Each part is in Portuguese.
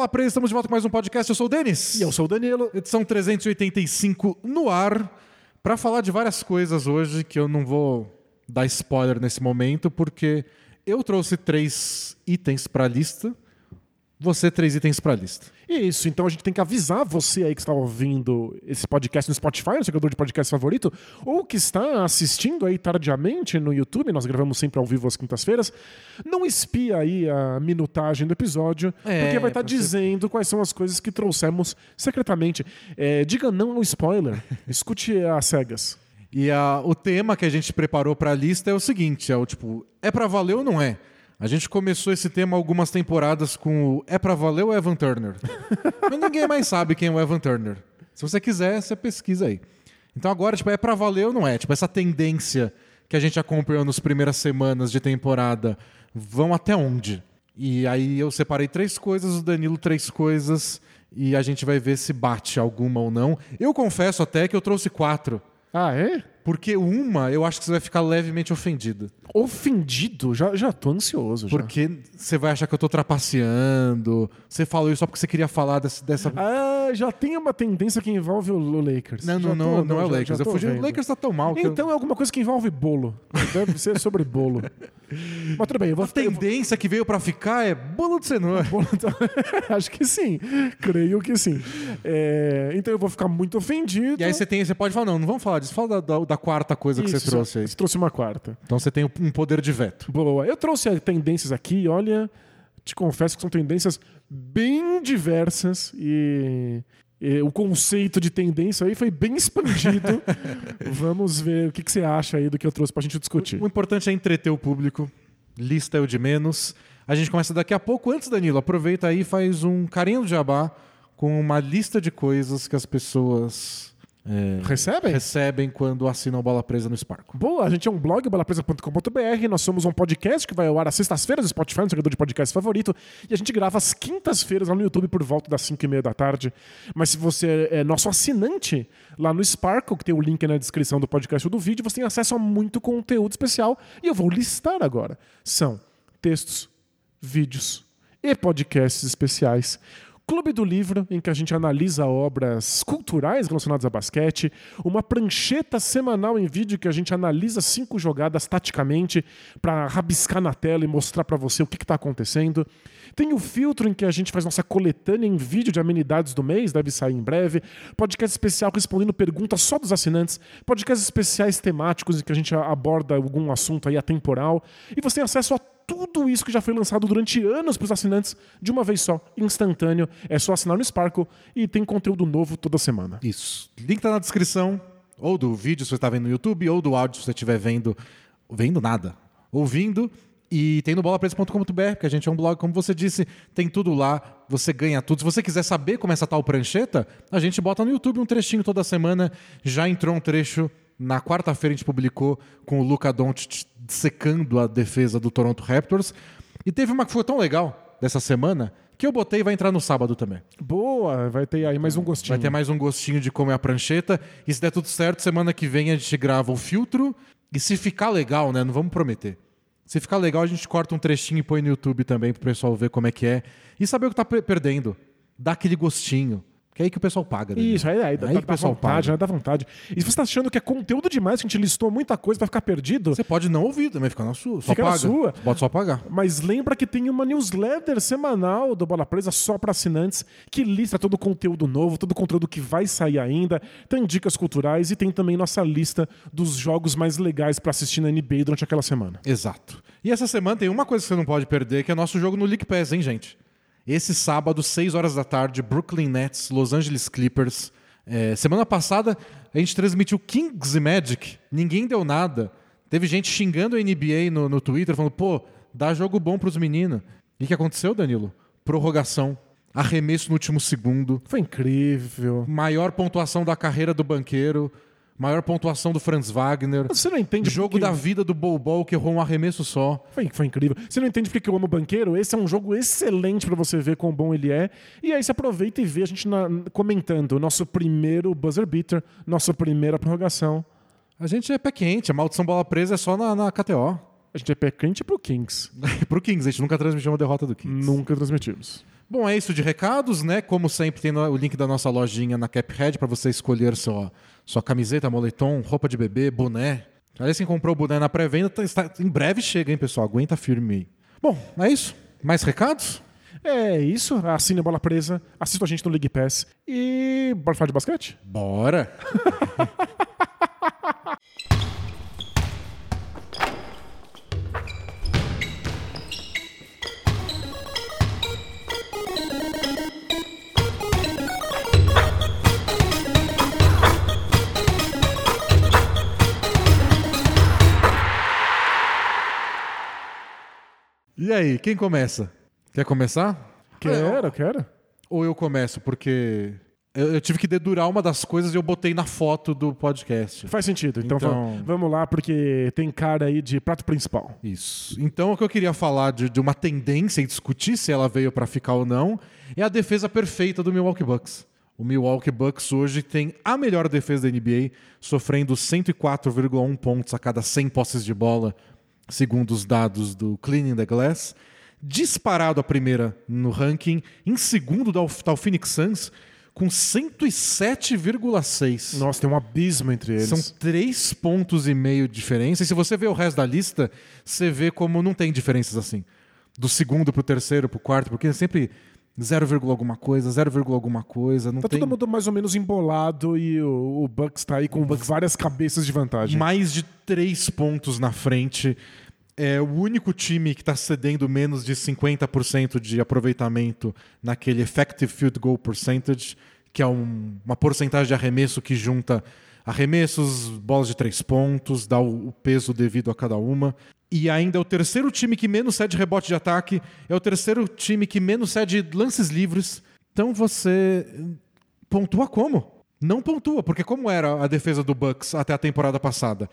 Bola Presa, estamos de volta com mais um podcast. Eu sou o Denis. E eu sou o Danilo. Edição 385 no ar. Para falar de várias coisas hoje que eu não vou dar spoiler nesse momento, porque eu trouxe três itens para a lista, você três itens para a lista. Isso, então a gente tem que avisar você aí que está ouvindo esse podcast no Spotify, no seguidor de podcast favorito, ou que está assistindo aí tardiamente no YouTube, nós gravamos sempre ao vivo às quintas-feiras, não espia aí a minutagem do episódio, É, porque vai estar pra ser- dizendo quais são as coisas que trouxemos secretamente. É, diga não ao spoiler, escute as cegas. E a- o tema que a gente preparou para a lista é o seguinte: é o tipo, é para valer ou não é? A gente começou esse tema algumas temporadas com o É pra valer ou Evan Turner? Mas ninguém mais sabe quem é o Evan Turner. Se você quiser, você pesquisa aí. Então agora, tipo, é pra valer ou não é? Tipo, essa tendência que a gente acompanhou nas primeiras semanas de temporada vão até onde? E aí eu separei três coisas, o Danilo três coisas, e a gente vai ver se bate alguma ou não. Eu confesso até que eu trouxe quatro. Ah, é? Porque uma, eu acho que você vai ficar levemente ofendido. Ofendido? Já, já tô ansioso. já. Porque você vai achar que eu tô trapaceando. Você falou isso só porque você queria falar desse- dessa. Ah, já tem uma tendência que envolve o o Lakers. não, Já não, não, tô- não é o já- Lakers. já Eu tô fugi. O. Lakers tá tão mal que. eu- Então é alguma coisa que envolve bolo. Deve ser sobre bolo. Mas tudo bem, eu vou A tendência que veio pra ficar é bolo de cenoura. Bolo, então, Acho que sim. Creio que sim. É, então eu vou ficar muito ofendido. E aí você tem, você pode falar, não, não vamos falar disso. Fala da, da- da quarta coisa que Isso, você trouxe aí. Você trouxe uma quarta. Então você tem um poder de veto. Boa. Eu trouxe as tendências aqui, olha, te confesso que são tendências bem diversas e, e o conceito de tendência aí foi bem expandido. Vamos ver o que, que você acha aí do que eu trouxe pra gente discutir. O importante é entreter o público. Lista é o de menos. A gente começa daqui a pouco. Antes, Danilo, aproveita aí e faz um carinho do jabá com uma lista de coisas que as pessoas é, Recebem? recebem quando assinam Bola Presa no Sparco. Boa, a gente é um blog, balapresa.com.br. Nós somos um podcast que vai ao ar às sextas-feiras no Spotify, no jogador de podcast favorito. E a gente grava às quintas-feiras lá no YouTube por volta das 5 e meia da tarde. Mas se você é nosso assinante lá no Sparkle, que tem o link na descrição do podcast ou do vídeo, você tem acesso a muito conteúdo especial. E eu vou listar agora. São textos, vídeos e podcasts especiais. Clube do Livro, em que a gente analisa obras culturais relacionadas a basquete. Uma prancheta semanal em vídeo que a gente analisa cinco jogadas taticamente para rabiscar na tela e mostrar para você o que está acontecendo. Tem o filtro em que a gente faz nossa coletânea em vídeo de amenidades do mês, deve sair em breve. Podcast especial respondendo perguntas só dos assinantes. Podcasts especiais temáticos em que a gente aborda algum assunto aí atemporal. E você tem acesso a tudo isso que já foi lançado durante anos para os assinantes de uma vez só, instantâneo. É só assinar no Sparkle e tem conteúdo novo toda semana. Isso. Link tá na descrição, ou do vídeo se você está vendo no YouTube, ou do áudio se você estiver vendo. Vendo nada. Ouvindo. E tem no bolapresa.com.br, que a gente é um blog, como você disse, tem tudo lá, você ganha tudo. Se você quiser saber como é essa tal prancheta, a gente bota no YouTube um trechinho toda semana. Já entrou um trecho na quarta-feira, a gente publicou com o Luca Doncic secando a defesa do Toronto Raptors. E teve uma que foi tão legal dessa semana que eu botei e vai entrar no sábado também. Boa, vai ter aí mais um gostinho. Vai ter mais um gostinho de como é a prancheta. E se der tudo certo, semana que vem a gente grava o filtro. E se ficar legal, né? Não vamos prometer. Se ficar legal, a gente corta um trechinho e põe no YouTube também pro pessoal ver como é que é. E saber o que tá pe- perdendo. Dá aquele gostinho. É aí que o pessoal paga. né? Isso, aí, aí, dá, Aí dá que o pessoal vontade, paga. né? Dá vontade. E se você tá achando que é conteúdo demais, que a gente listou muita coisa, vai ficar perdido, Você pode não ouvir também, fica na sua. Só Fica na paga. sua. Pode só pagar. Mas lembra que tem uma newsletter semanal do Bola Presa só para assinantes, que lista todo o conteúdo novo, todo o conteúdo que vai sair ainda. Tem dicas culturais e tem também nossa lista dos jogos mais legais para assistir na NBA durante aquela semana. Exato. E essa semana tem uma coisa que você não pode perder, que é nosso jogo no League Pass, hein, gente? Esse sábado, 6 horas da tarde, Brooklyn Nets, Los Angeles Clippers. É, semana passada, a gente transmitiu Kings e Magic. Ninguém deu nada. Teve gente xingando a NBA no, no Twitter, falando, pô, dá jogo bom pros meninos. E o que aconteceu, Danilo? Prorrogação. Arremesso no último segundo. Foi incrível. Maior pontuação da carreira do banqueiro. Maior pontuação do Franz Wagner. Você não entende Jogo porque- da vida do Bol que errou um arremesso só. Foi, foi incrível. Você não entende porque que eu amo o banqueiro? Esse é um jogo excelente pra você ver quão bom ele é. E aí você aproveita e vê a gente na- comentando o nosso primeiro buzzer beater, nossa primeira prorrogação. A gente é pé quente, a maldição bola presa é só na, na KTO. A gente é pé quente pro Kings. Pro Kings, a gente nunca transmitiu uma derrota do Kings. Nunca transmitimos. Bom, é isso de recados, né? Como sempre, tem o link da nossa lojinha na Caphead para você escolher sua, sua camiseta, moletom, roupa de bebê, boné. Aliás, quem comprou o boné na pré-venda, tá- está- em breve chega, hein, pessoal? Aguenta firme aí. Bom, é isso. Mais recados? É isso. Assine a Bola Presa, assista a gente no League Pass e bora falar de basquete? Bora! E aí, quem começa? Quer começar? Quero, quero. Ou eu começo, porque eu, eu tive que dedurar uma das coisas e eu botei na foto do podcast. Faz sentido. Então, Então- va- vamos lá, porque tem cara aí de prato principal. Isso. Então, o que eu queria falar de, de uma tendência e discutir se ela veio pra ficar ou não é a defesa perfeita do Milwaukee Bucks. O Milwaukee Bucks hoje tem a melhor defesa da NBA, sofrendo 104,1 pontos a cada 100 posses de bola, segundo os dados do Cleaning the Glass. Disparado a primeira no ranking, em segundo dá o, Phoenix Suns com 107,6. Nossa, tem um abismo entre eles. São três pontos e meio de diferença. E se você vê o resto da lista, você vê como não tem diferenças assim. Do segundo pro terceiro, pro quarto, porque é sempre 0, alguma coisa, 0, alguma coisa. Não Tá tem todo mundo mais ou menos embolado e o, o Bucks tá aí com várias cabeças de vantagem. mais de três pontos na frente. É o único time que está cedendo menos de 50% de aproveitamento naquele effective field goal percentage, que é um- uma porcentagem de arremesso que junta arremessos, bolas de três pontos, dá o, peso devido a cada uma. E ainda é o terceiro time que menos cede rebote de ataque, é o terceiro time que menos cede lances livres. Então você pontua como? Não pontua, porque como era a defesa do Bucks até a temporada passada?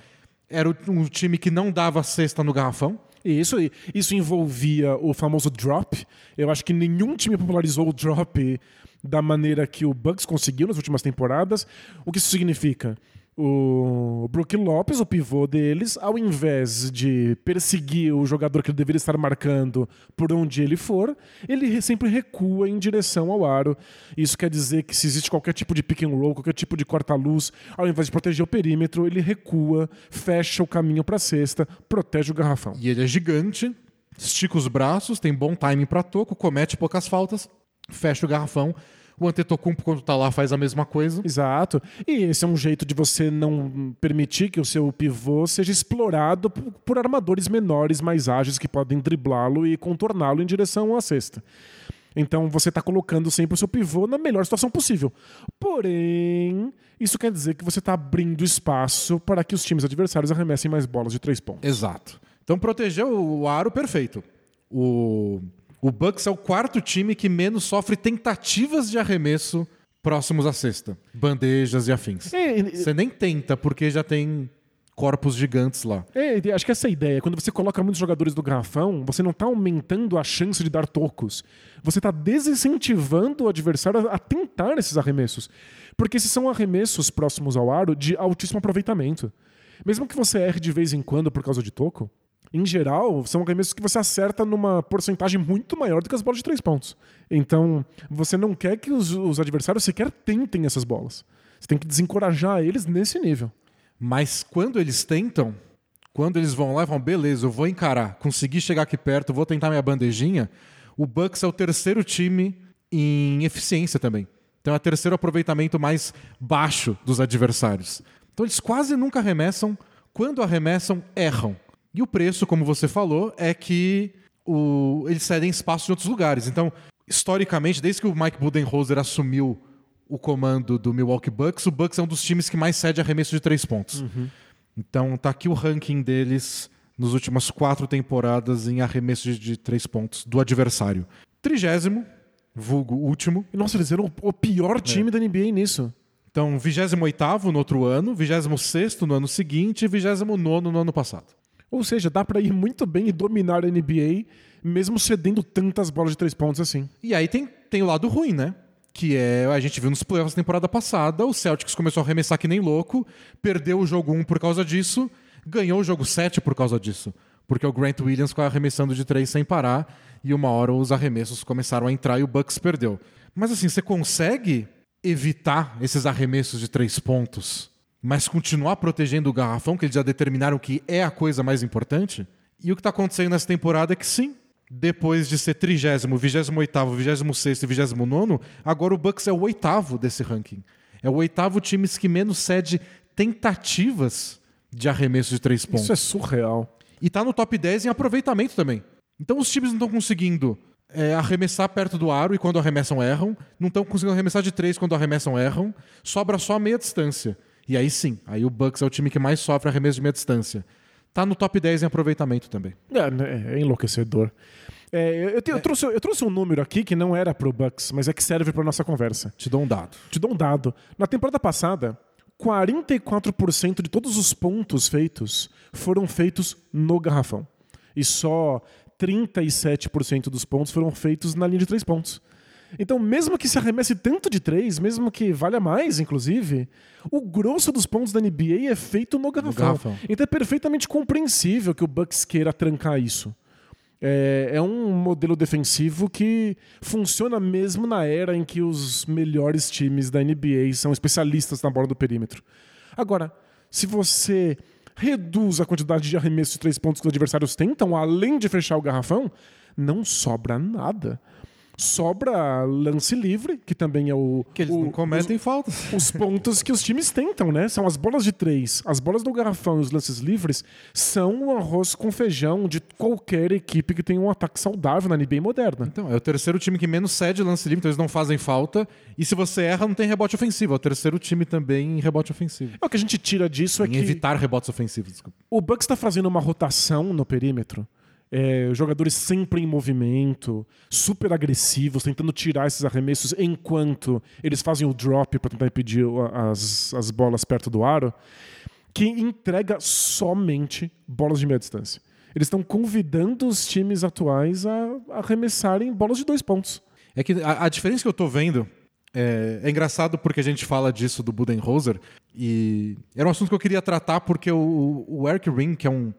Era um time que não dava cesta no garrafão. Isso, isso envolvia o famoso drop. Eu acho que nenhum time popularizou o drop da maneira que o Bucks conseguiu nas últimas temporadas. O que isso significa? O Brook Lopes, o pivô deles, ao invés de perseguir o jogador que ele deveria estar marcando por onde ele for, ele re- sempre recua em direção ao aro. Isso quer dizer que se existe qualquer tipo de pick and roll, qualquer tipo de corta-luz, ao invés de proteger o perímetro, ele recua, fecha o caminho para a cesta, protege o garrafão. E ele é gigante, estica os braços, tem bom timing para toco, comete poucas faltas, fecha o garrafão. O Antetokounmpo, quando tá lá, faz a mesma coisa. Exato. E esse é um jeito de você não permitir que o seu pivô seja explorado por, armadores menores, mais ágeis, que podem driblá-lo e contorná-lo em direção à cesta. Então você está colocando sempre o seu pivô na melhor situação possível. Porém, isso quer dizer que você está abrindo espaço para que os times adversários arremessem mais bolas de três pontos. Exato. Então protegeu o aro perfeito. O, o Bucks é o quarto time que menos sofre tentativas de arremesso próximos à cesta. Bandejas e afins. É, Você nem tenta, porque já tem corpos gigantes lá. É, acho que essa é a ideia. Quando você coloca muitos jogadores do garrafão, você não está aumentando a chance de dar tocos. Você está desincentivando o adversário a tentar esses arremessos. Porque esses são arremessos próximos ao aro de altíssimo aproveitamento. Mesmo que você erre de vez em quando por causa de toco, em geral, são arremessos que você acerta numa porcentagem muito maior do que as bolas de três pontos. Então, você não quer que os, os adversários sequer tentem essas bolas. Você tem que desencorajar eles nesse nível. Mas quando eles tentam, quando eles vão lá e falam, beleza, eu vou encarar, consegui chegar aqui perto, vou tentar minha bandejinha, o Bucks é o terceiro time em eficiência também. Então é o terceiro aproveitamento mais baixo dos adversários. Então eles quase nunca arremessam, quando arremessam, erram. E o preço, como você falou, é que o- eles cedem espaço em outros lugares. Então, historicamente, desde que o Mike Budenholzer assumiu o comando do Milwaukee Bucks, o Bucks é um dos times que mais cede arremesso de três pontos. Então tá aqui o ranking deles nas últimas quatro temporadas em arremesso de, três pontos do adversário. Trigésimo, vulgo último. Nossa, eles eram o É. pior time da NBA nisso. Então, 28 no outro ano, 26 no ano seguinte e 29 no ano passado. Ou seja, dá pra ir muito bem e dominar a NBA, mesmo cedendo tantas bolas de três pontos assim. E aí tem, tem o lado ruim, né? Que é, a gente viu nos playoffs da temporada passada, o Celtics começou a arremessar que nem louco, perdeu o jogo 1 por causa disso, ganhou o jogo 7 por causa disso. porque o Grant Williams ficou arremessando de três sem parar e uma hora os arremessos começaram a entrar e o Bucks perdeu. Mas assim, você consegue evitar esses arremessos de três pontos, mas continuar protegendo o garrafão, que eles já determinaram que é a coisa mais importante? E o que está acontecendo nessa temporada é que sim, depois de ser trigésimo, vigésimo oitavo, vigésimo sexto e vigésimo nono, agora o Bucks é o oitavo desse ranking. É o oitavo time que menos cede tentativas de arremesso de três pontos. Isso é surreal. E tá no top 10 em aproveitamento também. Então os times não estão conseguindo é, arremessar perto do aro e quando arremessam erram. Não estão conseguindo arremessar de três quando arremessam erram. Sobra só a meia distância. E aí sim, aí o Bucks é o time que mais sofre arremesso de meia distância. Tá no top 10 em aproveitamento também. É, né, é enlouquecedor. É, eu, te- eu trouxe, eu trouxe um número aqui que não era pro Bucks, mas é que serve pra nossa conversa. Te dou um dado. Te dou um dado. Na temporada passada, 44% de todos os pontos feitos foram feitos no garrafão. E só 37% dos pontos foram feitos na linha de três pontos. Então, mesmo que se arremesse tanto de três, mesmo que valha mais, inclusive, o grosso dos pontos da NBA é feito no garrafão. garrafão. Então é perfeitamente compreensível que o Bucks queira trancar isso. É, é um modelo defensivo que funciona mesmo na era em que os melhores times da NBA são especialistas na bola do perímetro. Agora, se você reduz a quantidade de arremessos de três pontos que os adversários tentam, além de fechar o garrafão, não sobra nada. Sobra lance livre, que também é o. Que eles o- não cometem faltas. os pontos que os times tentam, né? São as bolas de três, as bolas do garrafão e os lances livres são o arroz com feijão de qualquer equipe que tenha um ataque saudável na NBA moderna. Então, é o terceiro time que menos cede lance livre, então eles não fazem falta. E se você erra, não tem rebote ofensivo. É o terceiro time também em rebote ofensivo. É o que a gente tira disso é Em que evitar rebotes ofensivos. desculpa. o Bucks está fazendo uma rotação no perímetro. É, jogadores sempre em movimento, super agressivos, tentando tirar esses arremessos enquanto eles fazem o drop para tentar impedir as, as bolas perto do aro, que entrega somente bolas de meia distância. Eles estão convidando os times atuais a arremessarem bolas de dois pontos. É que a, a diferença que eu tô vendo é, é engraçado porque a gente fala disso do Budenholzer e era um assunto que eu queria tratar porque o, o Eric Ring, que é um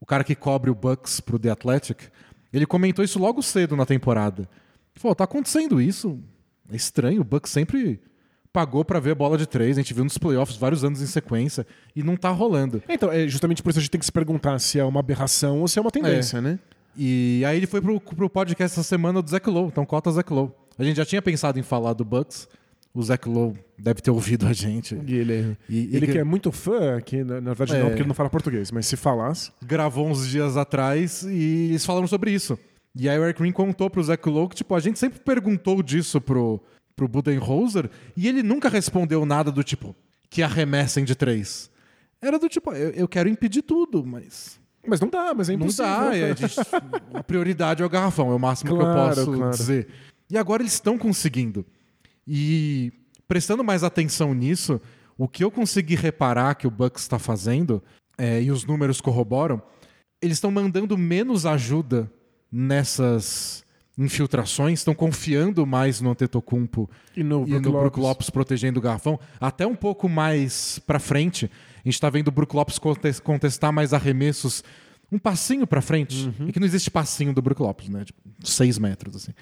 o cara que cobre o Bucks pro The Athletic, ele comentou isso logo cedo na temporada. Ele falou, tá acontecendo isso. É estranho, o Bucks sempre pagou pra ver a bola de três, a gente viu nos playoffs vários anos em sequência e não tá rolando. Então, é justamente por isso a gente tem que se perguntar se é uma aberração ou se é uma tendência, né? E aí ele foi pro, pro podcast essa semana do Zach Lowe, então cota Zach Lowe. A gente já tinha pensado em falar do Bucks, o Zach Lowe deve ter ouvido a gente. E ele, E- ele e- que é muito fã, que na, na verdade É. não, porque ele não fala português, mas se falasse. Gravou uns dias atrás e eles falaram sobre isso. E aí o Eric Green contou pro Zach Lowe que, tipo, a gente sempre perguntou disso pro, pro Budenholzer e ele nunca respondeu nada do tipo, que arremessem de três. Era do tipo, eu, eu quero impedir tudo, mas Mas não dá, mas é não impossível. dá. é, a, gente- a prioridade é o garrafão, é o máximo que Claro, eu posso claro. dizer. E agora eles estão conseguindo. E prestando mais atenção nisso, o que eu consegui reparar que o Bucks está fazendo, é, e os números corroboram, eles estão mandando menos ajuda nessas infiltrações, estão confiando mais no Antetokounmpo E no e Brook no Brook Lopes. Lopes protegendo o garrafão. Até um pouco mais pra frente, a gente tá vendo o Brook Lopes contes- contestar mais arremessos um passinho pra frente. É que não existe passinho do Brook Lopes, né? Tipo, seis metros, assim.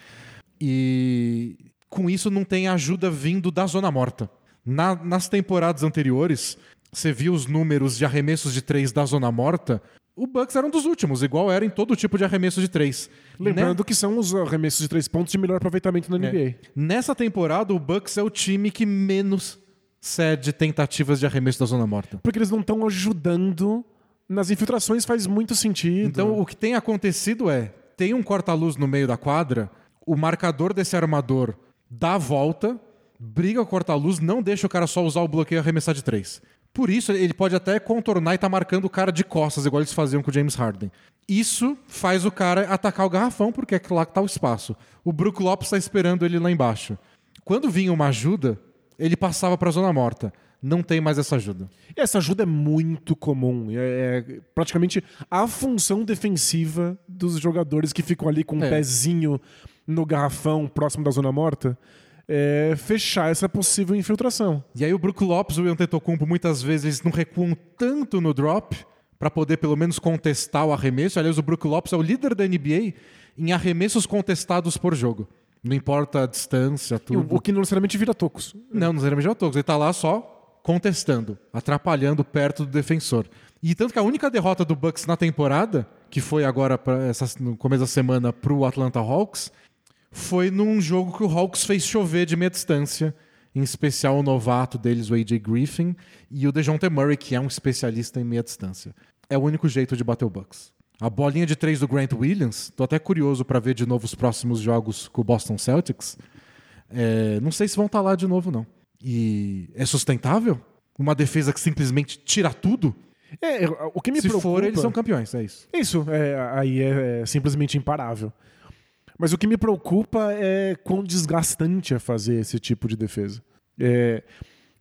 E com isso não tem ajuda vindo da zona morta. Na- nas temporadas anteriores, você viu os números de arremessos de três da zona morta, o Bucks era um dos últimos, igual era em todo tipo de arremesso de três. Lembrando que são os arremessos de três pontos de melhor aproveitamento na NBA. É. Nessa temporada, o Bucks é o time que menos cede tentativas de arremesso da zona morta. Porque eles não estão ajudando nas infiltrações, faz muito sentido. Então, o que tem acontecido é: tem um corta-luz no meio da quadra, o marcador desse armador dá a volta, briga com o corta-luz, não deixa o cara só usar o bloqueio e arremessar de três. Por isso, ele pode até contornar e tá marcando o cara de costas, igual eles faziam com o James Harden. Isso faz o cara atacar o garrafão, porque é lá que tá o espaço. O Brook Lopes tá esperando ele lá embaixo. Quando vinha uma ajuda, ele passava pra zona morta. Não tem mais essa ajuda. Essa ajuda é muito comum. É, é praticamente a função defensiva dos jogadores que ficam ali com um É. pezinho no garrafão próximo da zona morta. É fechar essa possível infiltração. E aí o Brook Lopes e o Antetokounmpo muitas vezes eles não recuam tanto no drop para poder pelo menos contestar o arremesso. Aliás, o Brook Lopes é o líder da NBA em arremessos contestados por jogo. Não importa a distância, tudo. o, o que não necessariamente vira tocos. Não, não necessariamente o Tocos. Ele tá lá só contestando, atrapalhando perto do defensor. E tanto que a única derrota do Bucks na temporada, que foi agora essa, no começo da semana pro Atlanta Hawks, foi num jogo que o Hawks fez chover de meia distância, em especial o novato deles, o AJ Griffin, e o DeJounte Murray, que é um especialista em meia distância. É o único jeito de bater o Bucks. A bolinha de três do Grant Williams, tô até curioso para ver de novo os próximos jogos com o Boston Celtics. É, não sei se vão estar lá de novo, não. E é sustentável? Uma defesa que simplesmente tira tudo? É, o que me se preocupa... for, eles são campeões, é isso. Isso, é, aí é, é simplesmente imparável. Mas o que me preocupa é quão desgastante é fazer esse tipo de defesa. É,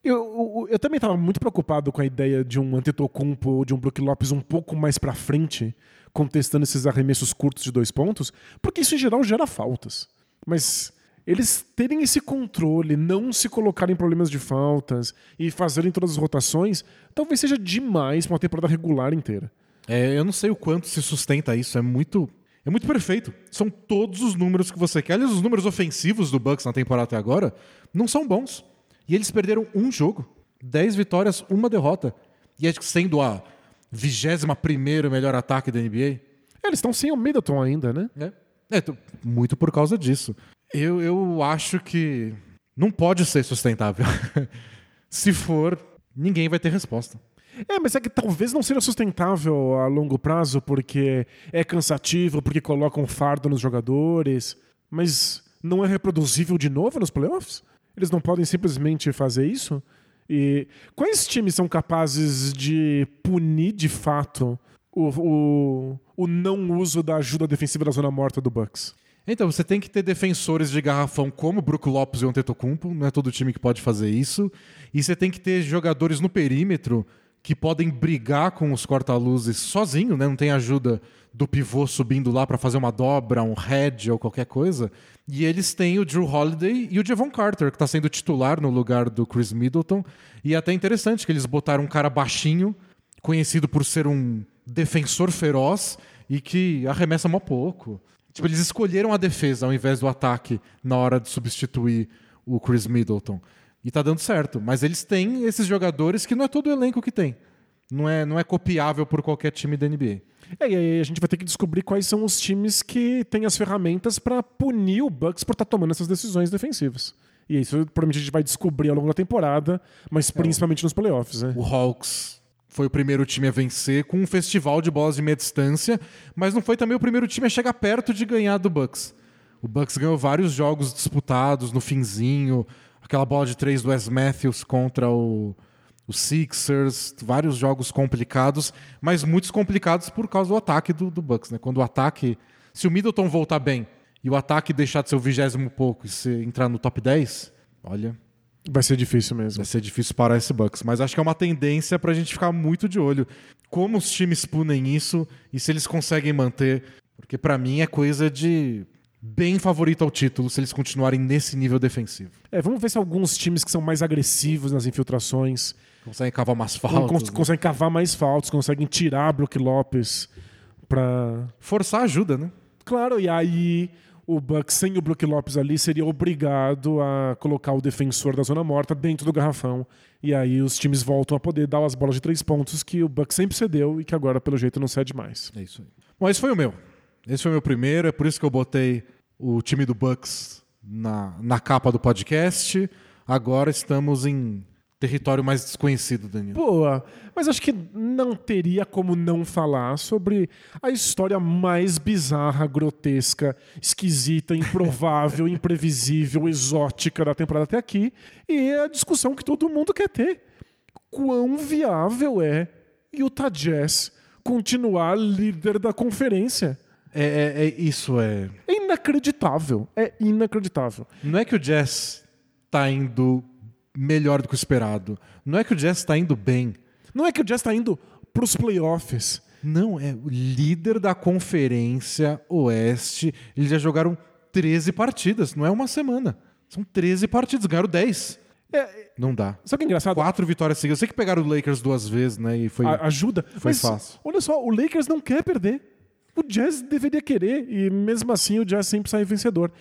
eu, eu, eu também estava muito preocupado com a ideia de um Antetokounmpo ou de um Brook Lopes um pouco mais para frente, contestando esses arremessos curtos de dois pontos, porque isso em geral gera faltas. Mas eles terem esse controle, não se colocarem em problemas de faltas e fazerem todas as rotações, talvez seja demais para uma temporada regular inteira. É, eu não sei o quanto se sustenta isso, é muito. É muito perfeito. São todos os números que você quer. Aliás, os números ofensivos do Bucks na temporada até agora não são bons. E eles perderam um jogo. 10 vitórias, uma derrota. E acho que sendo a 21 melhor ataque da NBA. É, eles estão sem o Middleton ainda, né? É, é, muito por causa disso. Eu, eu acho que não pode ser sustentável. Se for, ninguém vai ter resposta. É, mas é que talvez não seja sustentável a longo prazo porque é cansativo, porque coloca um fardo nos jogadores, mas não é reproduzível de novo nos playoffs? Eles não podem simplesmente fazer isso? E quais times são capazes de punir de fato o, o, o não uso da ajuda defensiva da zona morta do Bucks? Então, você tem que ter defensores de garrafão como o Brook Lopes e Antetokounmpo, não é todo time que pode fazer isso. E você tem que ter jogadores no perímetro que podem brigar com os corta-luzes sozinho, né? Não tem ajuda do pivô subindo lá para fazer uma dobra, um head ou qualquer coisa. E eles têm o Drew Holiday e o Javon Carter, que está sendo titular no lugar do Chris Middleton. E é até interessante que eles botaram um cara baixinho, conhecido por ser um defensor feroz e que arremessa mó pouco. Tipo, eles escolheram a defesa ao invés do ataque na hora de substituir o Chris Middleton. E tá dando certo. Mas eles têm esses jogadores que não é todo o elenco que tem. Não é, não é copiável por qualquer time da NBA. É, e aí a gente vai ter que descobrir quais são os times que têm as ferramentas para punir o Bucks por estar tomando essas decisões defensivas. E isso provavelmente a gente vai descobrir ao longo da temporada, mas principalmente nos playoffs, né? O Hawks foi o primeiro time a vencer com um festival de bolas de meia distância, mas não foi também o primeiro time a chegar perto de ganhar do Bucks. O Bucks ganhou vários jogos disputados no finzinho, aquela bola de três do Wes Matthews contra o, o Sixers, vários jogos complicados, mas muitos complicados por causa do ataque do, do Bucks. Né? Quando o ataque. Se o Middleton voltar bem e o ataque deixar de ser o vigésimo pouco e se entrar no top 10, olha, Vai ser difícil mesmo. Vai ser difícil parar esse Bucks, mas acho que é uma tendência pra gente ficar muito de olho. Como os times punem isso e se eles conseguem manter, porque pra mim é coisa de bem favorito ao título se eles continuarem nesse nível defensivo. É, vamos ver se alguns times que são mais agressivos nas infiltrações Conseguem cavar cons- faltas. né? conseguem cavar mais faltas, conseguem tirar Brook Lopes pra. Forçar ajuda, né? Claro, e aí o Bucks sem o Brook Lopes ali seria obrigado a colocar o defensor da zona morta dentro do garrafão. E aí os times voltam a poder dar as bolas de três pontos que o Bucks sempre cedeu e que agora, pelo jeito, não cede mais. É isso aí. Bom, esse foi o meu. Esse foi meu primeiro, é por isso que eu botei o time do Bucks na, na capa do podcast. Agora estamos em território mais desconhecido, Daniel. Boa, mas acho que não teria como não falar sobre a história mais bizarra, grotesca, esquisita, improvável, imprevisível, exótica da temporada até aqui e a discussão que todo mundo quer ter. Quão viável é Utah Jazz continuar líder da conferência? É, é- é- isso é. É inacreditável, é inacreditável. Não é que o Jazz tá indo melhor do que o esperado. Não é que o Jazz tá indo bem. Não é que o Jazz está indo pros playoffs. Não, é o líder da Conferência Oeste. Eles já jogaram 13 partidas, não é uma semana. São 13 partidas, ganharam 10. É, Não dá. sabe o que é engraçado? Quatro vitórias seguidas. Eu sei que pegaram o Lakers duas vezes, né? E foi. A- ajuda. Foi Mas, fácil. Olha só, o Lakers não quer perder. O Jazz deveria querer, e mesmo assim o Jazz sempre sai vencedor.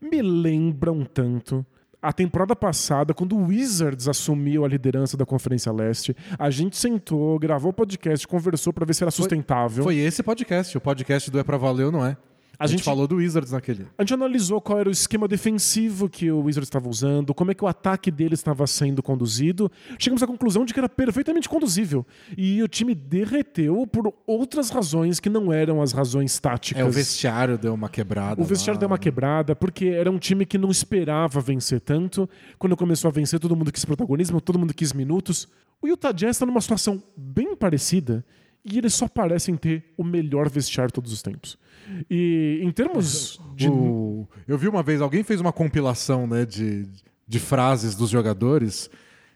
Me lembra um tanto a temporada passada, quando o Wizards assumiu a liderança da Conferência Leste. A gente sentou, gravou o podcast, conversou pra ver se era sustentável. Foi esse podcast. O podcast do É Pra Valer ou Não É. A, gente, gente- falou do Wizards naquele. A gente analisou qual era o esquema defensivo que o Wizards estava usando, como é que o ataque dele estava sendo conduzido. Chegamos à conclusão de que era perfeitamente conduzível. E o time derreteu por outras razões que não eram as razões táticas. É, o vestiário deu uma quebrada. O vestiário lá. deu uma quebrada, porque era um time que não esperava vencer tanto. Quando começou a vencer, todo mundo quis protagonismo, todo mundo quis minutos. O Utah Jazz está numa situação bem parecida e eles só parecem ter o melhor vestiário todos os tempos. E em termos de. O- Eu vi uma vez, alguém fez uma compilação né, de, de frases dos jogadores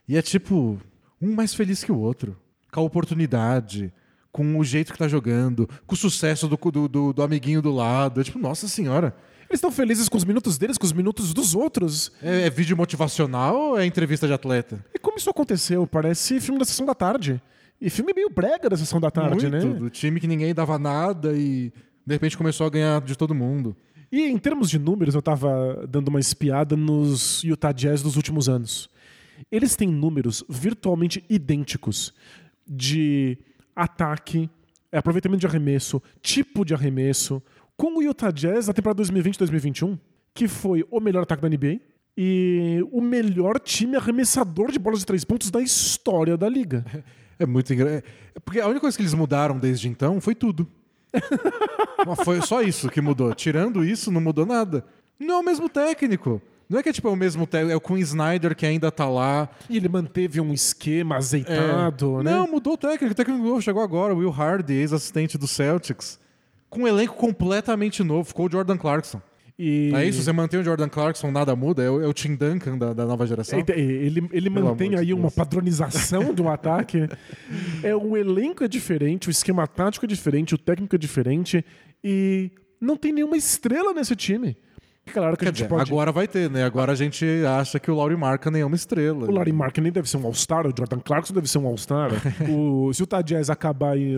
e é tipo, um mais feliz que o outro. Com a oportunidade, com o jeito que tá jogando, com o sucesso do, do, do- do amiguinho do lado. É tipo, nossa senhora. Eles estão felizes com os minutos deles, com os minutos dos outros. É, é vídeo motivacional ou é entrevista de atleta? E como isso aconteceu? Parece filme da sessão da tarde. E filme meio brega da sessão da tarde, Muito, né? do time que ninguém dava nada e de repente começou a ganhar de todo mundo. E em termos de números, eu tava dando uma espiada nos Utah Jazz dos últimos anos. Eles têm números virtualmente idênticos de ataque, aproveitamento de arremesso, tipo de arremesso, com o Utah Jazz na temporada 2020-2021, que foi o melhor ataque da NBA e o melhor time arremessador de bolas de três pontos da história da liga. É muito engraçado. Porque a única coisa que eles mudaram desde então foi tudo. Foi só isso que mudou. Tirando isso, não mudou nada. Não é o mesmo técnico. Não é que é tipo é o mesmo técnico, é o Queen Snyder que ainda tá lá. E ele manteve um esquema azeitado, né? Não, mudou o técnico. O técnico novo chegou agora, o Will Hardy, ex-assistente do Celtics. Com um elenco completamente novo. Ficou o Jordan Clarkson. E... É isso, você mantém o Jordan Clarkson, nada muda. É o, é o Tim Duncan da, da nova geração. É, Ele, ele Pelo mantém aí uma padronização do ataque. É, o elenco é diferente, o esquema tático é diferente, o técnico é diferente e não tem nenhuma estrela nesse time. Claro que a gente dizer, pode. agora vai ter, né? Agora a gente acha que o Laurie Markkanen é uma estrela. O Larry Markkinen deve ser um All-Star, o Jordan Clarkson deve ser um All-Star. o, se o Jazz acabar aí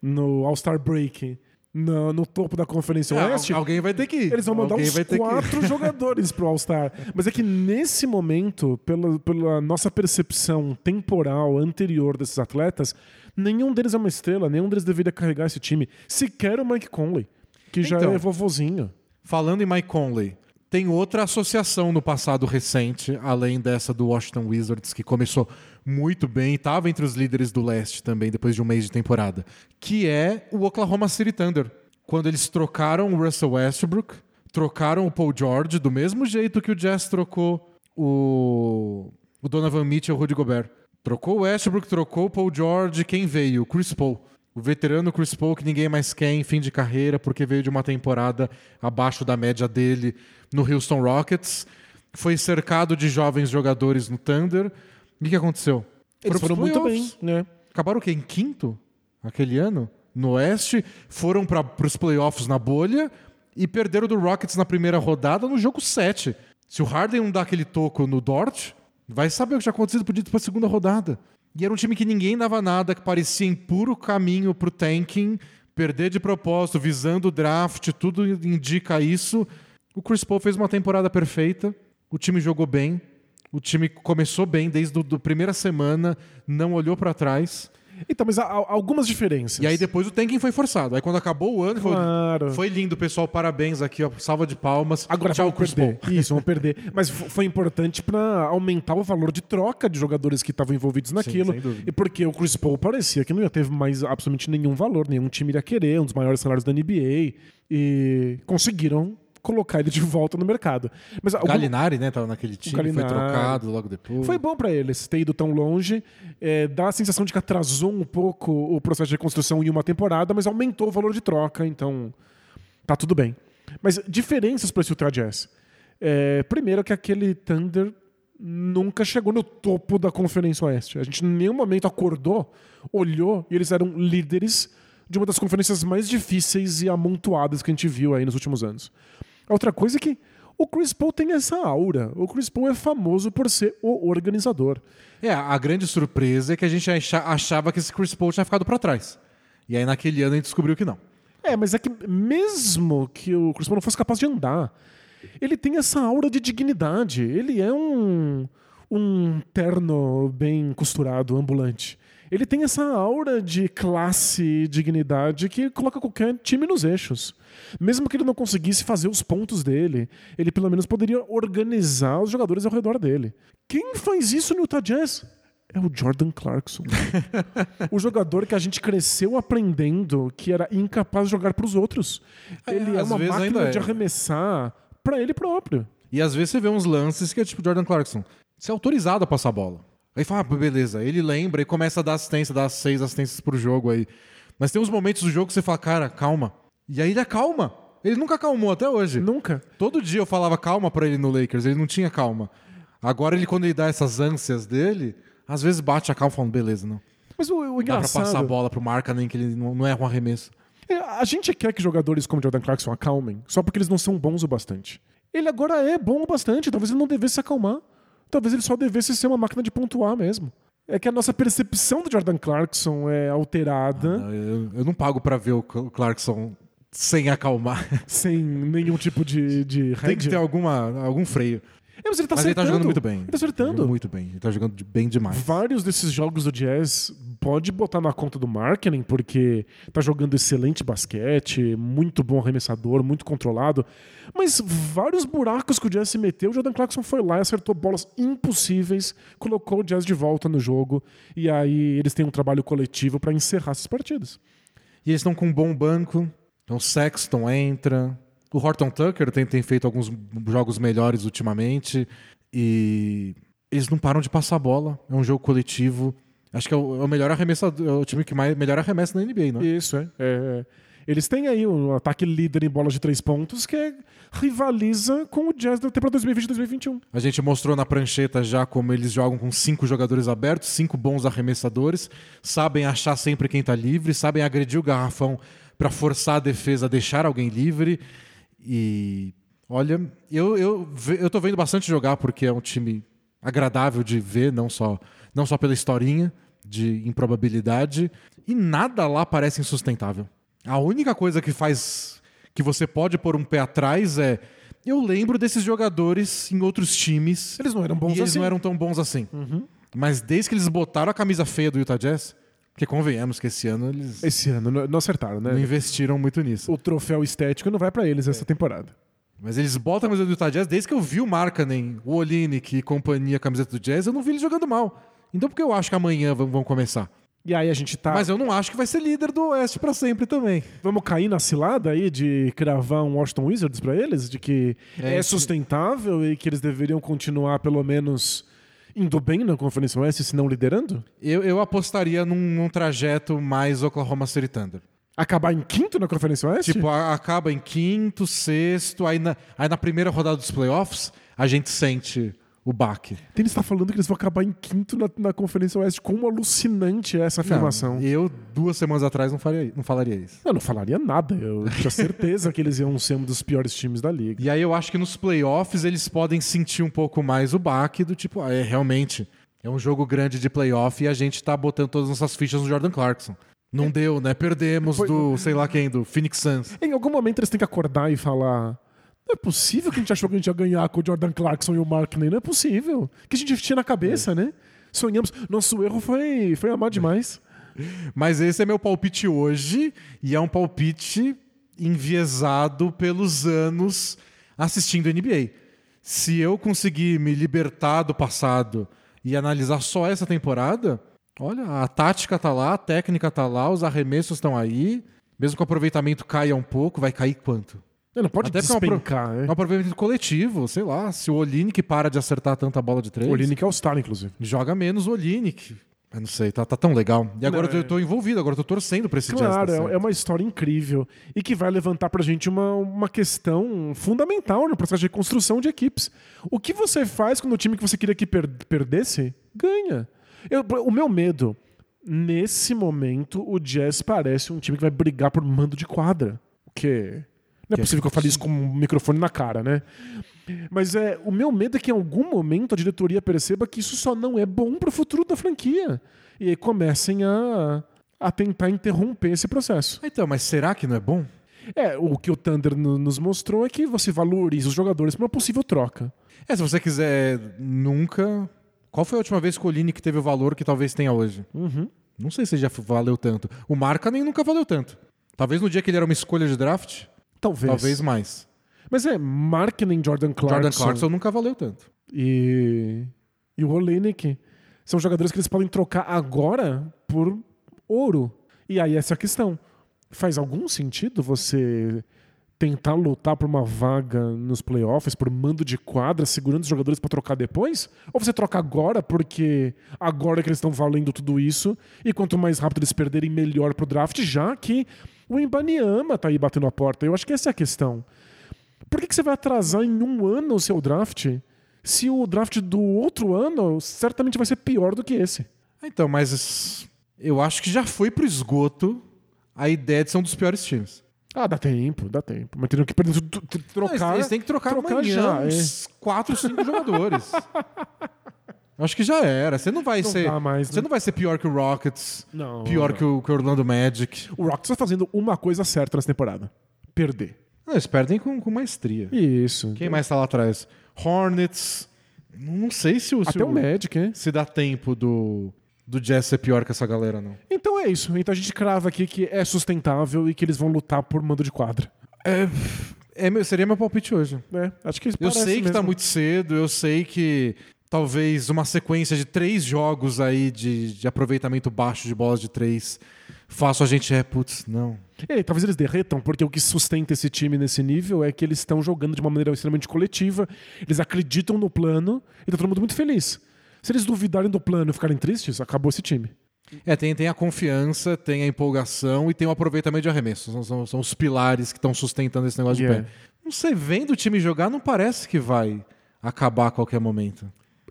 no All-Star Break no, no topo da Conferência É, Oeste, al- alguém vai ter que ir. Eles vão mandar Alguém uns ter que quatro jogadores pro All-Star. Mas é que nesse momento, pela, pela nossa percepção temporal anterior desses atletas, nenhum deles é uma estrela, nenhum deles deveria carregar esse time. Sequer o Mike Conley, que já Então. é vovozinho. Falando em Mike Conley, tem outra associação no passado recente, além dessa do Washington Wizards, que começou muito bem estava entre os líderes do leste também, depois de um mês de temporada, que é o Oklahoma City Thunder. Quando eles trocaram o Russell Westbrook, trocaram o Paul George, do mesmo jeito que o Jazz trocou o, o Donovan Mitchell e o Rudy Gobert. Trocou o Westbrook, trocou o Paul George, quem veio? O Chris Paul. O veterano Chris Paul que ninguém mais quer em fim de carreira porque veio de uma temporada abaixo da média dele no Houston Rockets. Foi cercado de jovens jogadores no Thunder. E o que aconteceu? Eles foram pros muito bem, né? Acabaram o quê? Em quinto? Aquele ano? No Oeste. Foram para os playoffs na bolha e perderam do Rockets na primeira rodada no jogo 7. Se o Harden não dá aquele toco no Dort, vai saber o que tinha acontecido podia ir para a segunda rodada. E era um time que ninguém dava nada, que parecia em puro caminho pro tanking, perder de propósito, visando o draft, tudo indica isso. O Chris Paul fez uma temporada perfeita, o time jogou bem, o time começou bem desde a primeira semana, não olhou para trás. Então, mas há, algumas diferenças. E aí depois o tanking foi forçado. Aí quando acabou o ano, foi- Claro. foi lindo, pessoal, parabéns aqui, ó, salva de palmas. Agora Tchau, Chris perder. Paul. Isso, vão perder. Mas foi importante pra aumentar o valor de troca de jogadores que estavam envolvidos naquilo. dúvida. e porque o Chris Paul parecia que não ia ter mais absolutamente nenhum valor, nenhum time iria querer, um dos maiores salários da NBA. E conseguiram colocar ele de volta no mercado. Mas O algum- Galinari, né, tava naquele time, foi trocado logo depois. foi bom pra eles ter ido tão longe. É, dá a sensação de que atrasou um pouco o processo de reconstrução em uma temporada, mas aumentou o valor de troca, então tá tudo bem. Mas diferenças para esse Utah Jazz. É, primeiro que aquele Thunder nunca chegou no topo da Conferência Oeste. A gente em nenhum momento acordou, olhou e eles eram líderes de uma das conferências mais difíceis e amontoadas que a gente viu aí nos últimos anos. A outra coisa é que O Chris Paul tem essa aura. O Chris Paul é famoso por ser o organizador. É, a grande surpresa é que a gente acha- achava que esse Chris Paul tinha ficado pra trás. E aí naquele ano a gente descobriu que não. É, mas é que mesmo que o Chris Paul não fosse capaz de andar, ele tem essa aura de dignidade. Ele é um, um terno bem costurado, ambulante. Ele tem essa aura de classe e dignidade que coloca qualquer time nos eixos. Mesmo que ele não conseguisse fazer os pontos dele, ele pelo menos poderia organizar os jogadores ao redor dele. Quem faz isso no Utah Jazz? É o Jordan Clarkson. o jogador que a gente cresceu aprendendo que era incapaz de jogar para os outros. É, Ele é, às uma máquina de é. arremessar para ele próprio. E às vezes você vê uns lances que é tipo Jordan Clarkson. Você é autorizado a passar a bola. Aí fala, ah, beleza. Ele lembra e começa a dar assistência, dar seis assistências pro jogo aí. Mas tem uns momentos do jogo que você fala, cara, calma. E aí ele acalma. Ele nunca acalmou até hoje. Nunca. Todo dia eu falava calma pra ele no Lakers, ele não tinha calma. Agora ele, quando ele dá essas ânsias dele, às vezes bate a calma falando, beleza, não. Mas o, o Dá pra engraçado passar a bola pro Markkanen que ele não, não erra um arremesso. é, a gente quer que jogadores como Jordan Clarkson acalmem só porque eles não são bons o bastante. Ele agora é bom o bastante, talvez ele não devesse se acalmar. Talvez ele só devesse ser uma máquina de pontuar mesmo. É que a nossa percepção do Jordan Clarkson é alterada Eu, eu não pago pra ver o Cl- Clarkson sem acalmar. sem nenhum tipo de, de Tem que ter alguma, algum freio. É, mas ele tá Mas ele tá acertando. jogando muito bem. Ele tá acertando. Jogando muito bem. Ele tá jogando bem demais. Vários desses jogos do Jazz pode botar na conta do marketing, porque tá jogando excelente basquete, muito bom arremessador, muito controlado. Mas vários buracos que o Jazz se meteu, o Jordan Clarkson foi lá e acertou bolas impossíveis, colocou o Jazz de volta no jogo, e aí eles têm um trabalho coletivo para encerrar essas partidas. E eles estão com um bom banco. Então o Sexton entra. O Horton Tucker tem, tem feito alguns jogos melhores ultimamente. E eles não param de passar a bola. É um jogo coletivo. Acho que é o, é o melhor arremessador, é o time que mais, melhor arremessa na NBA, não é? Isso, é. é. Eles têm aí um ataque líder em bolas de três pontos que é- rivaliza com o Jazz da temporada 2020-2021. A gente mostrou na prancheta já como eles jogam com cinco jogadores abertos, cinco bons arremessadores, sabem achar sempre quem tá livre, sabem agredir o garrafão para forçar a defesa a deixar alguém livre. E olha, eu, eu, eu tô vendo bastante jogar porque é um time agradável de ver, não só, não só pela historinha de improbabilidade, e nada lá parece insustentável. A única coisa que faz que você pode pôr um pé atrás é eu lembro desses jogadores em outros times Eles não eram bons e eles assim. não eram tão bons assim. Mas desde que eles botaram a camisa feia do Utah Jazz, porque convenhamos que esse ano eles Esse ano não acertaram, né? não investiram muito nisso. O troféu estético não vai pra eles essa temporada. Mas eles botam a camiseta do Utah Jazz desde que eu vi o Markkanen, o Olinick e companhia a camiseta do Jazz, eu não vi eles jogando mal. Então por que eu acho que amanhã vão, começar? E aí a gente tá. Mas eu não acho que vai ser líder do Oeste pra sempre também. Vamos cair na cilada aí de cravar um Washington Wizards pra eles? De que É, é, sustentável e que eles deveriam continuar, pelo menos, indo bem na Conferência Oeste, se não liderando? Eu, eu apostaria num, num trajeto mais Oklahoma City Thunder. Acabar em quinto na Conferência Oeste? Tipo, a- acaba em quinto, sexto, aí na, aí na primeira rodada dos playoffs, a gente sente o baque. Ele está falando que eles vão acabar em quinto na, na Conferência Oeste. Como alucinante é essa afirmação. Não, eu, duas semanas atrás, não, faria, não falaria isso. Eu não falaria nada. Eu tinha certeza que eles iam ser um dos piores times da liga. E aí eu acho que nos playoffs eles podem sentir um pouco mais o baque do tipo, ah, é realmente, é um jogo grande de playoff e a gente tá botando todas as nossas fichas no Jordan Clarkson. Não deu, né? Perdemos Foi- do, sei lá quem, do Phoenix Suns. Em algum momento eles têm que acordar e falar. Não é possível que a gente achou que a gente ia ganhar com o Jordan Clarkson e o Markney. Não é possível. Que a gente tinha na cabeça, né? Sonhamos. Nosso erro foi, foi amar demais. Mas esse é meu palpite hoje e é um palpite enviesado pelos anos assistindo NBA. Se eu conseguir me libertar do passado e analisar só essa temporada, olha, a tática tá lá, a técnica tá lá, os arremessos estão aí. Mesmo que o aproveitamento caia um pouco, vai cair quanto? Não pode Até porque é um pro- despencar, É um aproveitamento coletivo, sei lá. Se o Olinick para de acertar tanta bola de três, O Olinick é o star, inclusive. joga menos o Olinick. Eu não sei, tá, tá tão legal. E agora Não, eu é- tô envolvido, agora eu tô torcendo pra esse Jazz Claro, certo. é- é uma história incrível e que vai levantar pra gente uma, uma questão fundamental no processo de construção de equipes. O que você faz quando o time que você queria que per- perdesse ganha? Eu- o meu medo, nesse momento, o Jazz parece um time que vai brigar por mando de quadra. O quê? Não é Que é possível que eu fale isso com um microfone na cara, né? Mas é, o meu medo é que em algum momento a diretoria perceba que isso só não é bom pro futuro da franquia. E aí comecem a, a tentar interromper esse processo. Então, mas será que não é bom? É, o que o Thunder no- nos mostrou é que você valoriza os jogadores para uma possível troca. É, se você quiser nunca. Qual foi a última vez que o Olinick teve o valor que talvez tenha hoje? Uhum. Não sei se já valeu tanto. O Marca nem nunca valeu tanto. Talvez no dia que ele era uma escolha de draft, Talvez. talvez mais. Mas é, Markkinen, Jordan Clarkson, Jordan Clarkson nunca valeu tanto. e, e o Olenek são jogadores que eles podem trocar agora por ouro. E aí essa é a questão. Faz algum sentido você tentar lutar por uma vaga nos playoffs, por mando de quadra, segurando os jogadores para trocar depois? Ou você troca agora porque agora que eles estão valendo tudo isso e quanto mais rápido eles perderem, melhor pro draft, já que o Ibaniama tá aí batendo a porta. Eu acho que essa é a questão. Por que, que você vai atrasar em um ano o seu draft se o draft do outro ano certamente vai ser pior do que esse? Então, mas eu acho que já foi pro esgoto a ideia de ser um dos piores times. Ah, dá tempo, dá tempo. Mas teriam que perder, tro- tro- Não, trocar. eles têm que trocar, trocar amanhã já, é. uns 4, 5 jogadores. Acho que já era. Você não vai Não ser. mais, Você né? não vai ser pior que o Rockets, Não, pior não. que o, que o Orlando Magic. O Rockets tá fazendo uma coisa certa nessa temporada: perder. Não, eles perdem com, com maestria. Isso. Quem mais tá lá atrás? Hornets. Não sei se o, se Até o Magic, é. se dá tempo do, do Jazz ser pior que essa galera, não. Então é isso. Então a gente crava aqui que é sustentável e que eles vão lutar por mando de quadra. É, meu- seria meu palpite hoje. É, acho que Eu sei que tá mesmo. muito cedo, eu sei que talvez uma sequência de três jogos aí de, de aproveitamento baixo de bolas de três faça a gente, é, putz, não. E aí, talvez eles derretam, porque o que sustenta esse time nesse nível é que eles estão jogando de uma maneira extremamente coletiva, eles acreditam no plano e tá todo mundo muito feliz. Se eles duvidarem do plano e ficarem tristes, acabou esse time. É, tem, tem a confiança, tem a empolgação e tem o aproveitamento de arremesso. São, são, são os pilares que estão sustentando esse negócio Yeah. de pé. Não sei, vendo o time jogar, não parece que vai acabar a qualquer momento.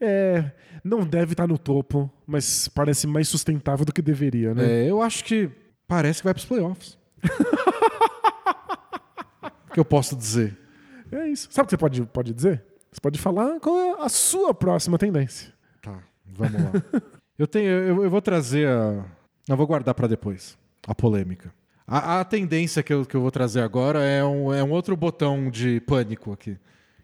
É, não deve estar no topo, mas parece mais sustentável do que deveria, né? É, eu acho que parece que vai pros playoffs. O que eu posso dizer? É, isso. Sabe o que você pode, pode dizer? Você pode falar qual é a sua próxima tendência. Tá, vamos lá. eu, tenho, eu, eu vou trazer a. Não, vou guardar pra depois. A polêmica. A, a tendência que eu, que eu vou trazer agora é um, é um outro botão de pânico aqui.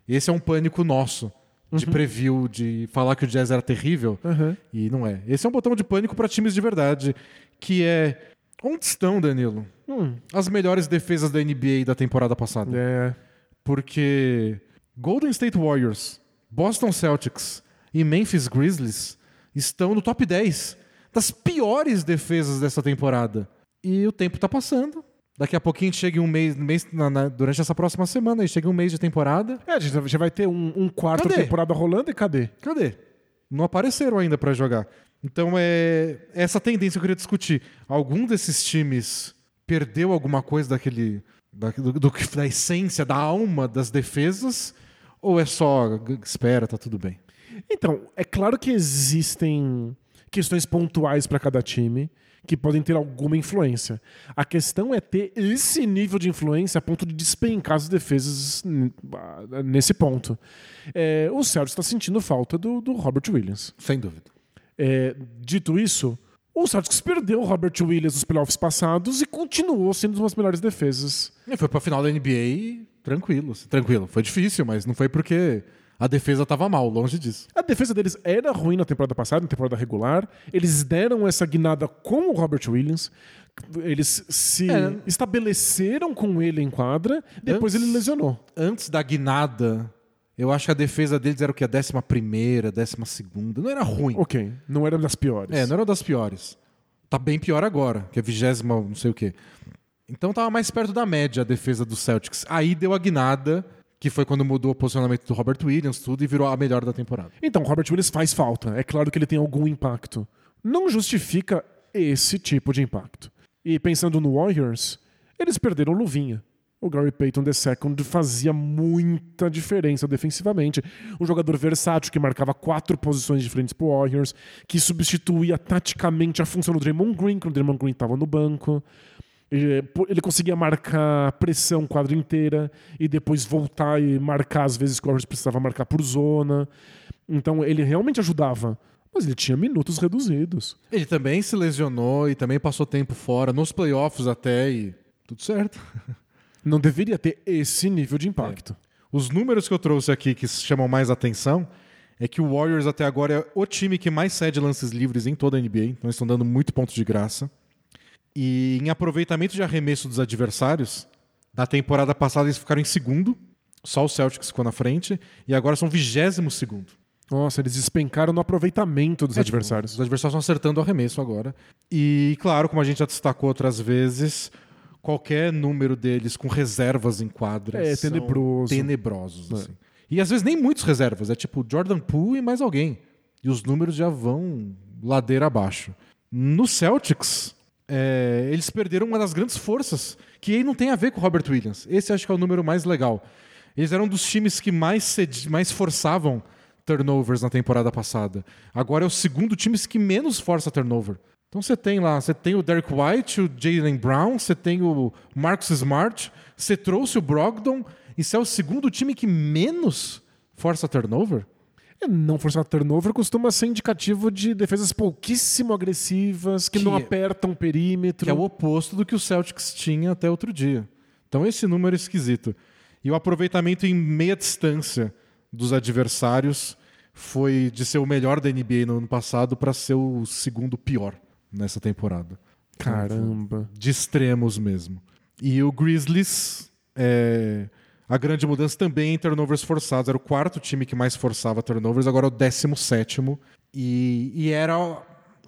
Esse é um pânico nosso, de preview, de falar que o Jazz era terrível. Aham. E não é. Esse é um botão de pânico pra times de verdade, que é. Onde estão, Danilo? Hum, As melhores defesas da NBA da temporada passada. é. Porque Golden State Warriors, Boston Celtics e Memphis Grizzlies estão no top 10 das piores defesas dessa temporada. E o tempo tá passando. Daqui a pouquinho chega um mês, mês na- na- durante essa próxima semana, aí chega um mês de temporada. É, a gente já vai ter um, um quarto Cadê? temporada rolando e cadê? Cadê? Não apareceram ainda pra jogar. Então é essa tendência que eu queria discutir. Algum desses times perdeu alguma coisa daquele da, do, do da essência, da alma das defesas? Ou é só espera, tá tudo bem? Então, é claro que existem questões pontuais para cada time que podem ter alguma influência. A questão é ter esse nível de influência a ponto de despencar as defesas nesse ponto. É, o Celtics está sentindo falta do, do Robert Williams. Sem dúvida. É, dito isso, o Celtics perdeu o Robert Williams nos playoffs passados e continuou sendo uma das melhores defesas. E foi pra final da NBA tranquilo. Tranquilo. Foi difícil, mas não foi porque a defesa tava mal, longe disso. A defesa deles era ruim na temporada passada, na temporada regular. Eles deram essa guinada com o Robert Williams. Eles se É. estabeleceram com ele em quadra, depois Antes- ele lesionou. Antes da guinada, eu acho que a defesa deles era o que? A décima primeira, décima segunda. Não era ruim. Ok, não era das piores. É, não era das piores. Tá bem pior agora, que é vigésima, não sei o quê. Então tava mais perto da média a defesa do Celtics. Aí deu a guinada, que foi quando mudou o posicionamento do Robert Williams, tudo, e virou a melhor da temporada. Então, o Robert Williams faz falta. É claro que ele tem algum impacto. Não justifica esse tipo de impacto. E pensando no Warriors, eles perderam Luvinha. O Gary Payton II fazia muita diferença defensivamente. Um jogador versátil que marcava quatro posições diferentes pro Warriors, que substituía taticamente a função do Draymond Green, quando o Draymond Green estava no banco. Ele, ele conseguia marcar pressão quadra inteira e depois voltar e marcar às vezes que o Warriors precisava marcar por zona. Então ele realmente ajudava. Mas ele tinha minutos reduzidos. Ele também se lesionou e também passou tempo fora, nos playoffs até, e tudo certo. Não deveria ter esse nível de impacto. Os números que eu trouxe aqui que chamam mais atenção é que o Warriors até agora é o time que mais cede lances livres em toda a NBA, então eles estão dando muito ponto de graça. E em aproveitamento de arremesso dos adversários, na temporada passada eles ficaram em segundo, só o Celtics ficou na frente, e agora são vigésimo segundo. Nossa, eles despencaram no aproveitamento dos É, tipo, adversários. os adversários estão acertando o arremesso agora. E, claro, como a gente já destacou outras vezes, qualquer número deles com reservas em quadra É, são tenebroso. tenebrosos. assim. E às vezes nem muitos reservas, é tipo Jordan Poole e mais alguém. E os números já vão ladeira abaixo. No Celtics, é, eles perderam uma das grandes forças, que aí não tem a ver com o Robert Williams. Esse acho que é o número mais legal. Eles eram dos times que mais, cedi- mais forçavam turnovers na temporada passada. Agora é o segundo time que menos força turnover. Então você tem lá, você tem o Derek White, o Jalen Brown, você tem o Marcus Smart, você trouxe o Brogdon, e você é o segundo time que menos força turnover? Não forçar turnover costuma ser indicativo de defesas pouquíssimo agressivas, que, Que não apertam o perímetro. Que é o oposto do que o Celtics tinha até outro dia. Então esse número é esquisito. E o aproveitamento em meia distância dos adversários foi de ser o melhor da NBA no ano passado para ser o segundo pior nessa temporada. Caramba. De extremos mesmo. E o Grizzlies, é, a grande mudança também em turnovers forçados. Era o quarto time que mais forçava turnovers, agora é o décimo sétimo. E, e era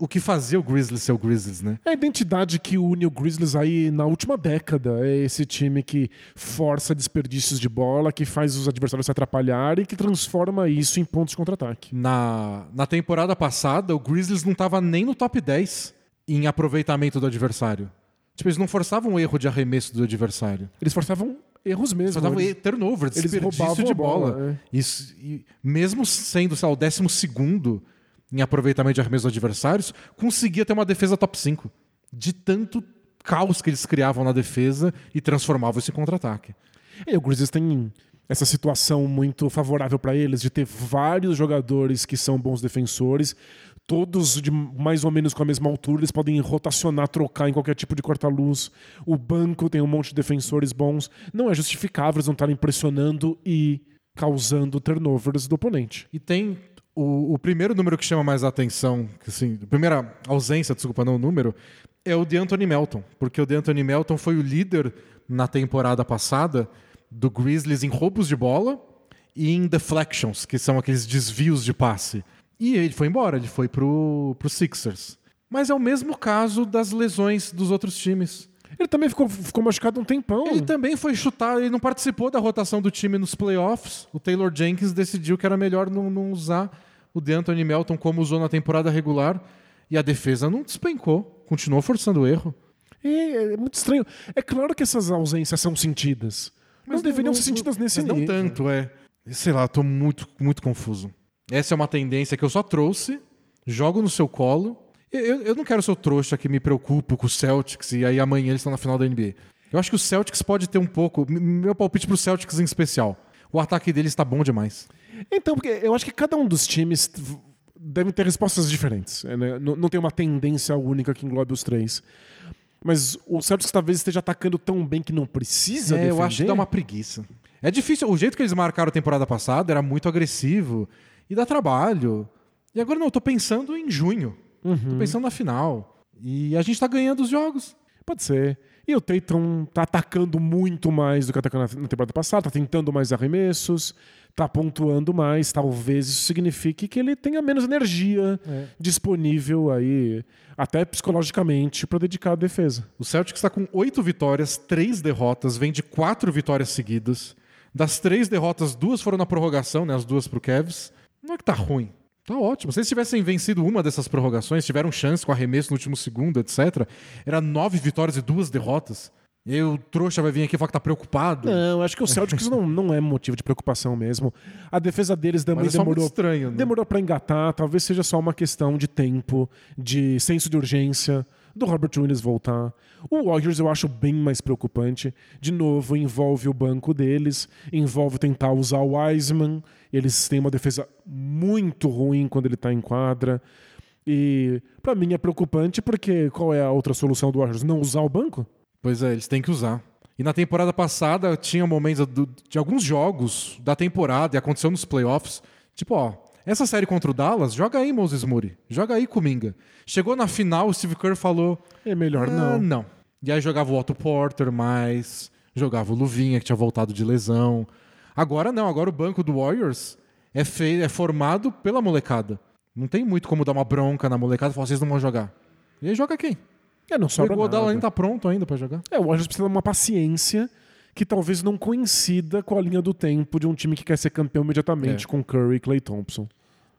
o que fazia o Grizzlies ser o Grizzlies, né? É a identidade que une o Grizzlies aí na última década. É esse time que força desperdícios de bola, que faz os adversários se atrapalharem e que transforma isso em pontos de contra-ataque. Na, na temporada passada, o Grizzlies não estava nem no top 10 em aproveitamento do adversário. Tipo, eles não forçavam o erro de arremesso do adversário. Eles forçavam erros mesmo. Só davam Eles- turnover, eles desperdício roubavam de a bola, bola. é. Isso, e mesmo sendo sei lá, o décimo segundo em aproveitamento de arremesso dos adversários, conseguia ter uma defesa top 5. De tanto caos que eles criavam na defesa e transformavam isso em contra-ataque. E o Grizzlies tem essa situação muito favorável para eles de ter vários jogadores que são bons defensores, todos de mais ou menos com a mesma altura, eles podem rotacionar, trocar em qualquer tipo de corta-luz. O banco tem um monte de defensores bons. Não é justificável eles não estarem pressionando e causando turnovers do oponente. E tem o, o primeiro número que chama mais a atenção, que, assim, a primeira ausência, desculpa, não o número, é o de Anthony Melton. Porque o de Anthony Melton foi o líder na temporada passada do Grizzlies em roubos de bola e em deflections, que são aqueles desvios de passe. E ele foi embora, ele foi pro, pro Sixers. Mas é o mesmo caso das lesões dos outros times. Ele também ficou, ficou machucado um tempão. Ele também foi chutado, ele não participou da rotação do time nos playoffs. O Taylor Jenkins decidiu que era melhor não, não usar o DeAnthony Melton como usou na temporada regular. E a defesa não despencou, continuou forçando o erro. É, é muito estranho. É claro que essas ausências são sentidas. Mas não deveriam ser sentidas nesse mas não nível. tanto, é. Sei lá, tô muito, muito confuso. Essa é uma tendência que eu só trouxe, jogo no seu colo. Eu, eu- não quero ser o trouxa que me preocupo com o Celtics e aí amanhã eles estão na final da NBA. Eu acho que o Celtics pode ter um pouco. Meu palpite pro Celtics em especial. O ataque deles está bom demais. Então, porque eu acho que cada um dos times deve ter respostas diferentes. é, né? Não, não tem uma tendência única que englobe os três. Mas o Celtics talvez esteja atacando tão bem que não precisa É, defender. eu acho que dá uma preguiça. É difícil. O jeito que eles marcaram a temporada passada era muito agressivo e dá trabalho. E agora não, eu tô pensando em junho. Tô pensando na final. E a gente tá ganhando os jogos. Pode ser. E o Tatum tá atacando muito mais do que atacou na na temporada passada, tá tentando mais arremessos, tá pontuando mais. Talvez isso signifique que ele tenha menos energia É. disponível aí, até psicologicamente, para dedicar à defesa. O Celtics está com oito vitórias, três derrotas, vem de quatro vitórias seguidas. Das três derrotas, duas foram na prorrogação, né? As duas pro Cavs. Não é que tá ruim. Tá ótimo. Se eles tivessem vencido uma dessas prorrogações, tiveram chance com arremesso no último segundo, etc. Era nove vitórias e duas derrotas. E aí o trouxa vai vir aqui e falar que tá preocupado. Não, acho que o Celtics não, não é motivo de preocupação mesmo. A defesa deles também é demorou, estranho, né? demorou para engatar. Talvez seja só uma questão de tempo, de senso de urgência. do Robert Williams voltar. O Warriors eu acho bem mais preocupante. De novo, envolve o banco deles, envolve tentar usar o Wiseman. Eles têm uma defesa muito ruim quando ele tá em quadra. E para mim é preocupante porque qual é a outra solução do Warriors? Não usar o banco? Pois é, eles têm que usar. E na temporada passada tinha momentos de alguns jogos da temporada e aconteceu nos playoffs. Tipo, ó, essa série contra o Dallas, joga aí, Moses Moody. Joga aí, Kuminga. Chegou na final, o Steve Kerr falou: É melhor "Ah, não. não. E aí jogava o Otto Porter mais, jogava o Luvinha, que tinha voltado de lesão. Agora não, agora o banco do Warriors é, fei- é formado pela molecada. Não tem muito como dar uma bronca na molecada e falar, vocês não vão jogar. E aí joga quem? É, não O sobra nada. nem tá pronto ainda pra jogar. É, o Warriors precisa de uma paciência que talvez não coincida com a linha do tempo de um time que quer ser campeão imediatamente É. com Curry e Clay Thompson.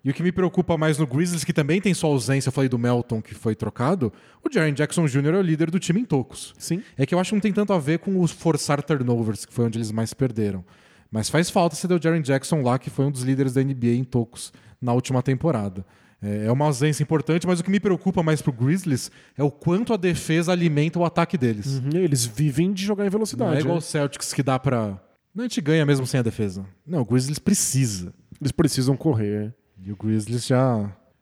E o que me preocupa mais no Grizzlies, que também tem sua ausência, eu falei do Melton que foi trocado, o Jaren Jackson Jr. é o líder do time em tocos. Sim. É que eu acho que não tem tanto a ver com os forçar turnovers, que foi onde eles mais perderam. Mas faz falta você ter o Jaren Jackson lá, que foi um dos líderes da NBA em tocos na última temporada. É é uma ausência importante, mas o que me preocupa mais pro Grizzlies é o quanto a defesa alimenta o ataque deles. Uhum, Eles vivem de jogar em Não velocidade. é igual né? o Celtics que dá pra. Não, a gente ganha mesmo sem a defesa. Não, o Grizzlies precisa. Eles precisam correr. E o Grizzlies já.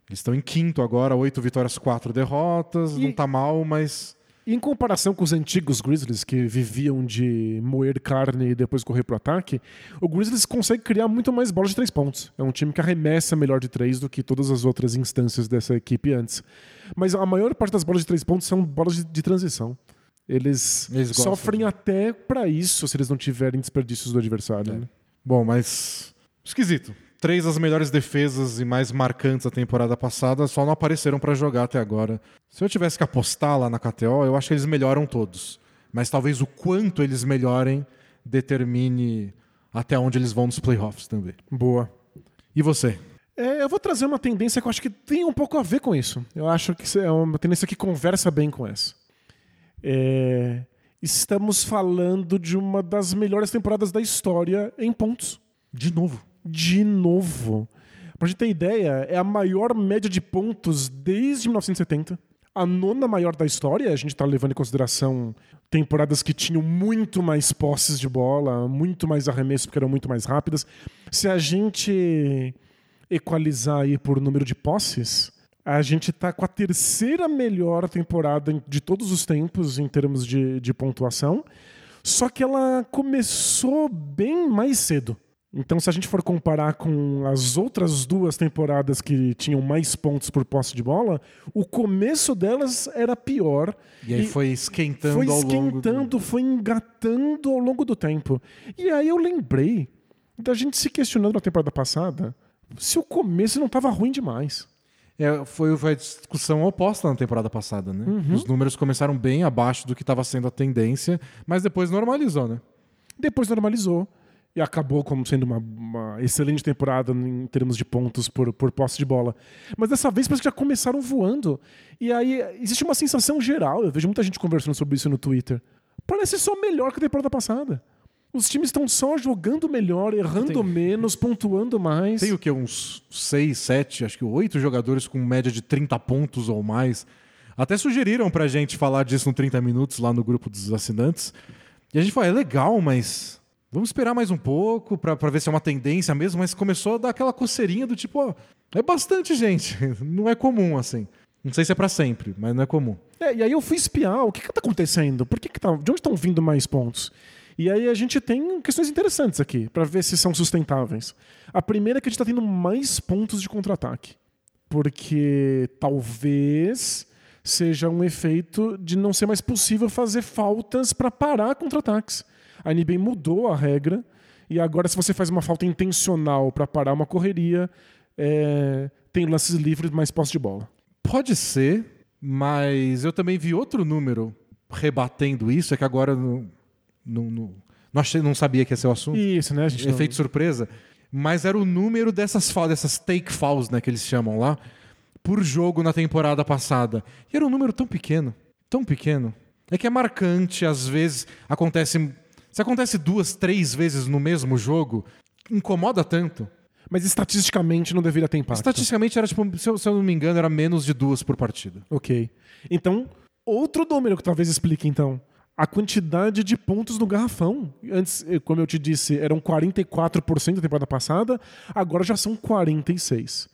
Eles estão em quinto agora, oito vitórias, quatro derrotas. E- Não tá mal, mas. Em comparação com os antigos Grizzlies, que viviam de moer carne e depois correr pro ataque, o Grizzlies consegue criar muito mais bolas de três pontos. É um time que arremessa melhor de três do que todas as outras instâncias dessa equipe antes. Mas a maior parte das bolas de três pontos são bolas de, de transição. Eles, Eles sofrem de- até pra isso se eles não tiverem desperdícios do adversário. É. né? Bom, mas. Esquisito. Três das melhores defesas e mais marcantes da temporada passada só não apareceram pra jogar até agora. Se eu tivesse que apostar lá na KTO, eu acho que eles melhoram todos. Mas talvez o quanto eles melhorem determine até onde eles vão nos playoffs também. Boa. E você? É, eu vou trazer uma tendência que eu acho que tem um pouco a ver com isso. Eu acho que é uma tendência que conversa bem com essa. É, estamos falando de uma das melhores temporadas da história em pontos. De novo. De novo. Pra gente ter ideia, é a maior média de pontos desde 1970. A nona maior da história, a gente tá levando em consideração temporadas que tinham muito mais posses de bola, muito mais arremessos porque eram muito mais rápidas. Se a gente equalizar aí por número de posses, a gente tá com a terceira melhor temporada em- de todos os tempos em termos de, de pontuação. Só que ela começou bem mais cedo. Então, se a gente for comparar com as outras duas temporadas que tinham mais pontos por posse de bola, o começo delas era pior. E aí foi esquentando foi ao longo. do- esquentando, foi engatando ao longo do tempo. E aí eu lembrei da gente se questionando na temporada passada se o começo não estava ruim demais. É, foi, foi a discussão oposta na temporada passada, né? Uhum. Os números começaram bem abaixo do que estava sendo a tendência, mas depois normalizou, né? Depois normalizou e acabou como sendo uma, uma excelente temporada em termos de pontos por, por posse de bola. Mas dessa vez parece que já começaram voando. E aí existe uma sensação geral, eu vejo muita gente conversando sobre isso no Twitter. Parece só melhor que a temporada passada. Os times estão só jogando melhor, errando Tem- menos, pontuando mais. Tem o que? Uns 6, 7, acho que 8 jogadores com média de 30 pontos ou mais. Até sugeriram pra gente falar disso no 30 minutos lá no grupo dos assinantes. E a gente falou, é legal, mas vamos esperar mais um pouco pra ver se é uma tendência mesmo. Mas começou a dar aquela coceirinha do tipo, ó, é bastante gente. Não é comum assim. Não sei se é pra sempre, mas não é comum. É, e aí eu fui espiar o que está acontecendo, por que, que tá, de onde estão vindo mais pontos? E aí a gente tem questões interessantes aqui para ver se são sustentáveis. A primeira é que a gente está tendo mais pontos de contra-ataque, porque talvez seja um efeito de não ser mais possível fazer faltas para parar contra-ataques. A NBA mudou a regra e agora se você faz uma falta intencional para parar uma correria, é, tem lances livres mais posse de bola. Pode ser, mas eu também vi outro número rebatendo isso, é que agora não, não, não, não, achei, não sabia que ia ser o assunto. Isso, né? A gente não- Efeito surpresa. Mas era o número dessas dessas take fouls, né, que eles chamam lá, por jogo na temporada passada. E era um número tão pequeno, tão pequeno. É que é marcante, às vezes acontece. Se acontece duas, três vezes no mesmo jogo, incomoda tanto. Mas estatisticamente não deveria ter impacto. Estatisticamente era tipo, se eu, se eu não me engano, era menos de duas por partida. Ok. Então, Outro número que talvez explique, então. A quantidade de pontos no garrafão. Antes, eh, como eu te disse, eram 44% da temporada passada, agora já são 46%.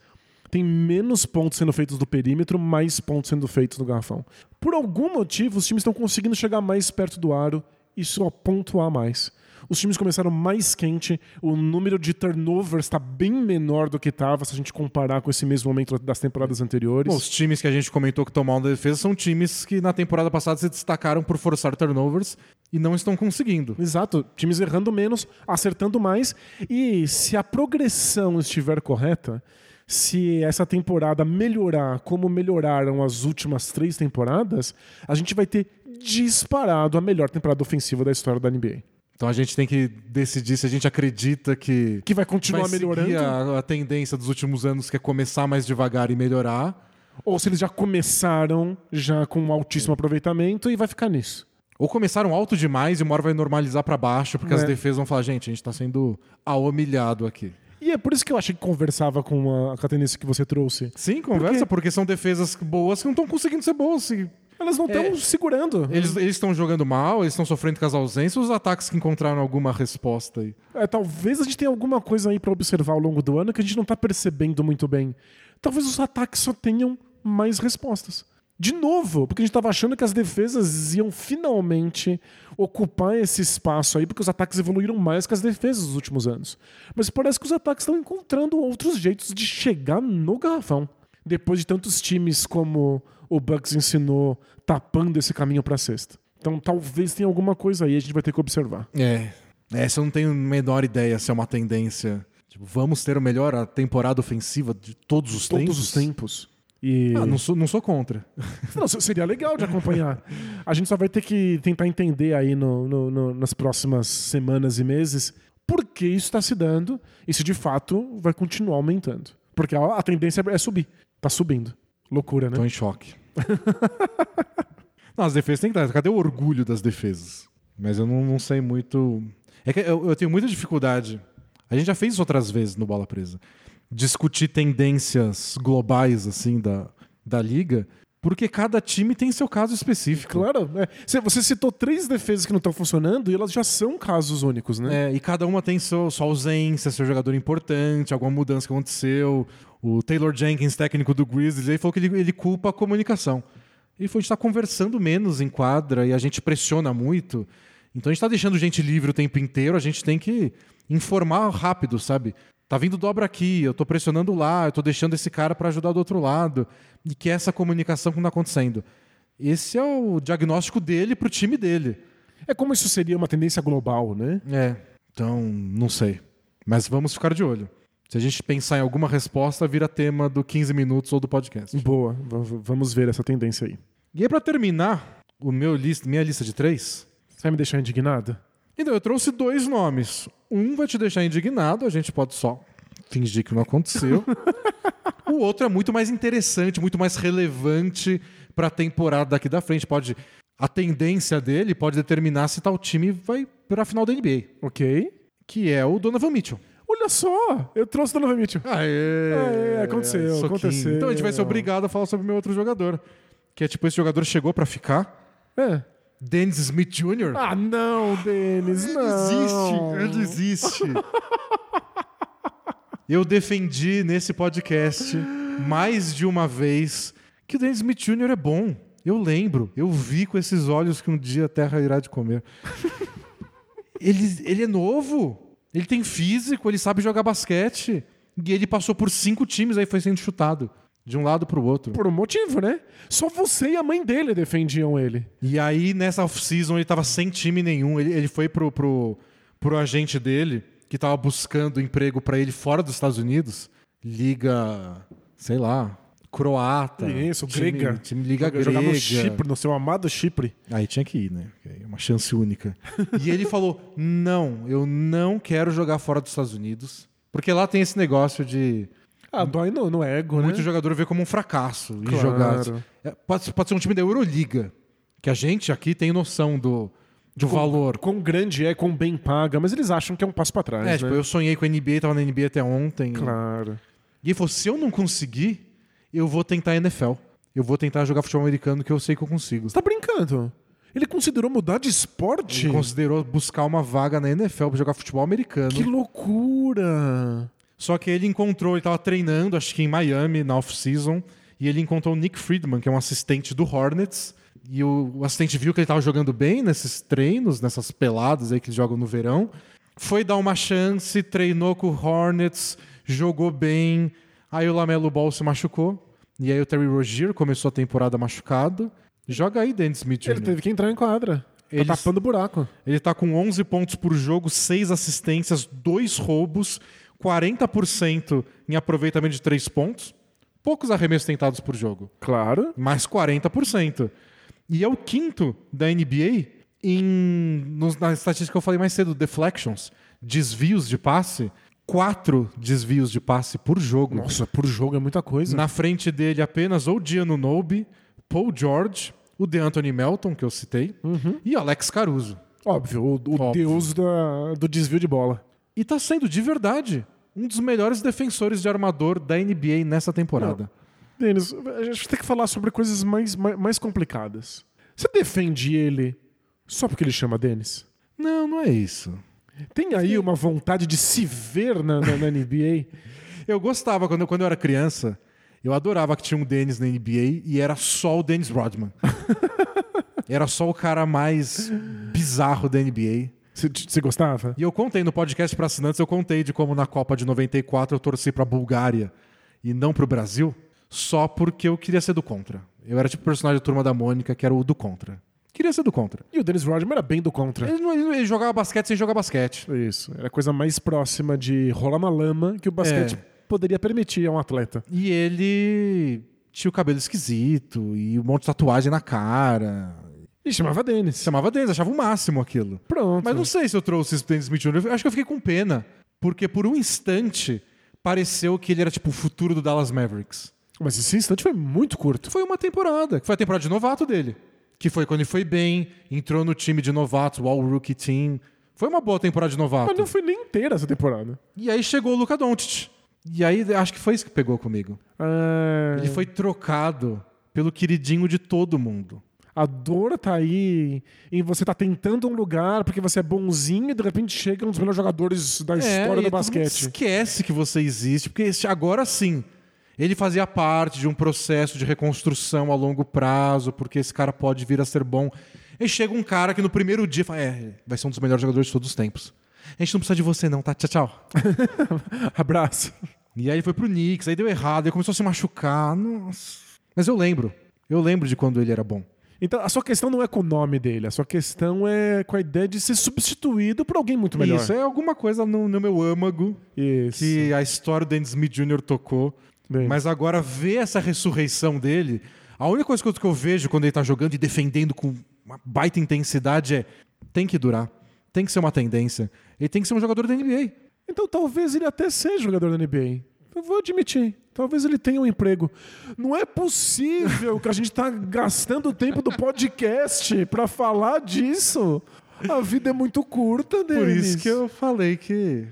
Tem menos pontos sendo feitos do perímetro, mais pontos sendo feitos no garrafão. Por algum motivo, os times estão conseguindo chegar mais perto do aro e só pontuar mais. Os times começaram mais quente, o número de turnovers está bem menor do que estava se a gente comparar com esse mesmo momento das temporadas anteriores. Bom, os times que a gente comentou que tomaram da defesa são times que na temporada passada se destacaram por forçar turnovers e não estão conseguindo. Exato, times errando menos, acertando mais. E se a progressão estiver correta, se essa temporada melhorar como melhoraram as últimas três temporadas, a gente vai ter disparado a melhor temporada ofensiva da história da NBA. Então a gente tem que decidir se a gente acredita que, Que vai continuar vai melhorando, a, a tendência dos últimos anos, que é começar mais devagar e melhorar. ou se eles já começaram já com um altíssimo aproveitamento e vai ficar nisso. Ou começaram alto demais e uma hora vai normalizar pra baixo, porque É. as defesas vão falar, gente, a gente tá sendo humilhado aqui. E é por isso que eu achei que conversava com a, com a tendência que você trouxe. Sim, conversa, porque são defesas boas que não estão conseguindo ser boas. E Elas não estão É. segurando. Eles estão jogando mal, eles estão sofrendo com as ausências, os ataques que encontraram alguma resposta aí. É, talvez a gente tenha alguma coisa aí pra observar ao longo do ano que a gente não tá percebendo muito bem. Talvez os ataques só tenham mais respostas. De novo, porque a gente tava achando que as defesas iam finalmente ocupar esse espaço aí, porque os ataques evoluíram mais que as defesas nos últimos anos. Mas parece que os ataques estão encontrando outros jeitos de chegar no garrafão. Depois de tantos times como o Bucks ensinou tapando esse caminho pra cesta. Então talvez tenha alguma coisa aí, a gente vai ter que observar. É. Essa eu não tenho a menor ideia se é uma tendência. Tipo, vamos ter a melhor a temporada ofensiva de todos os Todos tempos. os tempos. E... Ah, não sou, não sou contra. Não, se- seria legal de acompanhar. A gente só vai ter que tentar entender aí no- no- no- nas próximas semanas e meses por que isso está se dando e se de fato vai continuar aumentando. Porque a, a tendência é subir. Tá subindo. Loucura, né? Tô em choque. não, as defesas tem que dar. Cadê o orgulho das defesas? Mas eu não, não sei muito. É que eu, eu tenho muita dificuldade. A gente já fez isso outras vezes no Bola Presa. Discutir tendências globais, assim, da, da liga, porque cada time tem seu caso específico. Claro, né? Você- citou três defesas que não estão funcionando e elas já são casos únicos, né? É, e cada uma tem seu, sua ausência, seu jogador importante, alguma mudança que aconteceu. O Taylor Jenkins, técnico do Grizzlies, ele falou que ele, ele culpa a comunicação. Ele falou que a gente está conversando menos em quadra e a gente pressiona muito. Então a gente está deixando gente livre o tempo inteiro, a gente tem que informar rápido, sabe? Tá vindo dobra aqui, eu tô pressionando lá, eu tô deixando esse cara para ajudar do outro lado. E que é essa comunicação que não tá acontecendo. Esse é o diagnóstico dele pro time dele. É como isso seria uma tendência global, né? É, então não sei. Mas vamos ficar de olho. Se a gente pensar em alguma resposta, vira tema do 15 minutos ou do podcast. Boa, v- vamos ver essa tendência aí. E aí, pra terminar, o meu lista, minha lista de três. Você vai me deixar indignado? Então, eu trouxe dois nomes. Um vai te deixar indignado, a gente pode só fingir que não aconteceu. o outro é muito mais interessante, muito mais relevante pra temporada daqui da frente. Pode. A tendência dele pode determinar se tal time vai pra final da NBA. Ok. Que é o Donovan Mitchell. Olha só, eu trouxe o Donovan Mitchell. Aê, Aê, aconteceu, soquinho. aconteceu. Então a gente vai ser obrigado a falar sobre o meu outro jogador. Que é tipo, esse jogador chegou pra ficar. É. Dennis Smith Jr. Ah, não, Denis, ele não. existe, ele existe. Eu defendi nesse podcast mais de uma vez que o Dennis Smith Jr. é bom. Eu lembro, eu vi com esses olhos que um dia a terra irá de comer. ele, ele é novo, ele tem físico, ele sabe jogar basquete. E ele passou por cinco times, aí foi sendo chutado. De um lado pro outro. Por um motivo, né? Só você e a mãe dele defendiam ele. E aí, nessa off-season, ele tava sem time nenhum. Ele, ele foi pro, pro, pro agente dele, que tava buscando emprego pra ele fora dos Estados Unidos. Liga, sei lá, croata. Isso, time- grega. Time Liga Jogar- Jogar no grega. Chipre, no seu amado Chipre. Aí tinha que ir, né? É Uma chance única. e ele falou: não, eu não quero jogar fora dos Estados Unidos. Porque lá tem esse negócio de Ah, dói no, no ego, muito né? jogador ver como um fracasso e Claro. jogar. É, Pode, pode ser um time da Euroliga, que a gente aqui tem noção do, do valor. Quão grande é, quão bem paga, mas eles acham que é um passo pra trás, É, né? tipo, eu sonhei com a NBA, tava na NBA até ontem. Claro. E ele falou: se eu não conseguir, eu vou tentar a NFL. eu vou tentar jogar futebol americano que eu sei que eu consigo. Você tá brincando? Ele considerou mudar de esporte? Ele considerou buscar uma vaga na NFL pra jogar futebol americano. Que loucura! Só que ele encontrou, ele tava treinando, acho que em Miami, na off-season, e ele encontrou o Nick Friedman, que é um assistente do Hornets. E o, o assistente viu que ele tava jogando bem nesses treinos, nessas peladas aí que eles jogam no verão. Foi dar uma chance, treinou com o Hornets, jogou bem. Aí o Lamelo Ball se machucou. E aí o Terry Rozier começou a temporada machucado. Joga aí, Dennis Smith Jr. Ele teve que entrar em quadra. Tá tapando buraco. Ele tá com 11 pontos por jogo, 6 assistências, 2 roubos, 40% em aproveitamento de 3 pontos. Poucos arremessos tentados por jogo, Claro. mais 40%. E é o quinto da NBA em nos, na estatística que eu falei mais cedo, deflections, desvios de passe, 4 desvios de passe por jogo. Nossa, por jogo é muita coisa. Na frente dele apenas o Diano Nobe, Paul George, o DeAnthony Melton, que eu citei, e Alex Caruso. Óbvio, o, o Óbvio. deus da- do desvio de bola. E tá sendo de verdade um dos melhores defensores de armador da NBA nessa temporada. Denis, a gente tem que falar sobre coisas mais, mais, mais complicadas. Você defende ele só porque ele chama Denis? Não, não é isso. Tem aí uma vontade de se ver na, na- na NBA? Eu gostava, quando eu, quando eu era criança, eu adorava que tinha um Dennis na NBA e era só o Dennis Rodman. era só o cara mais bizarro da NBA. Você- gostava? E eu contei no podcast para assinantes, eu contei de como na Copa de 94 eu torci pra Bulgária e não pro Brasil, só porque eu queria ser do contra. Eu era tipo o personagem da Turma da Mônica, que era o do contra. Queria ser do contra. E o Dennis Rodman era bem do contra. Ele, não- ele- ele jogava basquete sem jogar basquete. Isso. Era a coisa mais próxima de rolar na lama que o basquete É. poderia permitir a um atleta. E ele tinha o cabelo esquisito e um monte de tatuagem na cara. E chamava Dennis. Chamava Dennis, achava o máximo aquilo. Pronto. Mas não sei se eu trouxe esse Dennis Smith Jr. Acho que eu fiquei com pena. Porque por um instante pareceu que ele era tipo o futuro do Dallas Mavericks. Mas esse instante foi muito curto. Foi uma temporada, que foi a temporada de novato dele. Que foi quando ele foi bem, entrou no time de novatos, o All Rookie Team. Foi uma boa temporada de novato. Mas não foi nem inteira essa temporada. E aí chegou o Luka Doncic. E aí acho que foi isso que pegou comigo. Ah, Ele foi trocado pelo queridinho de todo mundo. A dor tá aí em você tá tentando um lugar porque você é bonzinho e de repente chega um dos melhores jogadores da história É, e do basquete. Esquece que você existe, porque agora sim. Ele fazia parte de um processo de reconstrução a longo prazo, porque esse cara pode vir a ser bom. E chega um cara que no primeiro dia fala: É, vai ser um dos melhores jogadores de todos os tempos. A gente não precisa de você, não, tá? Tchau, tchau. Abraço. E aí ele foi pro Knicks, aí deu errado, ele começou a se machucar. Nossa. Mas eu lembro. Eu lembro de quando ele era bom. Então, a sua questão não é com o nome dele, a sua questão é com a ideia de ser substituído por alguém muito melhor. Isso é alguma coisa no, no meu âmago Isso. que a história do Dennis Smith Jr. tocou. Bem. Mas agora ver essa ressurreição dele, a única coisa que eu vejo quando ele tá jogando e defendendo com uma baita intensidade é tem que durar, tem que ser uma tendência. Ele tem que ser um jogador da NBA. Então talvez ele até seja jogador da NBA. Eu vou admitir. Talvez ele tenha um emprego. Não é possível que a gente tá gastando o tempo do podcast pra falar disso. A vida é muito curta, Denis. Por isso que eu falei que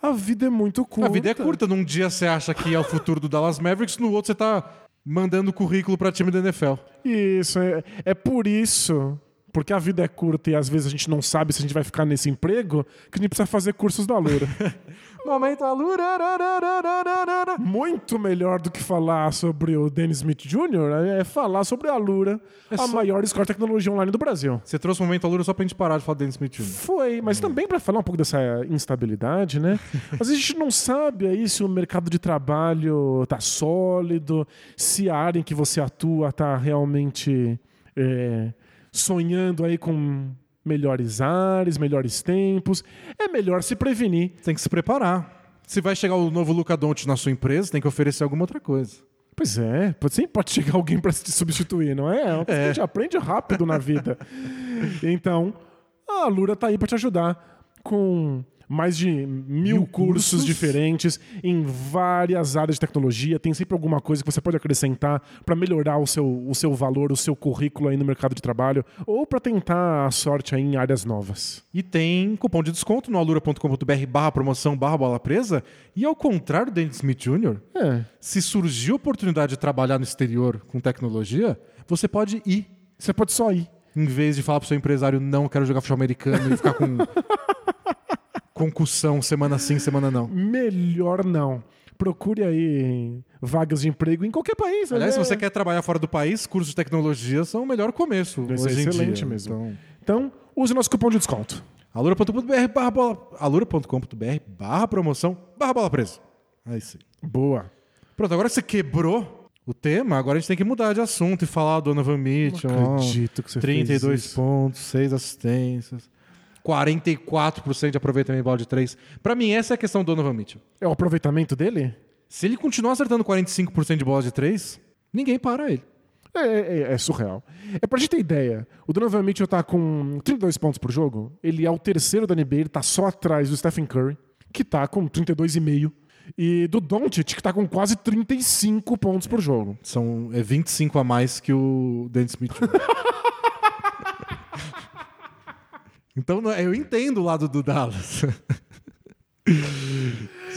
A vida é muito curta. a vida é curta. Num dia você acha que é o futuro do Dallas Mavericks, no outro você tá mandando currículo pra time da NFL. Isso, é, é por isso. Porque a vida é curta e às vezes a gente não sabe se a gente vai ficar nesse emprego, que a gente precisa fazer cursos da Lura. Momento Alura. Muito melhor do que falar sobre o Dennis Smith Jr. é falar sobre a Lura, a só- maior escola de tecnologia online do Brasil. Você trouxe o momento Alura só pra gente parar de falar do Dennis Smith Jr. Foi, mas também para falar um pouco dessa instabilidade, né? Mas a gente não sabe aí se o mercado de trabalho tá sólido, se a área em que você atua tá realmente é, sonhando aí com melhores áreas, melhores tempos. É melhor se prevenir. Tem que se preparar. Se vai chegar o novo Luca Doncic na sua empresa, tem que oferecer alguma outra coisa. Pois é, sempre pode chegar alguém para te substituir, não é? É uma coisa que a gente aprende rápido na vida. Então, a Lura tá aí para te ajudar com mais de mil, Mil cursos, cursos. diferentes em várias áreas de tecnologia. Tem sempre alguma coisa que você pode acrescentar para melhorar o seu, o seu valor, o seu currículo aí no mercado de trabalho ou para tentar a sorte aí em áreas novas. E tem cupom de desconto no alura.com.br barra promoção barra bola presa. E ao contrário do Dennis Smith Jr., É, se surgir oportunidade de trabalhar no exterior com tecnologia, você pode ir. você pode só ir. Em vez de falar pro seu empresário, não, quero jogar futebol americano e ficar com concussão semana sim, semana não. Melhor não. Procure aí vagas de emprego em qualquer país. Aliás, se né? você quer trabalhar fora do país, cursos de tecnologia são o melhor começo. É excelente dia. mesmo. Então, Então, use nosso cupom de desconto. alura.com.br barra bola. alura.com.br barra promoção barra bola presa. Aí sim. Boa. Pronto, agora você quebrou o tema, agora a gente tem que mudar de assunto e falar do Donovan Mitchell. Não acredito que você 32 fez isso. pontos, 6 assistências, 44% de aproveitamento em bola de 3. Pra mim, essa é a questão do Donovan Mitchell. É o aproveitamento dele? Se ele continuar acertando 45% de bola de 3, ninguém para ele. É, é- é surreal. É pra gente ter ideia. O Donovan Mitchell tá com 32 pontos por jogo. Ele é o terceiro da NBA, ele tá só atrás do Stephen Curry, que tá com 32,5. E do Doncic, que tá com quase 35 pontos por jogo. São é 25 a mais que o Dennis Smith. Então, é- eu entendo o lado do Dallas.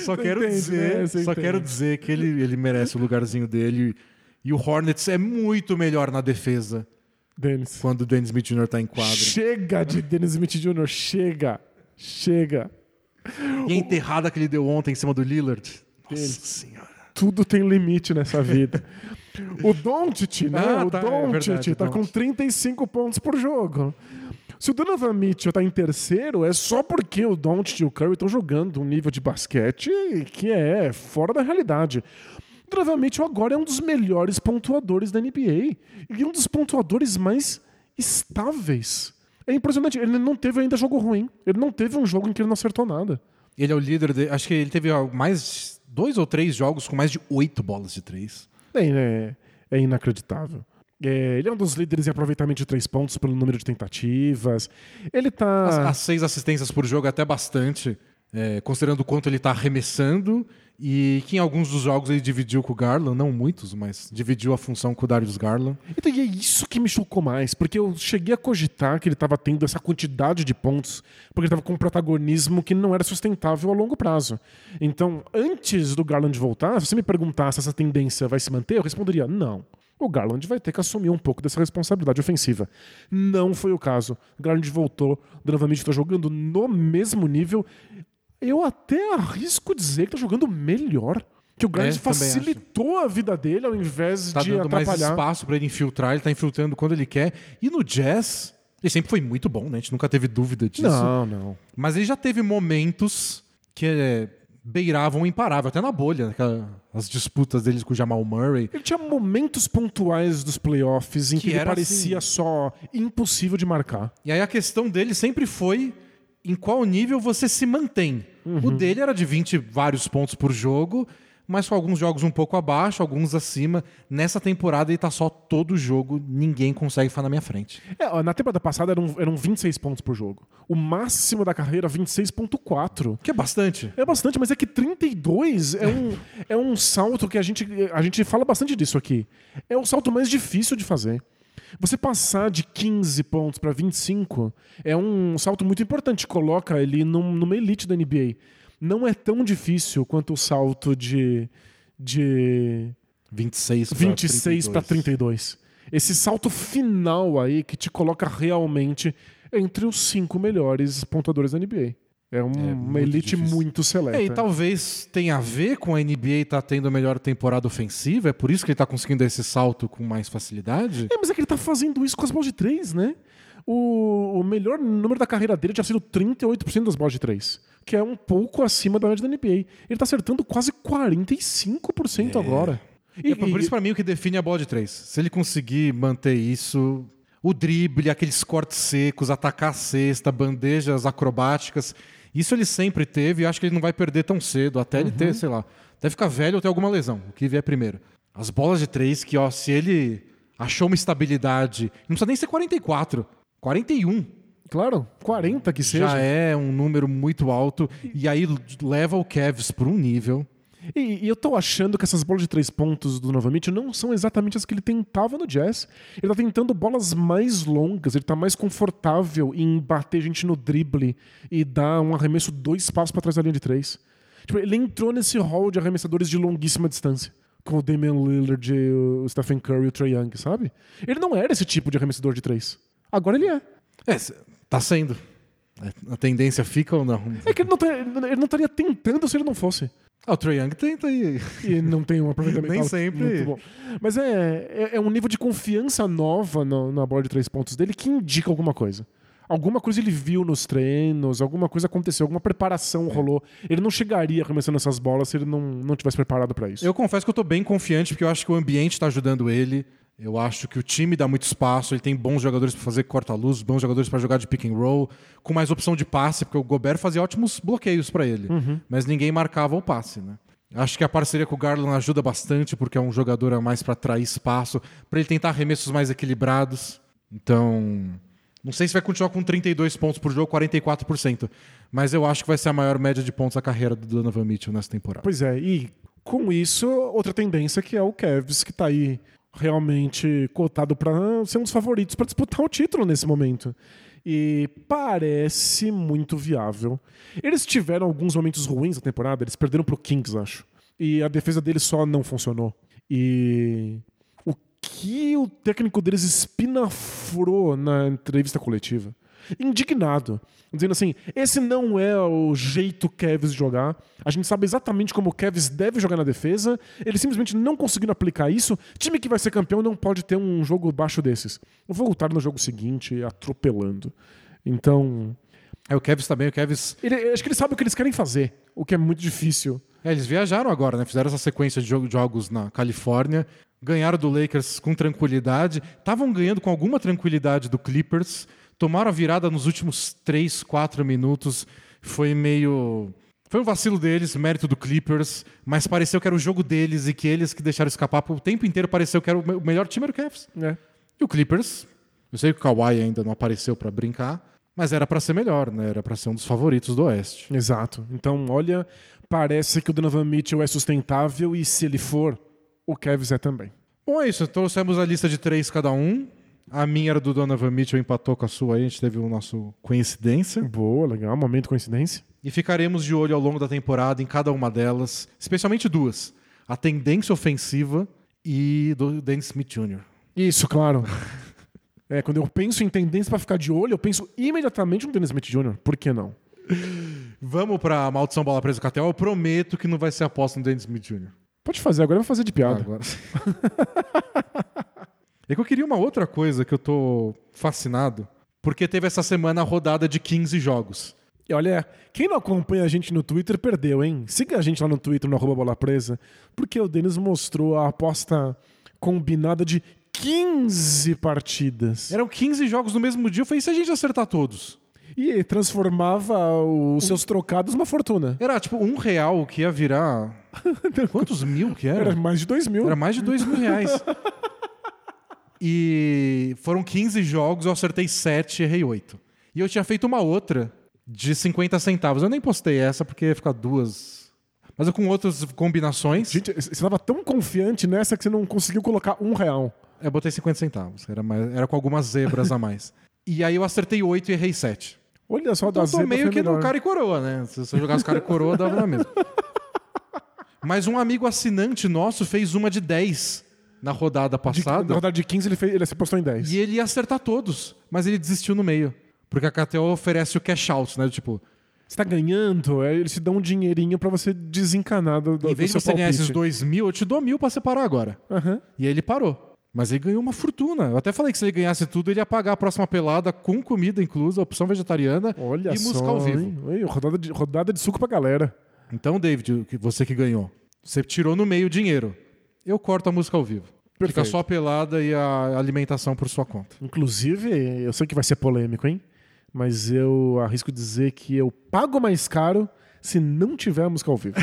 Só Você quero entende, dizer, né? Só entende. quero dizer que ele, ele merece o lugarzinho dele. E o Hornets é muito melhor na defesa Dennis. quando o Dennis Smith Jr. tá em quadra. Chega de Dennis Smith Jr., chega. Chega. E a enterrada que ele deu ontem em cima do Lillard. Nossa senhora. Tudo tem limite nessa vida. O Doncic, né? Ah, o tá, é Doncic verdade, tá com Doncic. 35 pontos por jogo. Se o Donovan Mitchell tá em terceiro, é só porque o Doncic e o Curry estão jogando um nível de basquete que é fora da realidade. O Donovan Mitchell agora é um dos melhores pontuadores da NBA e um dos pontuadores mais estáveis. É impressionante, ele não teve ainda jogo ruim. Ele não teve um jogo em que ele não acertou nada. Ele é o líder. De, acho que ele teve mais dois ou três jogos com mais de oito bolas de três. É, é, é inacreditável. É, ele é um dos líderes em aproveitamento de três pontos pelo número de tentativas. Ele As, tá. as seis assistências por jogo é até bastante, é, considerando o quanto ele está arremessando. E que em alguns dos jogos ele dividiu com o Garland, não muitos, mas dividiu a função com o Darius Garland. Então, e é isso que me chocou mais, porque eu cheguei a cogitar que ele estava tendo essa quantidade de pontos, porque ele estava com um protagonismo que não era sustentável a longo prazo. Então, antes do Garland voltar, se você me perguntasse se essa tendência vai se manter, eu responderia não. O Garland vai ter que assumir um pouco dessa responsabilidade ofensiva. Não foi o caso. O Garland voltou, o Donovan Mitchell está jogando no mesmo nível. Eu até arrisco dizer que está jogando melhor. Que o Garland É, facilitou a vida dele ao invés Tá de dando mais atrapalhar. espaço para ele infiltrar, ele tá infiltrando quando ele quer. E no Jazz, ele sempre foi muito bom, né? A gente nunca teve dúvida disso. Não, não. Mas ele já teve momentos que é, beiravam o imparável, até na bolha, né? As disputas deles com o Jamal Murray. Ele tinha momentos pontuais dos playoffs em que, Que ele parecia assim- só impossível de marcar. E aí a questão dele sempre foi em qual nível você se mantém. Uhum. O dele era de 20 vários pontos por jogo, mas com alguns jogos um pouco abaixo, alguns acima. Nessa temporada ele tá só todo jogo, ninguém consegue ficar na minha frente. É, ó, na temporada passada eram, eram 26 pontos por jogo. O máximo da carreira, 26,4. Que é bastante. É bastante, mas é que 32 é um, é um salto que a gente, a gente fala bastante disso aqui. É o salto mais difícil de fazer. Você passar de 15 pontos para 25 é um salto muito importante. Coloca ele num- numa elite da NBA. Não é tão difícil quanto o salto de, de 26 pra 26 para 32. Esse salto final aí que te coloca realmente entre os cinco melhores pontuadores da NBA. É, um- uma muito elite difícil. muito seleta. É, e talvez tenha a ver com a NBA estar tendo a melhor temporada ofensiva, é por isso que ele tá conseguindo esse salto com mais facilidade. É, mas é que ele tá fazendo isso com as bolas de três, né? O, o melhor número da carreira dele tinha sido 38% das bolas de três, que é um pouco acima da média da NBA. Ele tá acertando quase 45% agora. E, É por isso, pra mim, o que define é a bola de três. Se ele conseguir manter isso, o drible, aqueles cortes secos, atacar a cesta, bandejas acrobáticas, isso ele sempre teve e acho que ele não vai perder tão cedo, até ele Uhum. ter, sei lá, até ficar velho ou ter alguma lesão, o que vier primeiro. As bolas de três, que ó, se ele achou uma estabilidade, não precisa nem ser 44, 41. Claro, 40 que seja. Já é um número muito alto. E aí leva o Cavs por um nível. E, e, eu tô achando que essas bolas de três pontos do Nova Mitch não são exatamente as que ele tentava no Jazz. Ele tá tentando bolas mais longas, ele tá mais confortável em bater gente no drible e dar um arremesso dois passos para trás da linha de três. Tipo, ele entrou nesse hall de arremessadores de longuíssima distância. Com o Damian Lillard, o Stephen Curry e o Trae Young, sabe? Ele não era esse tipo de arremessador de três. Agora ele é. É, tá sendo. A tendência fica ou não? É que ele não, tá, ele não estaria tentando se ele não fosse. Ah, o Trae Young tenta aí. E não tem um aproveitamento Nem sempre. bom. Mas é, é, é, um nível de confiança nova no, na bola de três pontos dele que indica alguma coisa. Alguma coisa ele viu nos treinos, alguma coisa aconteceu, alguma preparação é. rolou. Ele não chegaria começando essas bolas se ele não, não tivesse preparado para isso. Eu confesso que eu tô bem confiante, porque eu acho que o ambiente está ajudando ele. Eu acho que o time dá muito espaço, ele tem bons jogadores para fazer corta-luz, bons jogadores para jogar de pick and roll, com mais opção de passe, porque o Gobert fazia ótimos bloqueios para ele, uhum. mas ninguém marcava o passe, né? Acho que a parceria com o Garland ajuda bastante, porque é um jogador a mais para atrair espaço, para ele tentar arremessos mais equilibrados. Então, não sei se vai continuar com 32 pontos por jogo, 44%, mas eu acho que vai ser a maior média de pontos da carreira do Donovan Mitchell nessa temporada. Pois é, e com isso, outra tendência que é o Kevs, que está aí realmente cotado para ser um dos favoritos para disputar o título nesse momento. E parece muito viável. Eles tiveram alguns momentos ruins na temporada, eles perderam pro Kings, acho. E a defesa deles só não funcionou. E o que o técnico deles espinafrou na entrevista coletiva? Indignado, dizendo assim: esse não é o jeito Kevs jogar. A gente sabe exatamente como o Kevs deve jogar na defesa. Ele simplesmente não conseguindo aplicar isso. Time que vai ser campeão não pode ter um jogo baixo desses. Voltar no jogo seguinte atropelando. Então. É, o Kevs também, o Kevs. Ele, acho que eles sabem o que eles querem fazer, o que é muito difícil. É, eles viajaram agora, né? Fizeram essa sequência de jogos na Califórnia, ganharam do Lakers com tranquilidade, estavam ganhando com alguma tranquilidade do Clippers tomaram a virada nos últimos 3, 4 minutos. Foi meio. Foi um vacilo deles, mérito do Clippers, mas pareceu que era o jogo deles e que eles que deixaram escapar. O tempo inteiro pareceu que era o melhor time era o Cavs. É. E o Clippers, eu sei que o Kawhi ainda não apareceu para brincar, mas era para ser melhor, né? Era para ser um dos favoritos do Oeste. Exato. Então, olha, parece que o Donovan Mitchell é sustentável e se ele for, o Cavs é também. Bom, é isso. Trouxemos a lista de três cada um. A minha era do Donovan Mitchell, empatou com a sua aí, a gente teve o nosso coincidência. Boa, legal, momento coincidência. E ficaremos de olho ao longo da temporada em cada uma delas, especialmente duas: a tendência ofensiva e do Dennis Smith Jr. Isso, claro. é, quando eu penso em tendência para ficar de olho, eu penso imediatamente no Dennis Smith Jr. Por que não? Vamos para Maldição Bola Presa Catel. Eu prometo que não vai ser aposta no Dennis Smith Jr. Pode fazer, agora eu vou fazer de piada. Ah, agora. É que eu queria uma outra coisa que eu tô fascinado, porque teve essa semana a rodada de 15 jogos. E olha, quem não acompanha a gente no Twitter perdeu, hein? Siga a gente lá no Twitter, no arroba bola presa, porque o Denis mostrou a aposta combinada de 15 partidas. Eram 15 jogos no mesmo dia, eu falei, e se a gente acertar todos? E transformava os seus trocados numa fortuna. Era tipo um real que ia virar. Quantos mil que era? Era mais de dois mil. Era mais de dois mil reais. E foram 15 jogos, eu acertei 7 e errei 8. E eu tinha feito uma outra de 50 centavos. Eu nem postei essa porque ia ficar duas. Mas eu com outras combinações. Gente, você estava tão confiante nessa que você não conseguiu colocar um real. Eu botei 50 centavos. Era, mais, era com algumas zebras a mais. E aí eu acertei 8 e errei 7. Olha só, então, da zebra meio que melhor. no cara e coroa, né? Se você jogasse cara e coroa, dava na mesma. Mas um amigo assinante nosso fez uma de 10 na rodada passada. De, na rodada de 15 ele, fez, ele se postou em 10. E ele ia acertar todos, mas ele desistiu no meio. Porque a KTO oferece o cash out, né? Tipo, você tá ganhando, eles te dão um dinheirinho para você desencanar do, do Em vez de você ganhar esses dois mil, eu te dou mil pra você parar agora. Uhum. E aí ele parou. Mas ele ganhou uma fortuna. Eu até falei que se ele ganhasse tudo, ele ia pagar a próxima pelada com comida inclusa, opção vegetariana Olha e música ao vivo. Hein? rodada, de, rodada de suco pra galera. Então, David, você que ganhou, você tirou no meio o dinheiro. Eu corto a música ao vivo. Perfeito. Fica só a pelada e a alimentação por sua conta. Inclusive, eu sei que vai ser polêmico, hein? Mas eu arrisco dizer que eu pago mais caro se não tiver a música ao vivo.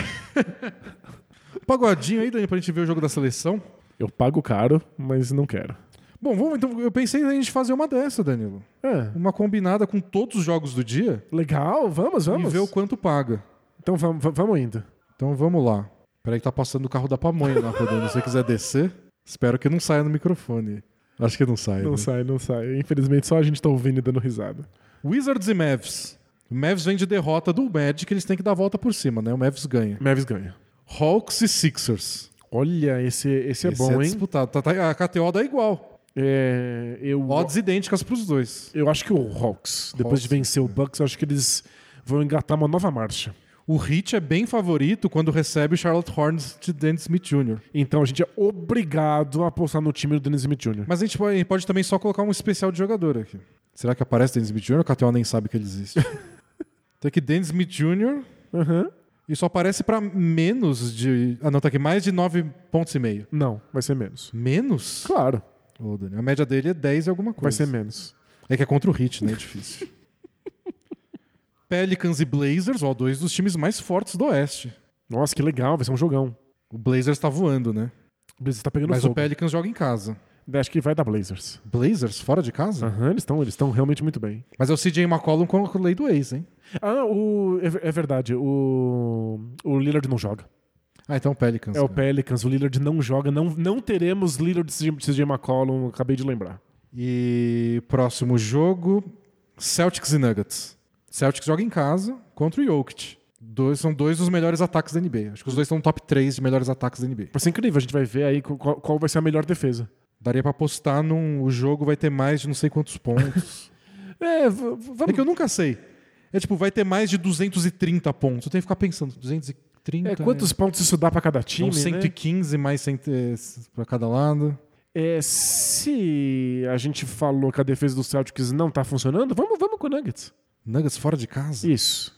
Pagodinho aí, Dani, pra gente ver o jogo da seleção. Eu pago caro, mas não quero. Bom, vamos, então, eu pensei em a gente fazer uma dessa, Danilo. É. Uma combinada com todos os jogos do dia Legal, vamos, vamos. e ver o quanto paga. Então vamos, va- vamos indo. Então vamos lá. Peraí que tá passando o carro da pamonha lá rodando. Se você quiser descer, espero que não saia no microfone. Acho que não sai. Não né? sai, não sai. Infelizmente só a gente tá ouvindo e dando risada. Wizards e Mavs. O Mavs vem de derrota do Magic, eles têm que dar a volta por cima, né? O Mavs ganha. Mavis ganha. Hawks e Sixers. Olha, esse, esse é Esse bom, hein? disputado. Tá- tá- a KTO dá igual. É, eu, Odds idênticas pros dois. eu acho que o Hawks, depois de Hawks, vencer o Bucks, eu acho que eles vão engatar uma nova marcha. O Heat é bem favorito quando recebe o Charlotte Hornets de Dennis Smith Jr. Então a gente é obrigado a apostar no time do Dennis Smith Jr. Mas a gente pode, pode também só colocar um especial de jogador aqui. Será que aparece Dennis Smith Jr. ou a KTO nem sabe que ele existe? Tem aqui Dennis Smith Jr. Aham. e só aparece pra menos de... Ah, não, tá aqui mais de 9 pontos e meio. Não, vai ser menos. Menos? Claro, Ô, Dani, a média dele é 10 e alguma vai coisa. ser menos. É que é contra o Heat, né? É difícil. Pelicans e Blazers, ó, dois dos times mais fortes do Oeste. Nossa, que legal, vai ser um jogão. O Blazers tá voando, né? O Blazers tá pegando Mas fogo. o Pelicans joga em casa. Acho que vai dar Blazers. Blazers, fora de casa? Aham, eles estão eles tão realmente muito bem. Mas é o CJ McCollum com a lei do ex, hein? Ah, o, é, é verdade. O, o Lillard não joga. Ah, então o Pelicans. É o né? Pelicans. O Lillard não joga. Não, não teremos Lillard e CJ McCollum. Acabei de lembrar. E próximo jogo, Celtics e Nuggets. Celtics joga em casa contra o Jokic. Dois, são dois dos melhores ataques da NBA. Acho que os dois estão no top 3 de melhores ataques da NBA. Vai ser incrível. A gente vai ver aí qual, qual vai ser a melhor defesa. Daria pra apostar num. O jogo vai ter mais de não sei quantos pontos. É, vamos. é que eu nunca sei. É tipo, vai ter mais de 230 pontos. Eu tenho que ficar pensando, 230. É, quantos pontos isso dá pra cada time, São né? 115 mais 100 eh, pra cada lado. É, se a gente falou que a defesa do Celtics não tá funcionando, vamos, vamos com o Nuggets. Nuggets fora de casa. Isso.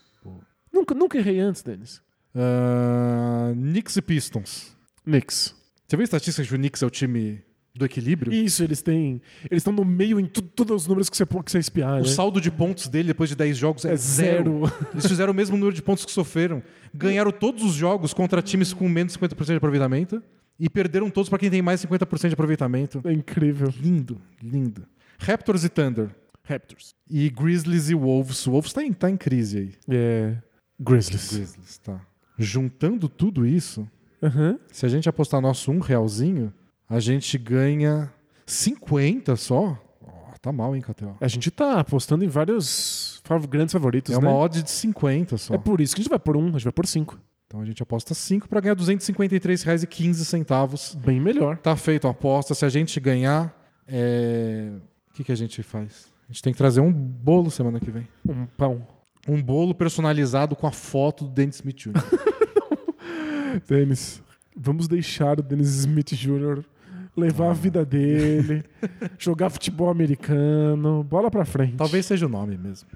Nunca, nunca errei antes, Denis. Ah, Knicks e Pistons. Knicks. Você viu a estatística de que o Knicks é o time do equilíbrio? Isso, eles têm. Eles estão no meio em tu- todos os números que você, que você espiar, O né? saldo de pontos dele depois de 10 jogos é, É zero. zero. Eles fizeram o mesmo número de pontos que sofreram. Ganharam todos os jogos contra times com menos de 50% de aproveitamento. E perderam todos para quem tem mais de 50% de aproveitamento. É incrível. Lindo, lindo. Raptors e Thunder. Raptors. E Grizzlies e Wolves. O Wolves tá em, tá em crise aí. É. Grizzlies. Grizzlies, tá. Juntando tudo isso, Aham. se a gente apostar nosso um realzinho, a gente ganha 50 só. Ó, tá mal, hein, Catel? A gente tá apostando em vários grandes favoritos, É né? uma odd de 50 só. É por isso que a gente vai por um, a gente vai por cinco. Então a gente aposta 5 para ganhar R$ 253,15. Bem melhor. Tá feito a aposta. Se a gente ganhar, é... o que, que a gente faz? A gente tem que trazer um bolo semana que vem. Um pão. Um bolo personalizado com a foto do Dennis Smith Jr. Denis, vamos deixar o Dennis Smith Jr. levar a vida dele, jogar futebol americano, bola pra frente. Talvez seja o nome mesmo.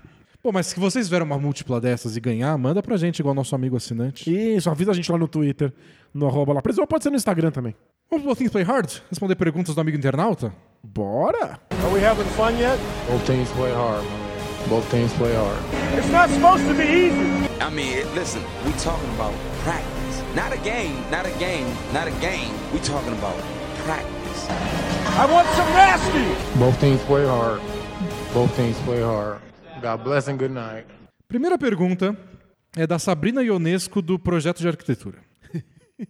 Pô, mas se vocês tiverem uma múltipla dessas e ganhar, manda pra gente, igual nosso amigo assinante. Isso, avisa a gente lá no Twitter, no arroba lá preso, ou pode ser no Instagram também. Vamos pro Things Play Hard? Responder perguntas do amigo internauta? Bora! Are we having fun yet? Both teams play hard. Both teams play hard. It's not supposed to be easy. I mean, listen, we talking about practice. Not a game, not a game, not a game. We talking about practice. I want some nasty. Both teams play hard. Both teams play hard. God bless and good night. Primeira pergunta é da Sabrina Ionesco, do Projeto de Arquitetura.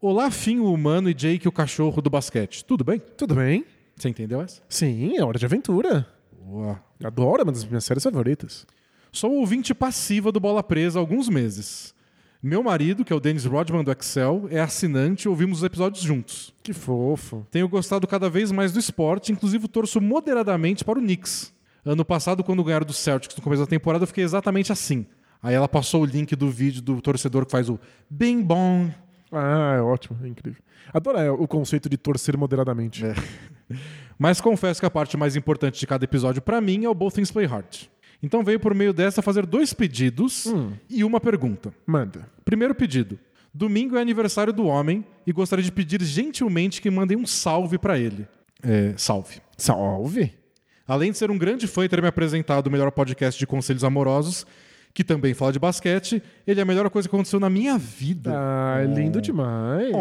Olá, Fim, o humano, e Jake, o cachorro do basquete. Tudo bem? Tudo bem? Você entendeu essa? Sim, é hora de aventura. Boa. Adoro, é uma das minhas séries favoritas. Sou ouvinte passiva do Bola Presa há alguns meses. Meu marido, que é o Dennis Rodman do Excel, é assinante e ouvimos os episódios juntos. Que fofo. Tenho gostado cada vez mais do esporte, inclusive torço moderadamente para o Knicks. Ano passado, quando ganharam do Celtics no começo da temporada, eu fiquei exatamente assim. Aí ela passou o link do vídeo do torcedor que faz o bing bong. Ah, é ótimo, é incrível. Adoro é, o conceito de torcer moderadamente. Mas confesso que a parte mais importante de cada episódio para mim é o Both Things Play Hard. Então veio por meio dessa fazer dois pedidos e uma pergunta. Manda. Primeiro pedido. Domingo é aniversário do homem e gostaria de pedir gentilmente que mandem um salve para ele. É, salve. Salve. Além de ser um grande fã e ter me apresentado o melhor podcast de conselhos amorosos, que também fala de basquete. Ele é a melhor coisa que aconteceu na minha vida. Ah, é lindo demais.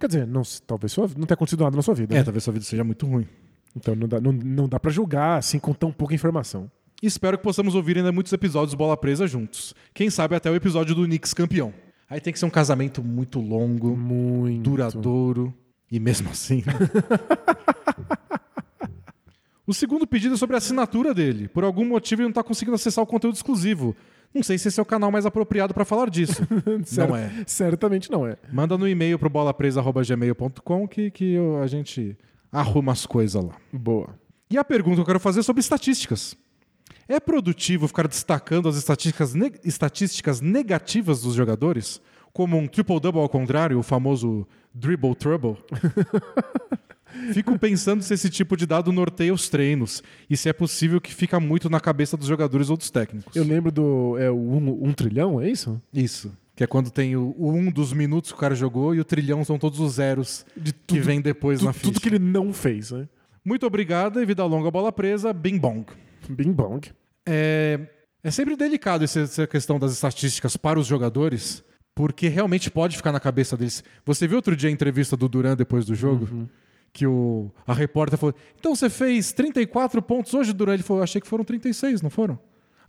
Quer dizer, não, talvez sua, não tenha acontecido nada na sua vida. É, né? talvez sua vida seja muito ruim. Então não dá, não, não dá pra julgar assim com tão pouca informação. Espero que possamos ouvir ainda muitos episódios Bola Presa juntos. Quem sabe até o episódio do Knicks campeão. Aí tem que ser um casamento muito longo, Muito. duradouro e mesmo assim. o segundo pedido é sobre a assinatura dele. Por algum motivo ele não está conseguindo acessar o conteúdo exclusivo. Não sei se esse é o canal mais apropriado para falar disso. Cer- não é. Certamente não é. Manda no e-mail pro bolapresa.gmail.com que, que eu- a gente arruma as coisas lá. Boa. E a pergunta que eu quero fazer é sobre estatísticas. É produtivo ficar destacando as estatísticas, ne- estatísticas negativas dos jogadores? Como um triple-double ao contrário, o famoso dribble-trouble? Fico pensando se esse tipo de dado norteia os treinos e se é possível que fica muito na cabeça dos jogadores ou dos técnicos. Eu lembro do. É o um, um trilhão, é isso? Isso. Que é quando tem o, o um dos minutos que o cara jogou e o trilhão são todos os zeros De que tudo- vem depois Tu- na ficha. tudo que ele não fez, né? Muito obrigado e vida longa bola presa, bing bong. Bing bong. É, é sempre delicado essa questão das estatísticas para os jogadores, porque realmente pode ficar na cabeça deles. Você viu outro dia a entrevista do Duran depois do jogo? Que o, a repórter falou: Então você fez 34 pontos hoje, Duran? Ele falou: Achei que foram 36, não foram?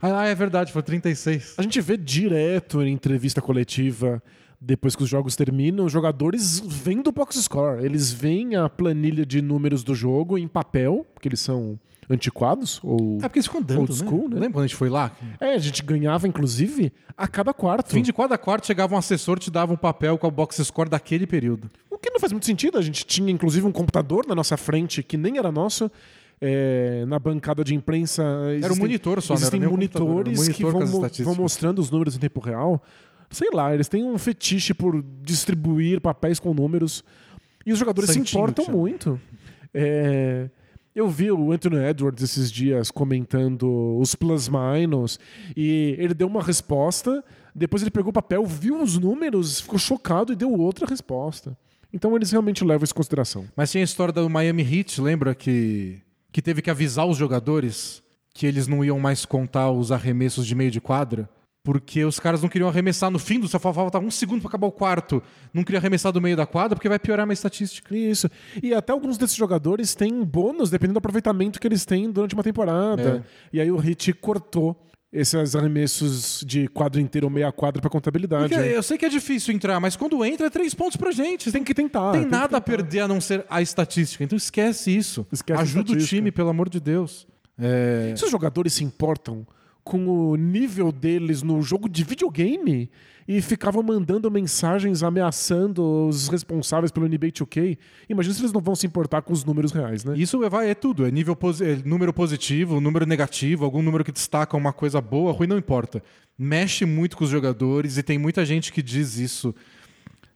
Ah, é verdade, foi 36. A gente vê direto em entrevista coletiva, depois que os jogos terminam, os jogadores vêm do box score. Eles veem a planilha de números do jogo em papel, porque eles são antiquados, ou... É porque eles ficam dando, Old school, né? Lembra quando a gente foi lá? É, a gente ganhava, inclusive, a cada quarto. Fim de cada quarto chegava um assessor te dava um papel com a box score daquele período. O que não faz muito sentido. A gente tinha, inclusive, um computador na nossa frente que nem era nosso. É, na bancada de imprensa. Era um monitor só, Existem um computador, era um monitores que monitor com vão, vão mostrando os números em tempo real. Sei lá, eles têm um fetiche por distribuir papéis com números. E os jogadores se Santinho, importam que chama. muito. É, eu vi o Anthony Edwards esses dias comentando os plus-minus e ele deu uma resposta, depois ele pegou o papel, viu os números, ficou chocado e deu outra resposta. Então eles realmente levam isso em consideração. Mas tinha a história do Miami Heat, lembra que, que teve que avisar os jogadores que eles não iam mais contar os arremessos de meio de quadra? Porque os caras não queriam arremessar no fim do só faltava um segundo para acabar o quarto. Não queria arremessar do meio da quadra porque vai piorar a minha estatística. Isso. E até alguns desses jogadores têm bônus dependendo do aproveitamento que eles têm durante uma temporada. E aí o Hit cortou esses arremessos de quadro inteiro ou meia quadra pra contabilidade. Porque eu sei que é difícil entrar, mas quando entra é três pontos pra gente. Tem que tentar. Não tem que nada a tentar. perder a não ser a estatística. Então esquece isso. Esquece a Ajuda o time, pelo amor de Deus. É... Se os jogadores se importam com o nível deles no jogo de videogame e ficavam mandando mensagens ameaçando os responsáveis pelo NBA 2K, imagina se eles não vão se importar com os números reais, né? Isso é, vai, é tudo. É nível é número positivo, número negativo, algum número que destaca uma coisa boa, ruim, não importa. Mexe muito com os jogadores e tem muita gente que diz isso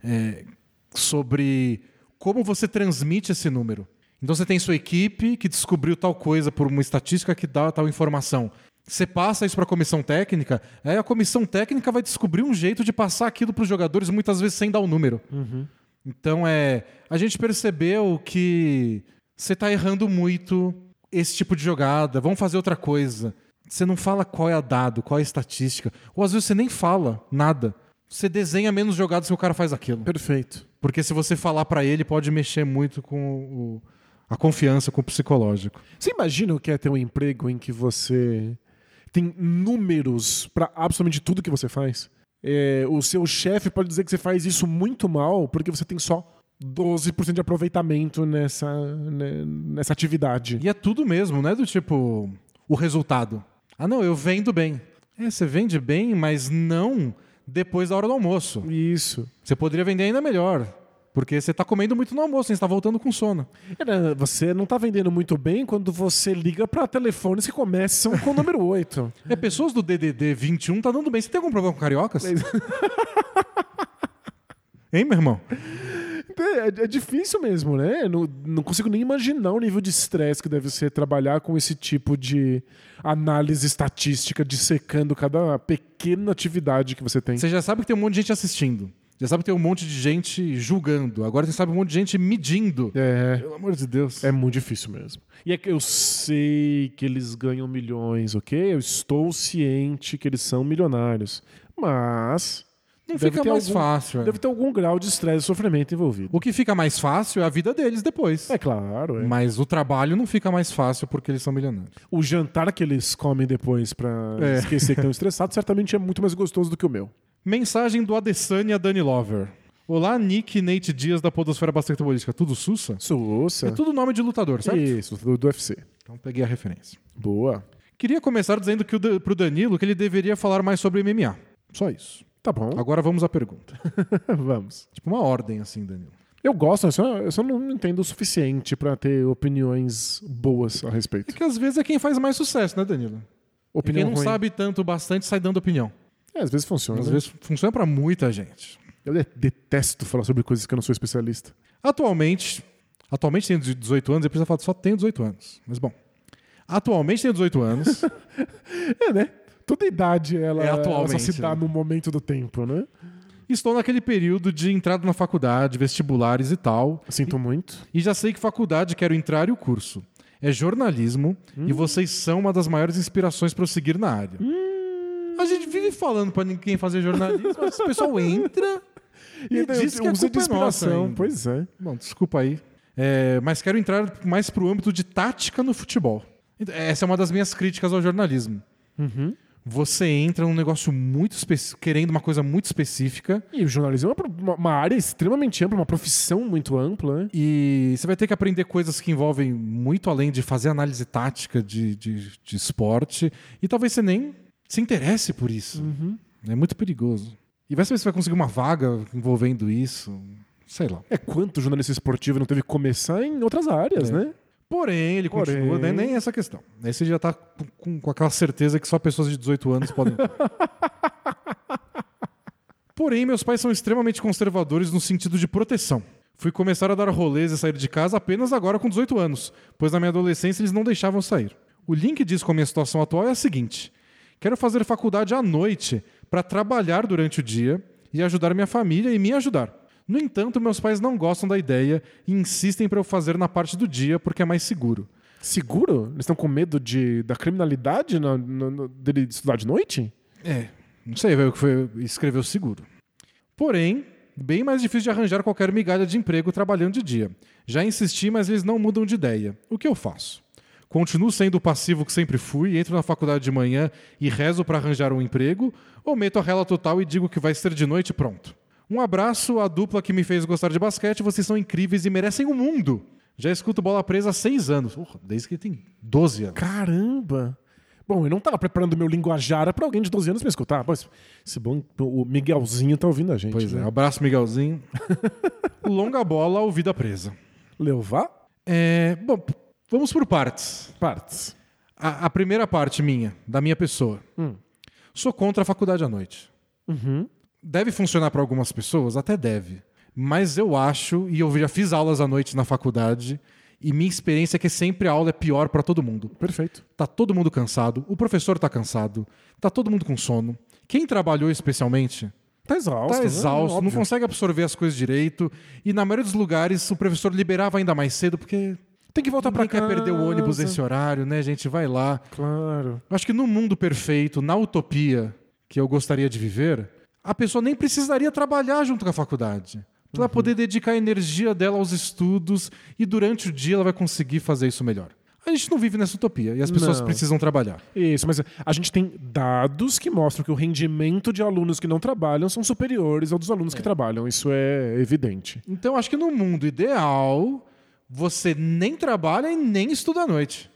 é, sobre como você transmite esse número. Então você tem sua equipe que descobriu tal coisa por uma estatística que dá tal informação. Você passa isso para a comissão técnica, aí a comissão técnica vai descobrir um jeito de passar aquilo para os jogadores, muitas vezes sem dar o número. Então é. A gente percebeu que você tá errando muito esse tipo de jogada. Vamos fazer outra coisa. Você não fala qual é a dado, qual é a estatística. Ou às vezes você nem fala nada. Você desenha menos jogadas que o cara faz aquilo. Perfeito. Porque se você falar pra ele, pode mexer muito com o- a confiança, com o psicológico. Você imagina o que é ter um emprego em que você tem números pra absolutamente tudo que você faz? É, o seu chefe pode dizer que você faz isso muito mal porque você tem só 12% de aproveitamento nessa, né, nessa atividade. E é tudo mesmo, não é do tipo o resultado. Ah, não, eu vendo bem. É, você vende bem, mas não depois da hora do almoço. Isso. Você poderia vender ainda melhor. Porque você tá comendo muito no almoço, você tá voltando com sono. Você não tá vendendo muito bem quando você liga pra telefones que começam com o número 8. É, pessoas do DDD 21 tá dando bem. Você tem algum problema com cariocas? hein, meu irmão? É, é difícil mesmo, né? Não, não consigo nem imaginar o nível de estresse que deve ser trabalhar com esse tipo de análise estatística, dissecando cada pequena atividade que você tem. Você já sabe que tem um monte de gente assistindo. Já sabe que tem um monte de gente julgando. Agora você sabe um monte de gente medindo. É. Pelo amor de Deus. É muito difícil mesmo. E é que eu sei que eles ganham milhões, ok? Eu estou ciente que eles são milionários. Mas. Não deve fica mais algum- fácil. é. Deve ter algum grau de estresse e sofrimento envolvido. O que fica mais fácil é a vida deles depois. É claro. é. Mas o trabalho não fica mais fácil porque eles são milionários. O jantar que eles comem depois pra É. esquecer que estão estressados certamente é muito mais gostoso do que o meu. Mensagem do Adesanya Dani Lover. Olá, Nick e Nate Dias da Podosfera Basquetebolística. Tudo Sussa? Souça. É tudo nome de lutador, certo? Isso, do, do UFC. Então peguei a referência. Boa. Queria começar dizendo que o pro Danilo que ele deveria falar mais sobre MMA. Só isso. Tá bom. Agora vamos à pergunta. Vamos. tipo uma ordem assim, Danilo. Eu gosto, eu só, eu só não entendo o suficiente pra ter opiniões boas a É respeito. que às vezes é quem faz mais sucesso, né, Danilo? Opinião quem não ruim. sabe tanto bastante sai dando opinião. É, às vezes funciona. Às né? vezes funciona pra muita gente. Eu de- detesto falar sobre coisas que eu não sou especialista. Atualmente, atualmente tenho 18 anos, e precisa falar só tenho 18 anos. Mas bom. Atualmente tenho 18 anos. É, né? Toda idade ela, É ela atualmente, só se dá né? no momento do tempo, né? Estou naquele período de entrada na faculdade, vestibulares e tal. Sinto muito. E já sei que faculdade quero entrar e o curso. É jornalismo e vocês são uma das maiores inspirações para eu seguir na área. A gente vive falando para ninguém fazer jornalismo, mas o pessoal entra e, ainda diz que a usa culpa de é inspiração. ainda. Pois é. Bom, desculpa aí. É, mas quero entrar mais pro âmbito de tática no futebol. Essa é uma das minhas críticas ao jornalismo. Você entra num negócio muito específico, querendo uma coisa muito específica, E o jornalismo é uma uma, área extremamente ampla, uma profissão muito ampla, né? e você vai ter que aprender coisas que envolvem muito além de fazer análise tática de, de, de esporte, e talvez você nem se interesse por isso. É muito perigoso. E vai saber se vai conseguir uma vaga envolvendo isso. Sei lá. É quanto jornalista esportivo não teve que começar em outras áreas, É. né? Porém, ele Porém. continua, né? nem essa questão. Esse já tá com, com- com aquela certeza que só pessoas de 18 anos podem. Porém, meus pais são extremamente conservadores no sentido de proteção. Fui começar a dar rolês e sair de casa apenas agora com 18 anos, pois na minha adolescência eles não deixavam sair. O link diz com a minha situação atual é a seguinte: quero fazer faculdade à noite para trabalhar durante o dia e ajudar minha família e me ajudar. No entanto, meus pais não gostam da ideia e insistem para eu fazer na parte do dia porque é mais seguro. Seguro? Eles estão com medo de, da criminalidade na, no- dele estudar de noite? É, não sei o que foi escreveu seguro. Porém, bem mais difícil de arranjar qualquer migalha de emprego trabalhando de dia. Já insisti, mas eles não mudam de ideia. O que eu faço? Continuo sendo o passivo que sempre fui, entro na faculdade de manhã e rezo para arranjar um emprego, ou meto a rela total e digo que vai ser de noite e pronto. Um abraço à dupla que me fez gostar de basquete, vocês são incríveis e merecem o mundo. Já escuto bola presa há seis anos. Porra, desde que tem 12 anos. Caramba! Bom, eu não tava preparando meu linguajar pra alguém de 12 anos me escutar. Pois, esse bom, o Miguelzinho tá ouvindo a gente. Pois é, né? abraço Miguelzinho. Longa bola ou vida presa. Levar É, bom, vamos por partes. partes. A, a primeira parte minha, da minha pessoa. Sou contra a faculdade à noite. Deve funcionar para algumas pessoas? Até deve. Mas eu acho, e eu já fiz aulas à noite na faculdade, e minha experiência é que sempre a aula é pior para todo mundo. Perfeito. Tá todo mundo cansado, o professor tá cansado, tá todo mundo com sono. Quem trabalhou especialmente Tá exausto. tá né? exausto, não Óbvio. consegue absorver as coisas direito. E na maioria dos lugares o professor liberava ainda mais cedo, porque Tem que voltar ninguém cá. quer perder o ônibus nesse horário, né, gente? Vai lá. Claro. Acho que no mundo perfeito, na utopia que eu gostaria de viver, a pessoa nem precisaria trabalhar junto com a faculdade. Pra ela poder dedicar a energia dela aos estudos e durante o dia ela vai conseguir fazer isso melhor. A gente não vive nessa utopia e as pessoas Não. precisam trabalhar. Isso, mas a gente tem dados que mostram que o rendimento de alunos que não trabalham são superiores ao dos alunos que trabalham. Isso é evidente. Então, acho que no mundo ideal, você nem trabalha e nem estuda à noite.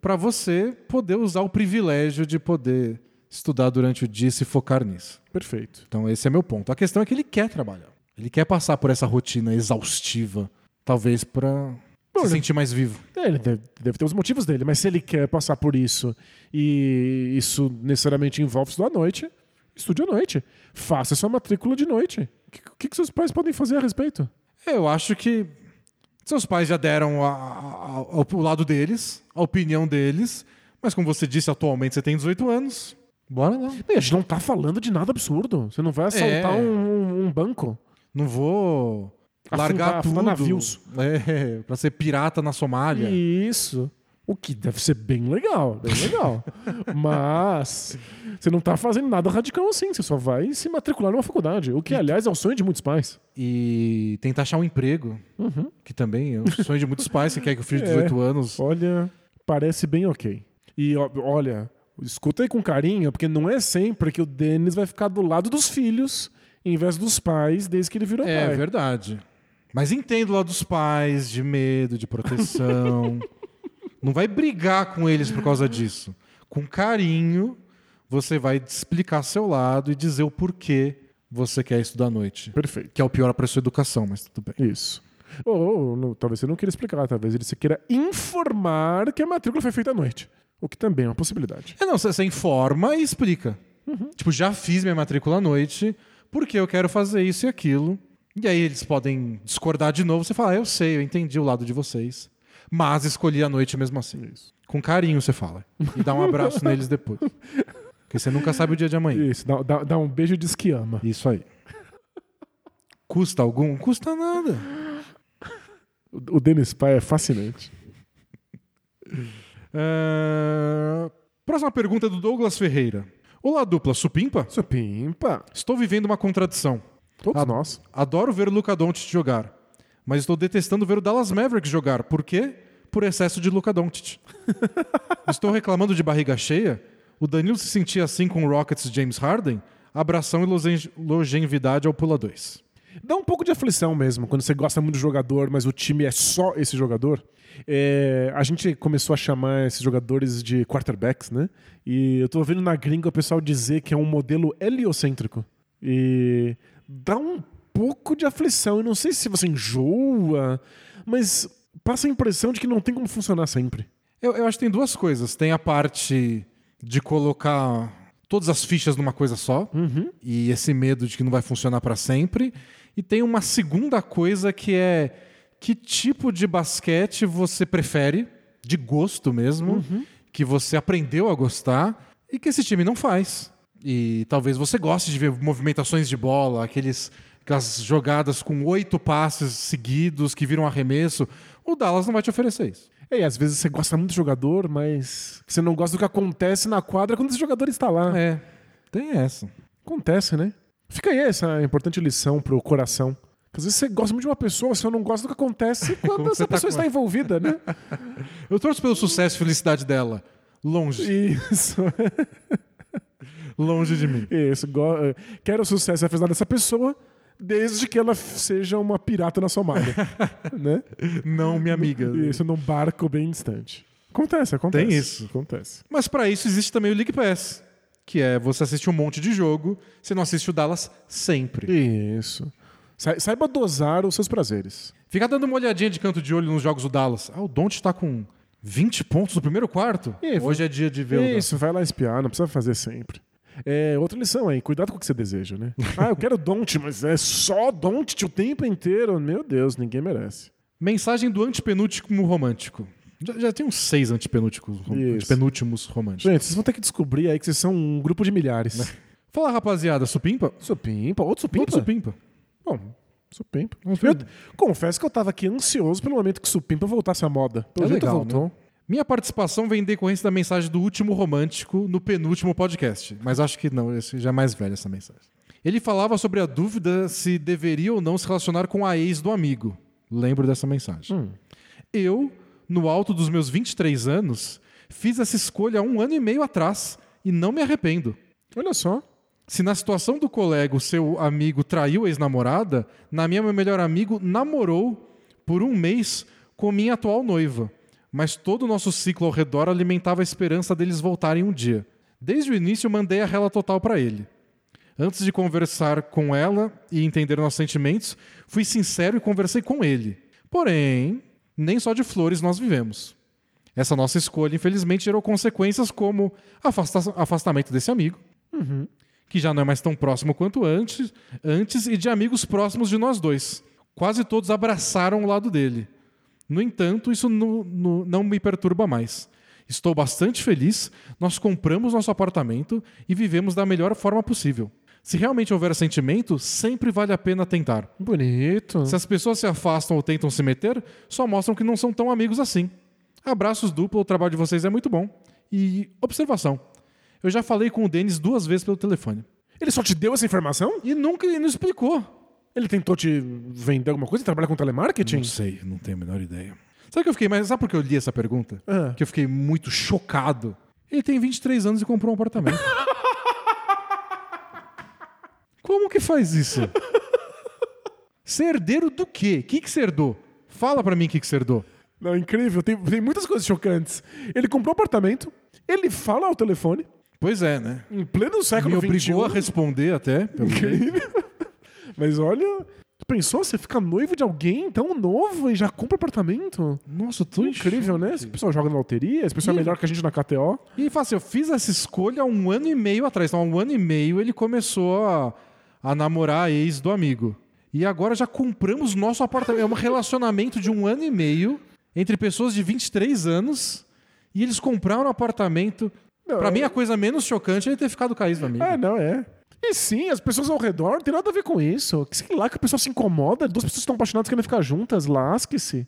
Pra você poder usar o privilégio de poder estudar durante o dia e se focar nisso. Perfeito. Então, esse é meu ponto. A questão é que ele quer trabalhar. Ele quer passar por essa rotina exaustiva, talvez pra se Olha. sentir mais vivo. É, Ele deve, deve ter os motivos dele, mas se ele quer passar por isso e isso necessariamente envolve estudar à noite, estude à noite. Faça sua matrícula de noite. O que, que que seus pais podem fazer a respeito? Eu acho que seus pais já deram a- a- a- o lado deles, a opinião deles, mas como você disse, atualmente você tem 18 anos. Bora lá. E a gente não tá falando de nada absurdo. Você não vai assaltar É. um, um banco. Não vou largar Afundar- tudo. afundar navios. É, pra ser pirata na Somália. Isso. O que deve ser bem legal, bem legal. Mas você não tá fazendo nada radical assim, você só vai se matricular numa faculdade. O que, aliás, é o sonho de muitos pais. E tentar achar um emprego, que também é o sonho de muitos pais, que quer que o filho de 18 anos. Olha, parece bem ok. E ó, olha, escuta aí com carinho, porque não é sempre que o Denis vai ficar do lado dos filhos em vez dos pais desde que ele virou É pai. verdade. Mas entendo lá dos pais, de medo, de proteção. Não vai brigar com eles por causa disso. Com carinho, você vai explicar seu lado e dizer o porquê você quer estudar à noite. Perfeito. Que é o pior para sua educação, mas tudo bem. Isso. Ou, ou, não, talvez você não queira explicar, talvez ele se queira informar que a matrícula foi feita à noite. O que também é uma possibilidade. É, não, você, informa e explica. Tipo, já fiz minha matrícula à noite, porque eu quero fazer isso e aquilo. E aí eles podem discordar de novo. Você fala, ah, eu sei, eu entendi o lado de vocês. Mas escolhi a noite mesmo assim. Com carinho você fala. E dá um abraço neles depois. Porque você nunca sabe o dia de amanhã. Isso, dá, dá- dá um beijo e diz que ama. Isso aí. Custa algum? Custa nada. O, o Denis Pai é fascinante. É, Próxima pergunta é do Douglas Ferreira. Olá, dupla. Supimpa? Supimpa. Estou vivendo uma contradição. Todos Ah, nós. Adoro ver o Luca Doncic jogar, mas estou detestando ver o Dallas Mavericks jogar. Por quê? Por excesso de Luca Doncic. estou reclamando de barriga cheia? O Danilo se sentia assim com o Rockets James Harden? Abração e longevidade ao Pula 2. Dá um pouco de aflição mesmo, quando você gosta muito do jogador, mas o time é só esse jogador. É, a gente começou a chamar esses jogadores de quarterbacks, né? E eu tô vendo na gringa o pessoal dizer que é um modelo heliocêntrico. E dá um pouco de aflição. Eu não sei se você enjoa, mas passa a impressão de que não tem como funcionar sempre. Eu, eu acho que tem duas coisas. Tem a parte de colocar todas as fichas numa coisa só e esse medo de que não vai funcionar para sempre. E tem uma segunda coisa que é que tipo de basquete você prefere, de gosto mesmo, que você aprendeu a gostar e que esse time não faz. E talvez você goste de ver movimentações de bola, aqueles, aquelas jogadas com oito passes seguidos que viram arremesso. O Dallas não vai te oferecer isso. É, e às vezes você gosta muito do jogador, mas você não gosta do que acontece na quadra quando esse jogador está lá. É, tem essa. Acontece, né? Fica aí essa importante lição pro coração. Às vezes você gosta muito de uma pessoa, você não gosta do que acontece quando Quando essa tá pessoa com- está envolvida, né? Eu torço pelo sucesso e felicidade dela. Longe. Isso. Longe de mim. Isso. Go- eh, Quero o sucesso e a felicidade dessa pessoa, desde que ela seja uma pirata na Somália. né? Não, minha amiga. Isso, num barco bem distante. Acontece, acontece. Tem isso. Acontece. Mas pra isso existe também o League Pass. Que é você assiste um monte de jogo, você não assiste o Dallas sempre. Isso. Sa- Saiba dosar os seus prazeres. Fica dando uma olhadinha de canto de olho nos jogos do Dallas. Ah, o Don't tá com 20 pontos no primeiro quarto? Ih, Hoje é dia de ver o. Isso, vai lá espiar, não precisa fazer sempre. É, outra lição aí, cuidado com o que você deseja, né? ah, eu quero Don't, mas é só Don't o tempo inteiro. Meu Deus, ninguém merece. Mensagem do antepenúltimo romântico. Já, já tem uns seis antepenúltimos, rom- antepenúltimos românticos. Gente, vocês vão ter que descobrir aí que vocês são um grupo de milhares. Fala, rapaziada. Supimpa? Supimpa, outro supimpa? Outro supimpa. Bom, supimpa. Eu confesso que eu tava aqui ansioso pelo momento que supimpa voltasse à moda. Pelo É jeito legal, voltou. né? Minha participação vem em decorrência da mensagem do último romântico no penúltimo podcast. Mas acho que não, esse já é mais velho essa mensagem. Ele falava sobre a dúvida se deveria ou não se relacionar com a ex do amigo. Lembro dessa mensagem. Eu, no alto dos meus 23 anos, fiz essa escolha há um ano e meio atrás e não me arrependo. Olha só. Se na situação do colega o seu amigo traiu a ex-namorada, na minha, meu melhor amigo namorou por um mês com minha atual noiva. Mas todo o nosso ciclo ao redor alimentava a esperança deles voltarem um dia. Desde o início mandei a rela total para ele. Antes de conversar com ela e entender nossos sentimentos, fui sincero e conversei com ele. Porém, nem só de flores nós vivemos. Essa nossa escolha, infelizmente, gerou consequências como afasta- afastamento desse amigo, que já não é mais tão próximo quanto antes, antes e de amigos próximos de nós dois. Quase todos abraçaram o lado dele. No entanto, isso nu- nu- não me perturba mais. Estou bastante feliz, nós compramos nosso apartamento e vivemos da melhor forma possível. Se realmente houver sentimento, sempre vale a pena tentar. Bonito. Se as pessoas se afastam ou tentam se meter, só mostram que não são tão amigos assim. Abraços duplo, o trabalho de vocês é muito bom. E observação. Eu já falei com o Denis duas vezes pelo telefone. Ele só te deu essa informação? E nunca ele não explicou. Ele tentou te vender alguma coisa? Trabalhar com telemarketing? Não sei, não tenho a menor ideia. Sabe que eu fiquei, mas sabe por que eu li essa pergunta? Ah. Que eu fiquei muito chocado. Ele tem 23 anos e comprou um apartamento. Como que faz isso? Ser herdeiro do quê? O que, que você herdou? Fala pra mim o que, que você herdou. Não, incrível. Tem, tem muitas coisas chocantes. Ele comprou um apartamento, ele fala ao telefone, Pois é, né? em pleno Me século obrigou a XXI. responder até. pelo. Incrível. Mas olha, tu pensou, você fica noivo de alguém tão novo e já compra apartamento? Nossa, tô Incrível, né? Esse pessoal joga na loteria, esse pessoal é Ih. melhor que a gente na KTO. E fala assim, eu fiz essa escolha um ano e meio atrás. Então, há um ano e meio ele começou a, a namorar a ex do amigo. E agora já compramos nosso apartamento. É um relacionamento de um ano e meio entre pessoas de 23 anos e eles compraram um apartamento. Não, pra é- mim, a coisa menos chocante é ele ter ficado caído do amigo. É, não, é. E sim, as pessoas ao redor não tem nada a ver com isso. Que Sei lá que a pessoa se incomoda, duas pessoas estão apaixonadas querendo ficar juntas, lasque-se.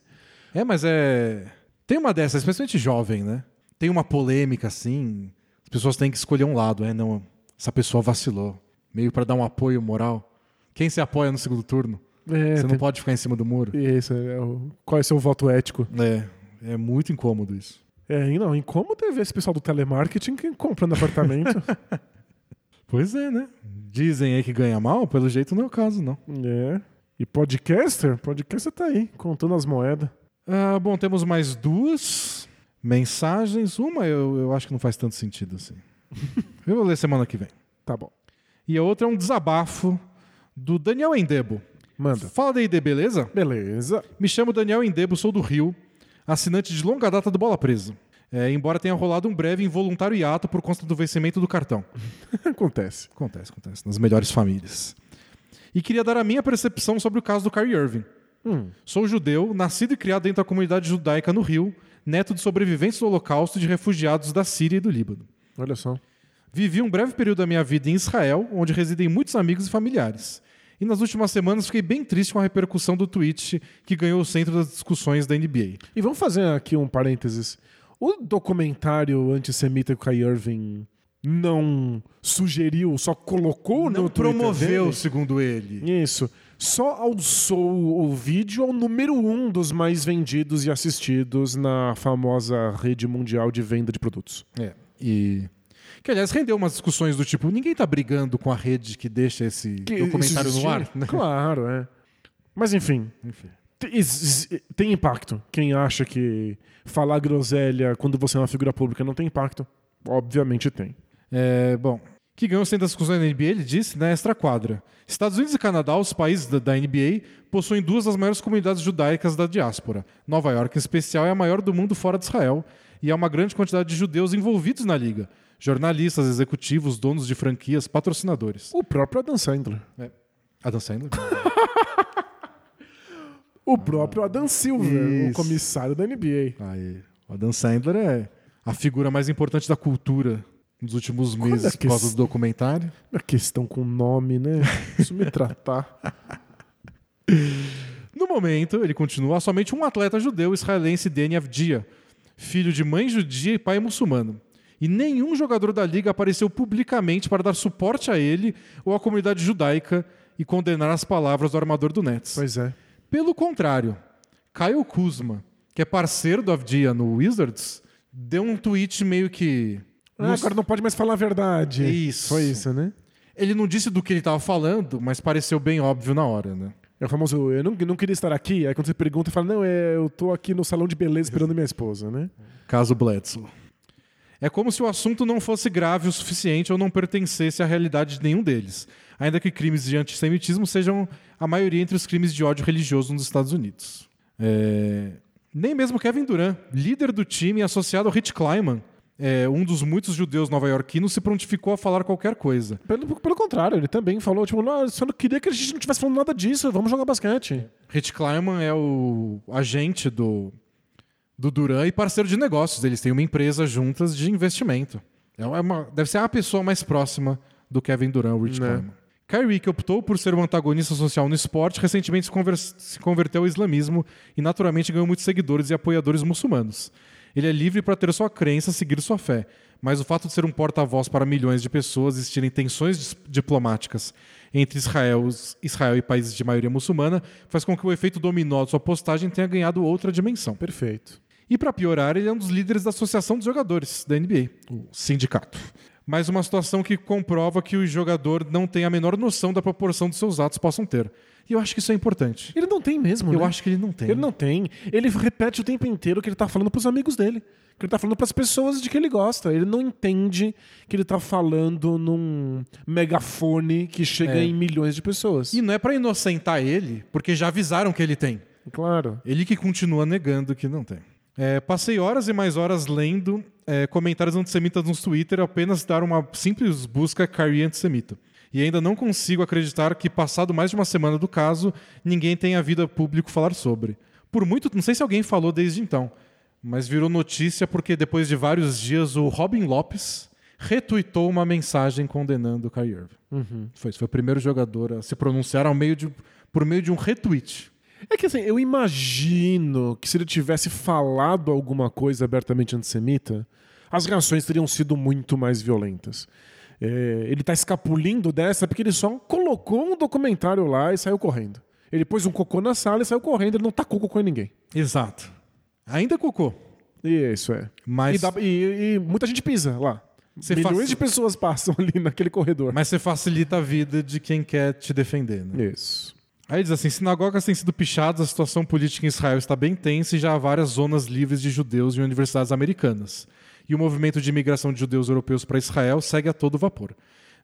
É, mas é. Tem uma dessas, especialmente jovem, né? Tem uma polêmica assim. As pessoas têm que escolher um lado. É, não. Essa pessoa vacilou. Meio pra dar um apoio moral. Quem se apoia no segundo turno? É, Você não tem- pode ficar em cima do muro. Isso, é o- qual é o seu voto ético? É. É muito incômodo isso. É, e não, incômodo é ver esse pessoal do telemarketing comprando apartamento. Pois é, né? Dizem aí que ganha mal, pelo jeito não é o caso, não. é. E podcaster? Podcaster tá aí, contando as moedas. Ah, bom, temos mais duas mensagens. Uma eu, eu acho que não faz tanto sentido assim. eu vou ler semana que vem. Tá bom. E a outra é um desabafo do Daniel Endebo. Manda. Fala daí, beleza? Beleza. Me chamo Daniel Endebo, sou do Rio, assinante de longa data do Bola Presa. É, embora tenha rolado um breve involuntário hiato por conta do vencimento do cartão. Acontece. Acontece, acontece. Nas melhores famílias. E queria dar a minha percepção sobre o caso do Kyrie Irving. Hum. Sou judeu, nascido e criado dentro da comunidade judaica no Rio, neto de sobreviventes do Holocausto e de refugiados da Síria e do Líbano. Olha só. Vivi um breve período da minha vida em Israel, onde residem muitos amigos e familiares. E nas últimas semanas fiquei bem triste com a repercussão do tweet que ganhou o centro das discussões da NBA. E vamos fazer aqui um parênteses. O documentário antissemita que o Kai Irving não sugeriu, só colocou Não no Twitter promoveu, dele? segundo ele. Isso. Só alçou o vídeo ao número um dos mais vendidos e assistidos na famosa rede mundial de venda de produtos. É. E. Que, aliás, rendeu umas discussões do tipo: ninguém tá brigando com a rede que deixa esse Que documentário no ar. né? Claro, é. Mas enfim, Enfim. Tem- impacto. Quem acha que falar groselha quando você é uma figura pública não tem impacto, obviamente tem. É, bom, que ganhou centro das discussões da NBA, ele disse, na extra quadra. Estados Unidos e Canadá, os países da, da NBA, possuem duas das maiores comunidades judaicas da diáspora. Nova York, em especial, é a maior do mundo fora de Israel e há uma grande quantidade de judeus envolvidos na liga. Jornalistas, executivos, donos de franquias, patrocinadores. O próprio Adam Sandler. É. Adam Sandler? O próprio Adam Silver, o Isso. comissário da NBA. Aí, o Adam Sandler é a figura mais importante da cultura nos últimos meses é por causa do documentário. A questão com nome, né? Isso me tratar. No momento, ele continua, somente um atleta judeu israelense, Deni Avdia, filho de mãe judia e pai muçulmano. E nenhum jogador da liga apareceu publicamente para dar suporte a ele ou à comunidade judaica e condenar as palavras do armador do Nets. Pois é. Pelo contrário, Kyle Kuzma, que é parceiro do Avdia no Wizards, deu um tweet meio que... Ah, agora não pode mais falar a verdade. Isso. Foi isso, né? Ele não disse do que ele estava falando, mas pareceu bem óbvio na hora, né? É o famoso, eu não, não queria estar aqui. Aí quando você pergunta, fala, não, é, eu tô aqui no salão de beleza esperando minha esposa, né? Caso Bledsoe. É como se o assunto não fosse grave o suficiente ou não pertencesse à realidade de nenhum deles, ainda que crimes de antissemitismo sejam a maioria entre os crimes de ódio religioso nos Estados Unidos. É, Nem mesmo Kevin Durant, líder do time e associado ao Rich Kleiman, é, um dos muitos judeus nova-iorquinos, se prontificou a falar qualquer coisa. Pelo, pelo contrário, ele também falou, tipo, não, eu não queria que a gente não tivesse falando nada disso, vamos jogar basquete. Rich Kleiman é o agente do, do Duran e parceiro de negócios. Eles têm uma empresa juntas de investimento. É uma, deve ser a pessoa mais próxima do Kevin Durant, o Rich Né. Kleiman. Kyrie, que optou por ser um antagonista social no esporte, recentemente se, conver- se converteu ao islamismo e naturalmente ganhou muitos seguidores e apoiadores muçulmanos. Ele é livre para ter sua crença, seguir sua fé, mas o fato de ser um porta-voz para milhões de pessoas existirem tensões diplomáticas entre Israel, Israel e países de maioria muçulmana faz com que o efeito dominó de sua postagem tenha ganhado outra dimensão. Perfeito. E para piorar, ele é um dos líderes da Associação dos Jogadores da NBA, o sindicato. Mais uma situação que comprova que o jogador não tem a menor noção da proporção dos seus atos possam ter. E eu acho que isso é importante. Ele não tem mesmo, Eu né? acho que ele não tem. Ele não tem. Ele repete o tempo inteiro que ele tá falando pros amigos dele. Que ele tá falando pras pessoas de que ele gosta. Ele não entende que ele tá falando num megafone que chega É. em milhões de pessoas. E não é para inocentar ele, porque já avisaram que ele tem. Claro. Ele que continua negando que não tem. É, passei horas e mais horas lendo é, comentários antissemitas no Twitter apenas dar uma simples busca Kyrie antissemita. E ainda não consigo acreditar que, passado mais de uma semana do caso, ninguém tenha vindo a público falar sobre. Por muito, não sei se alguém falou desde então, mas virou notícia porque depois de vários dias o Robin Lopes retweetou uma mensagem condenando o Kyrie Irving. Foi, isso, foi o primeiro jogador a se pronunciar ao meio de, por meio de um retweet. É que assim, eu imagino que se ele tivesse falado alguma coisa abertamente antissemita, as reações teriam sido muito mais violentas. É, ele tá escapulindo dessa porque ele só colocou um documentário lá e saiu correndo. Ele pôs um cocô na sala e saiu correndo, ele não tacou cocô em ninguém. Exato. Ainda cocô. Isso é. Mas, E, dá- e- e muita gente pisa lá. Você Milhões de pessoas passam ali naquele corredor. mas você facilita a vida de quem quer te defender. Né? Isso. Aí diz assim: sinagogas têm sido pichadas, a situação política em Israel está bem tensa e já há várias zonas livres de judeus em universidades americanas. E o movimento de imigração de judeus europeus para Israel segue a todo vapor.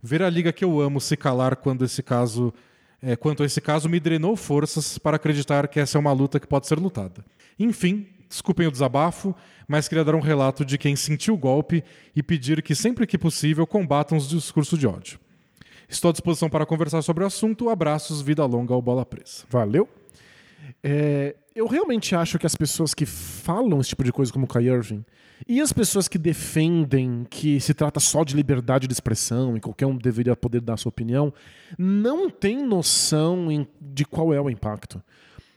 Ver a liga que eu amo se calar quando esse caso, é, quanto a esse caso me drenou forças para acreditar que essa é uma luta que pode ser lutada. Enfim, desculpem o desabafo, mas queria dar um relato de quem sentiu o golpe e pedir que sempre que possível combatam os discursos de ódio. Estou à disposição para conversar sobre o assunto. Abraços, vida longa ao Bola Presa. Valeu. É, eu realmente acho que as pessoas que falam esse tipo de coisa como o Kyrie Irving e as pessoas que defendem que se trata só de liberdade de expressão e qualquer um deveria poder dar sua opinião, não têm noção de qual é o impacto.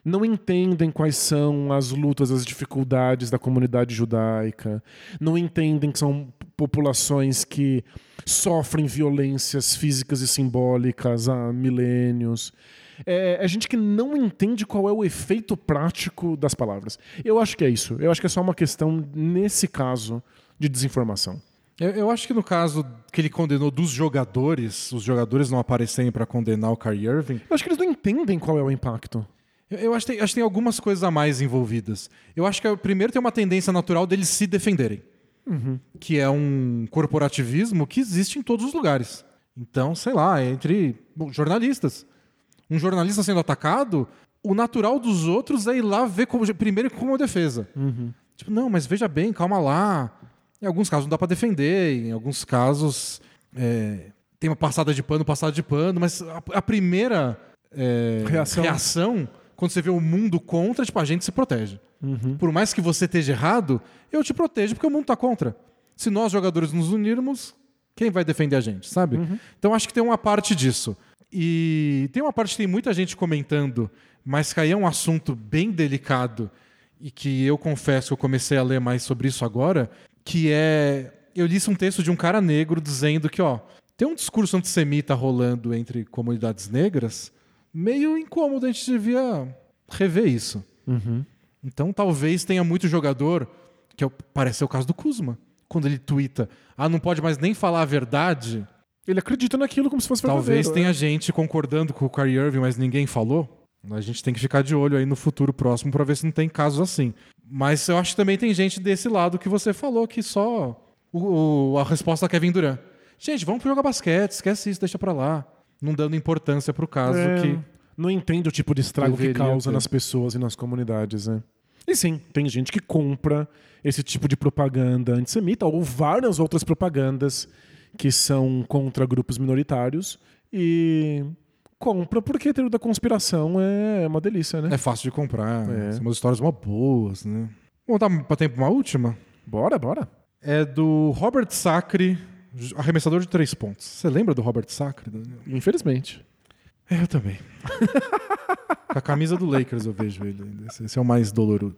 Não entendem quais são as lutas, as dificuldades da comunidade judaica. Não entendem que são populações que sofrem violências físicas e simbólicas há milênios. É, é gente que não entende qual é o efeito prático das palavras. Eu acho que é isso. Eu acho que é só uma questão, nesse caso, de desinformação. Eu, eu acho que no caso que ele condenou dos jogadores, os jogadores não aparecerem para condenar o Kyrie Irving, Eu acho que eles não entendem qual é o impacto. Eu, eu acho, que tem, acho que tem algumas coisas a mais envolvidas. Eu acho que é, primeiro tem uma tendência natural deles se defenderem, que é um corporativismo que existe em todos os lugares. Então, sei lá, entre bom, jornalistas. Um jornalista sendo atacado, o natural dos outros é ir lá ver como, primeiro como defesa. Tipo, não, mas veja bem, calma lá. Em alguns casos não dá pra defender, em alguns casos é, tem uma passada de pano, passada de pano, mas a, a primeira é, Reação. reação, quando você vê o mundo contra, tipo, a gente se protege. Por mais que você esteja errado, eu te protejo porque o mundo tá contra. Se nós jogadores nos unirmos, quem vai defender a gente, sabe? Então acho que tem uma parte disso. E tem uma parte que tem muita gente comentando, mas que aí é um assunto bem delicado e que eu confesso que eu comecei a ler mais sobre isso agora, que é eu li um texto de um cara negro dizendo que, ó, tem um discurso antissemita rolando entre comunidades negras, meio incômodo, a gente devia rever isso. Então talvez tenha muito jogador, que é parece ser o caso do Kuzma, quando ele twitta, ah, não pode mais nem falar a verdade, Ele acredita naquilo como se fosse Talvez verdadeiro, tenha né? gente concordando com o Kyrie Irving, mas ninguém falou. A gente tem que ficar de olho aí no futuro próximo para ver se não tem casos assim. Mas eu acho que também tem gente desse lado que você falou que só o- o- a resposta quer vir Duran. Gente, vamos jogar basquete, esquece isso, deixa pra lá. Não dando importância pro caso É, que. Não entende o tipo de estrago que causa ter. nas pessoas e nas comunidades, né? E sim, tem gente que compra esse tipo de propaganda antissemita ou várias outras propagandas que são contra grupos minoritários e compra porque teoria da conspiração é uma delícia, né? É fácil de comprar. É. São umas histórias mó boas, né? Vamos dar pra tempo uma última? Bora, bora. É do Robert Sacre, arremessador de três pontos. Você lembra do Robert Sacre? Infelizmente. É, eu também. Com a camisa do Lakers eu vejo ele. ainda. Esse é o mais doloroso.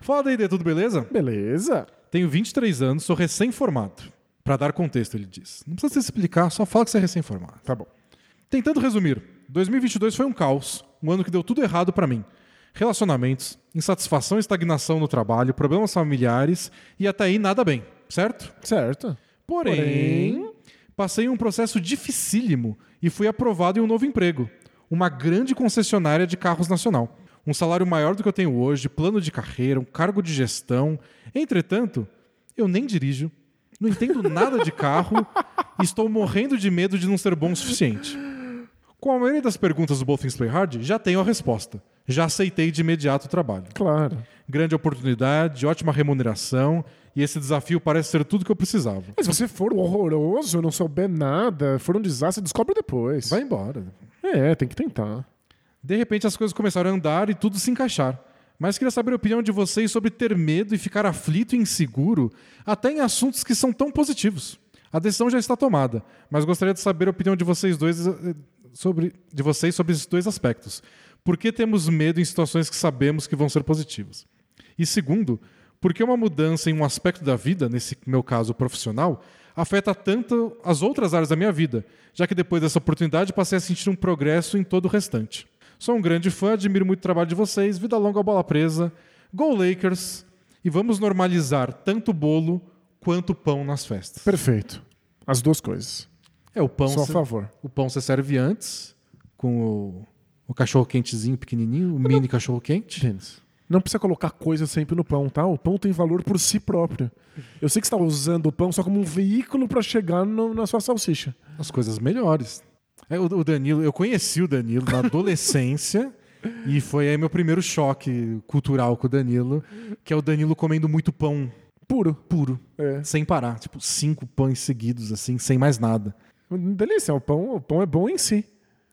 Fala D, tudo beleza? Beleza. Tenho 23 anos, sou recém-formado. Pra dar contexto, ele diz. Não precisa se explicar, só fala que você é recém-formado. Tá bom. Tentando resumir, 2022 foi um caos, um ano que deu tudo errado pra mim. Relacionamentos, insatisfação e estagnação no trabalho, problemas familiares e até aí nada bem, certo? Certo. Porém, Porém- passei um processo dificílimo e fui aprovado em um novo emprego, uma grande concessionária de carros nacional. Um salário maior do que eu tenho hoje, plano de carreira, um cargo de gestão. Entretanto, eu nem dirijo, não entendo nada de carro e estou morrendo de medo de não ser bom o suficiente. Com a maioria das perguntas do Both Things Play Hard, já tenho a resposta. Já aceitei de imediato o trabalho. Claro. Grande oportunidade, ótima remuneração e esse desafio parece ser tudo que eu precisava. Mas se você for horroroso, não souber nada, for um desastre, descobre depois. Vai embora. É, tem que tentar. De repente as coisas começaram a andar e tudo se encaixar. Mas queria saber a opinião de vocês sobre ter medo e ficar aflito e inseguro, até em assuntos que são tão positivos. A decisão já está tomada, mas gostaria de saber a opinião de vocês dois eh, sobre de vocês sobre esses dois aspectos. Por que temos medo em situações que sabemos que vão ser positivas? E segundo, por que uma mudança em um aspecto da vida, nesse meu caso profissional, afeta tanto as outras áreas da minha vida, já que depois dessa oportunidade passei a sentir um progresso em todo o restante. Sou um grande fã, admiro muito o trabalho de vocês, vida longa bola presa, Go Lakers e vamos normalizar tanto o bolo quanto o pão nas festas. Perfeito. As duas coisas. É o pão, Só a favor. o pão você serve antes com o, o cachorro quentezinho pequenininho, o mini cachorro quente. Denis, Não precisa colocar coisa sempre no pão, tá? O pão tem valor por si próprio. Eu sei que você está usando o pão só como um veículo para chegar no- na sua salsicha. as coisas melhores. É, o, o Danilo, eu conheci o Danilo na adolescência e foi aí meu primeiro choque cultural com o Danilo, que é o Danilo comendo muito pão Puro. puro, É. sem parar, tipo cinco pães seguidos assim, sem mais nada. Delícia, o pão, o pão é bom em si.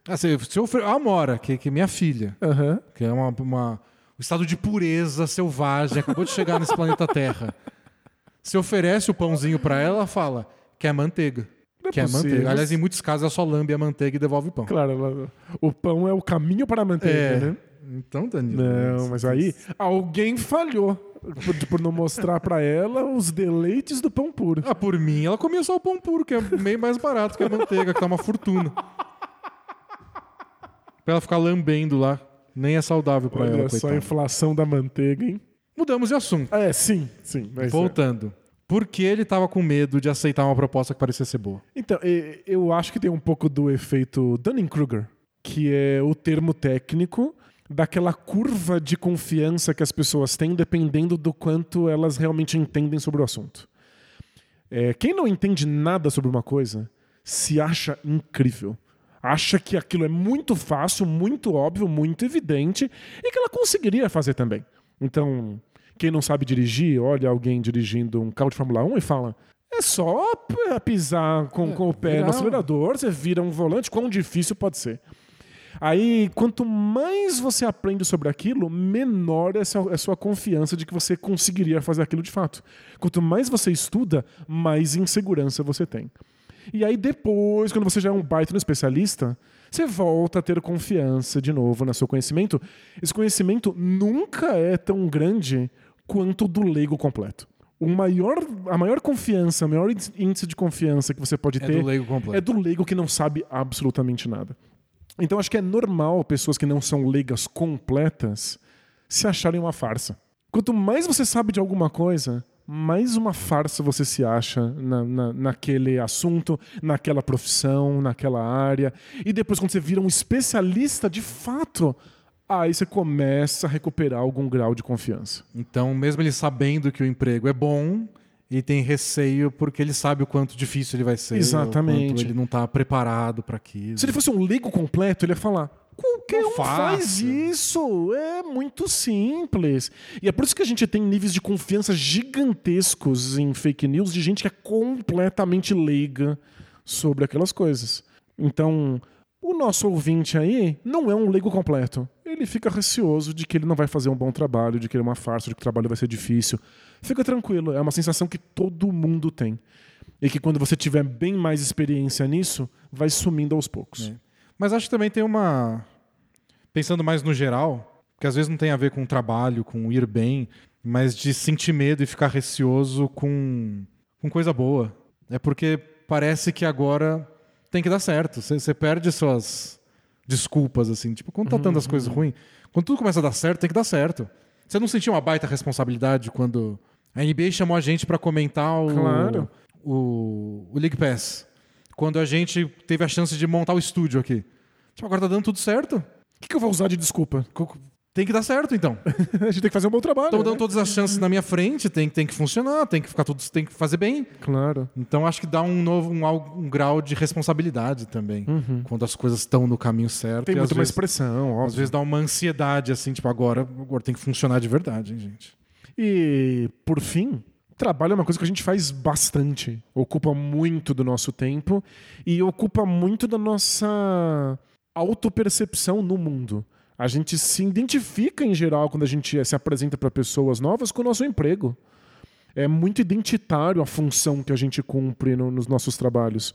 Ah, se, eu a Amora, que, que é minha filha, Aham. que é uma, uma- um estado de pureza selvagem, acabou de chegar nesse planeta Terra. Se oferece o pãozinho pra ela, ela fala: quer manteiga. Não é quer possível. manteiga. Aliás, em muitos casos, ela só lambe a manteiga e devolve o pão. Claro, ela- o pão é o caminho para a manteiga, É. né? Então, Danilo. Não, mas aí alguém falhou por, por não mostrar para ela os deleites do pão puro. Ah, por mim, ela comia só o pão puro, que é meio mais barato que a manteiga, que tá uma fortuna. Pra ela ficar lambendo lá. Nem é saudável Olha ela, só a inflação da manteiga, hein? Mudamos de assunto. É, sim, sim. é. Voltando. Por que ele tava com medo de aceitar uma proposta que parecia ser boa? Então, eu acho que tem um pouco do efeito Dunning-Kruger, que é o termo técnico daquela curva de confiança que as pessoas têm dependendo do quanto elas realmente entendem sobre o assunto. É, quem não entende nada sobre uma coisa se acha incrível. Acha que aquilo é muito fácil, muito óbvio, muito evidente e que ela conseguiria fazer também. Então, quem não sabe dirigir, olha alguém dirigindo um carro de Fórmula 1 e fala: é só p- pisar com, com o pé virar no acelerador, você vira um volante, quão difícil pode ser. Aí, quanto mais você aprende sobre aquilo, menor é a é a sua confiança de que você conseguiria fazer aquilo de fato. Quanto mais você estuda, mais insegurança você tem. E aí, depois, quando você já é um baita especialista, você volta a ter confiança de novo no seu conhecimento. Esse conhecimento nunca é tão grande quanto o do leigo completo. O maior, a maior confiança, o maior índice de confiança que você pode É ter do leigo completo. é do leigo que não sabe absolutamente nada. Então acho que é normal pessoas que não são leigas completas se acharem uma farsa. Quanto mais você sabe de alguma coisa, mais uma farsa você se acha na, na- naquele assunto, naquela profissão, naquela área. E depois, quando você vira um especialista de fato, aí você começa a recuperar algum grau de confiança. Então, mesmo ele sabendo que o emprego é bom, ele tem receio porque ele sabe o quanto difícil ele vai ser. Exatamente. Ele não tá preparado para aquilo. Se ele fosse um leigo completo, ele ia falar: qualquer Não um faz isso. É muito simples. E é por isso que a gente tem níveis de confiança gigantescos em fake news de gente que é completamente leiga sobre aquelas coisas. Então, o nosso ouvinte aí não é um leigo completo. Ele fica receoso de que ele não vai fazer um bom trabalho, de que ele é uma farsa, de que o trabalho vai ser difícil. Fica tranquilo, é uma sensação que todo mundo tem. E que quando você tiver bem mais experiência nisso, vai sumindo aos poucos. É. Mas acho que também tem uma. Pensando mais no geral, que às vezes não tem a ver com o trabalho, com ir bem, mas de sentir medo e ficar receoso com, com coisa boa. É porque parece que agora tem que dar certo. Você perde suas desculpas, assim. Tipo, quando tá Uhum, dando as coisas ruins, quando tudo começa a dar certo, tem que dar certo. Você não sentiu uma baita responsabilidade quando a NBA chamou a gente pra comentar o, Claro. o, o League Pass? Quando a gente teve a chance de montar o estúdio aqui. Tipo, agora tá dando tudo certo. O que, que eu vou usar de desculpa? Tem que dar certo, então. a gente tem que fazer um bom trabalho. Estão dando né? todas as chances na minha frente, tem, tem que funcionar, tem que ficar tudo, tem que fazer bem. Claro. Então acho que dá um novo um, um grau de responsabilidade também. Quando as coisas estão no caminho certo. Uhum. Tem muito mais vezes, pressão, óbvio. às vezes dá uma ansiedade, assim, tipo, agora, agora tem que funcionar de verdade, hein, gente. E, por fim, trabalho é uma coisa que a gente faz bastante. Ocupa muito do nosso tempo e ocupa muito da nossa autopercepção no mundo. A gente se identifica, em geral, quando a gente se apresenta para pessoas novas com o nosso emprego. É muito identitário a função que a gente cumpre no- nos nossos trabalhos.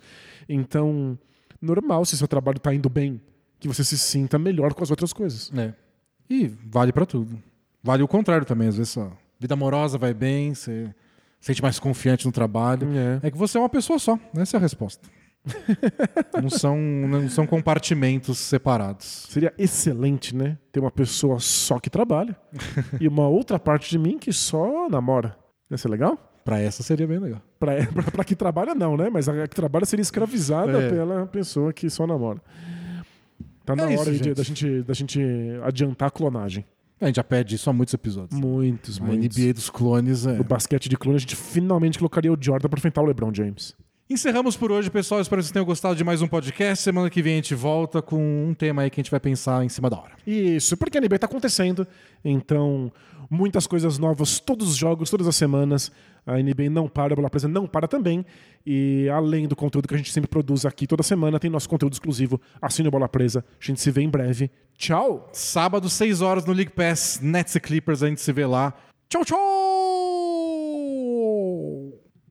Então, normal se seu trabalho está indo bem, que você se sinta melhor com as outras coisas. É. E vale pra tudo. Vale o contrário também, às vezes a vida amorosa vai bem, você sente mais confiante no trabalho. É. É que você é uma pessoa só, essa é a resposta. não, são, não são compartimentos separados. Seria excelente, né? Ter uma pessoa só que trabalha e uma outra parte de mim que só namora. Ia ser legal? Pra essa seria bem legal. Pra, pra, pra que trabalha, não, né? Mas a que trabalha seria escravizada É. pela pessoa que só namora. Tá na É isso, hora de- gente. da, gente, da gente adiantar a clonagem. A gente já pede isso há muitos episódios. Muitos, A muitos. NBA dos clones é. No basquete de clone, a gente finalmente colocaria o Jordan pra enfrentar o LeBron James. Encerramos por hoje, pessoal. Espero que vocês tenham gostado de mais um podcast. Semana que vem a gente volta com um tema aí que a gente vai pensar em cima da hora. Isso, porque a NBA tá acontecendo. Então, muitas coisas novas, todos os jogos, todas as semanas. A NBA não para, a Bola Presa não para também. E além do conteúdo que a gente sempre produz aqui toda semana, tem nosso conteúdo exclusivo. Assine a Bola Presa. A gente se vê em breve. Tchau! Sábado, 6 horas no League Pass, Nets e Clippers. A gente se vê lá. Tchau, tchau!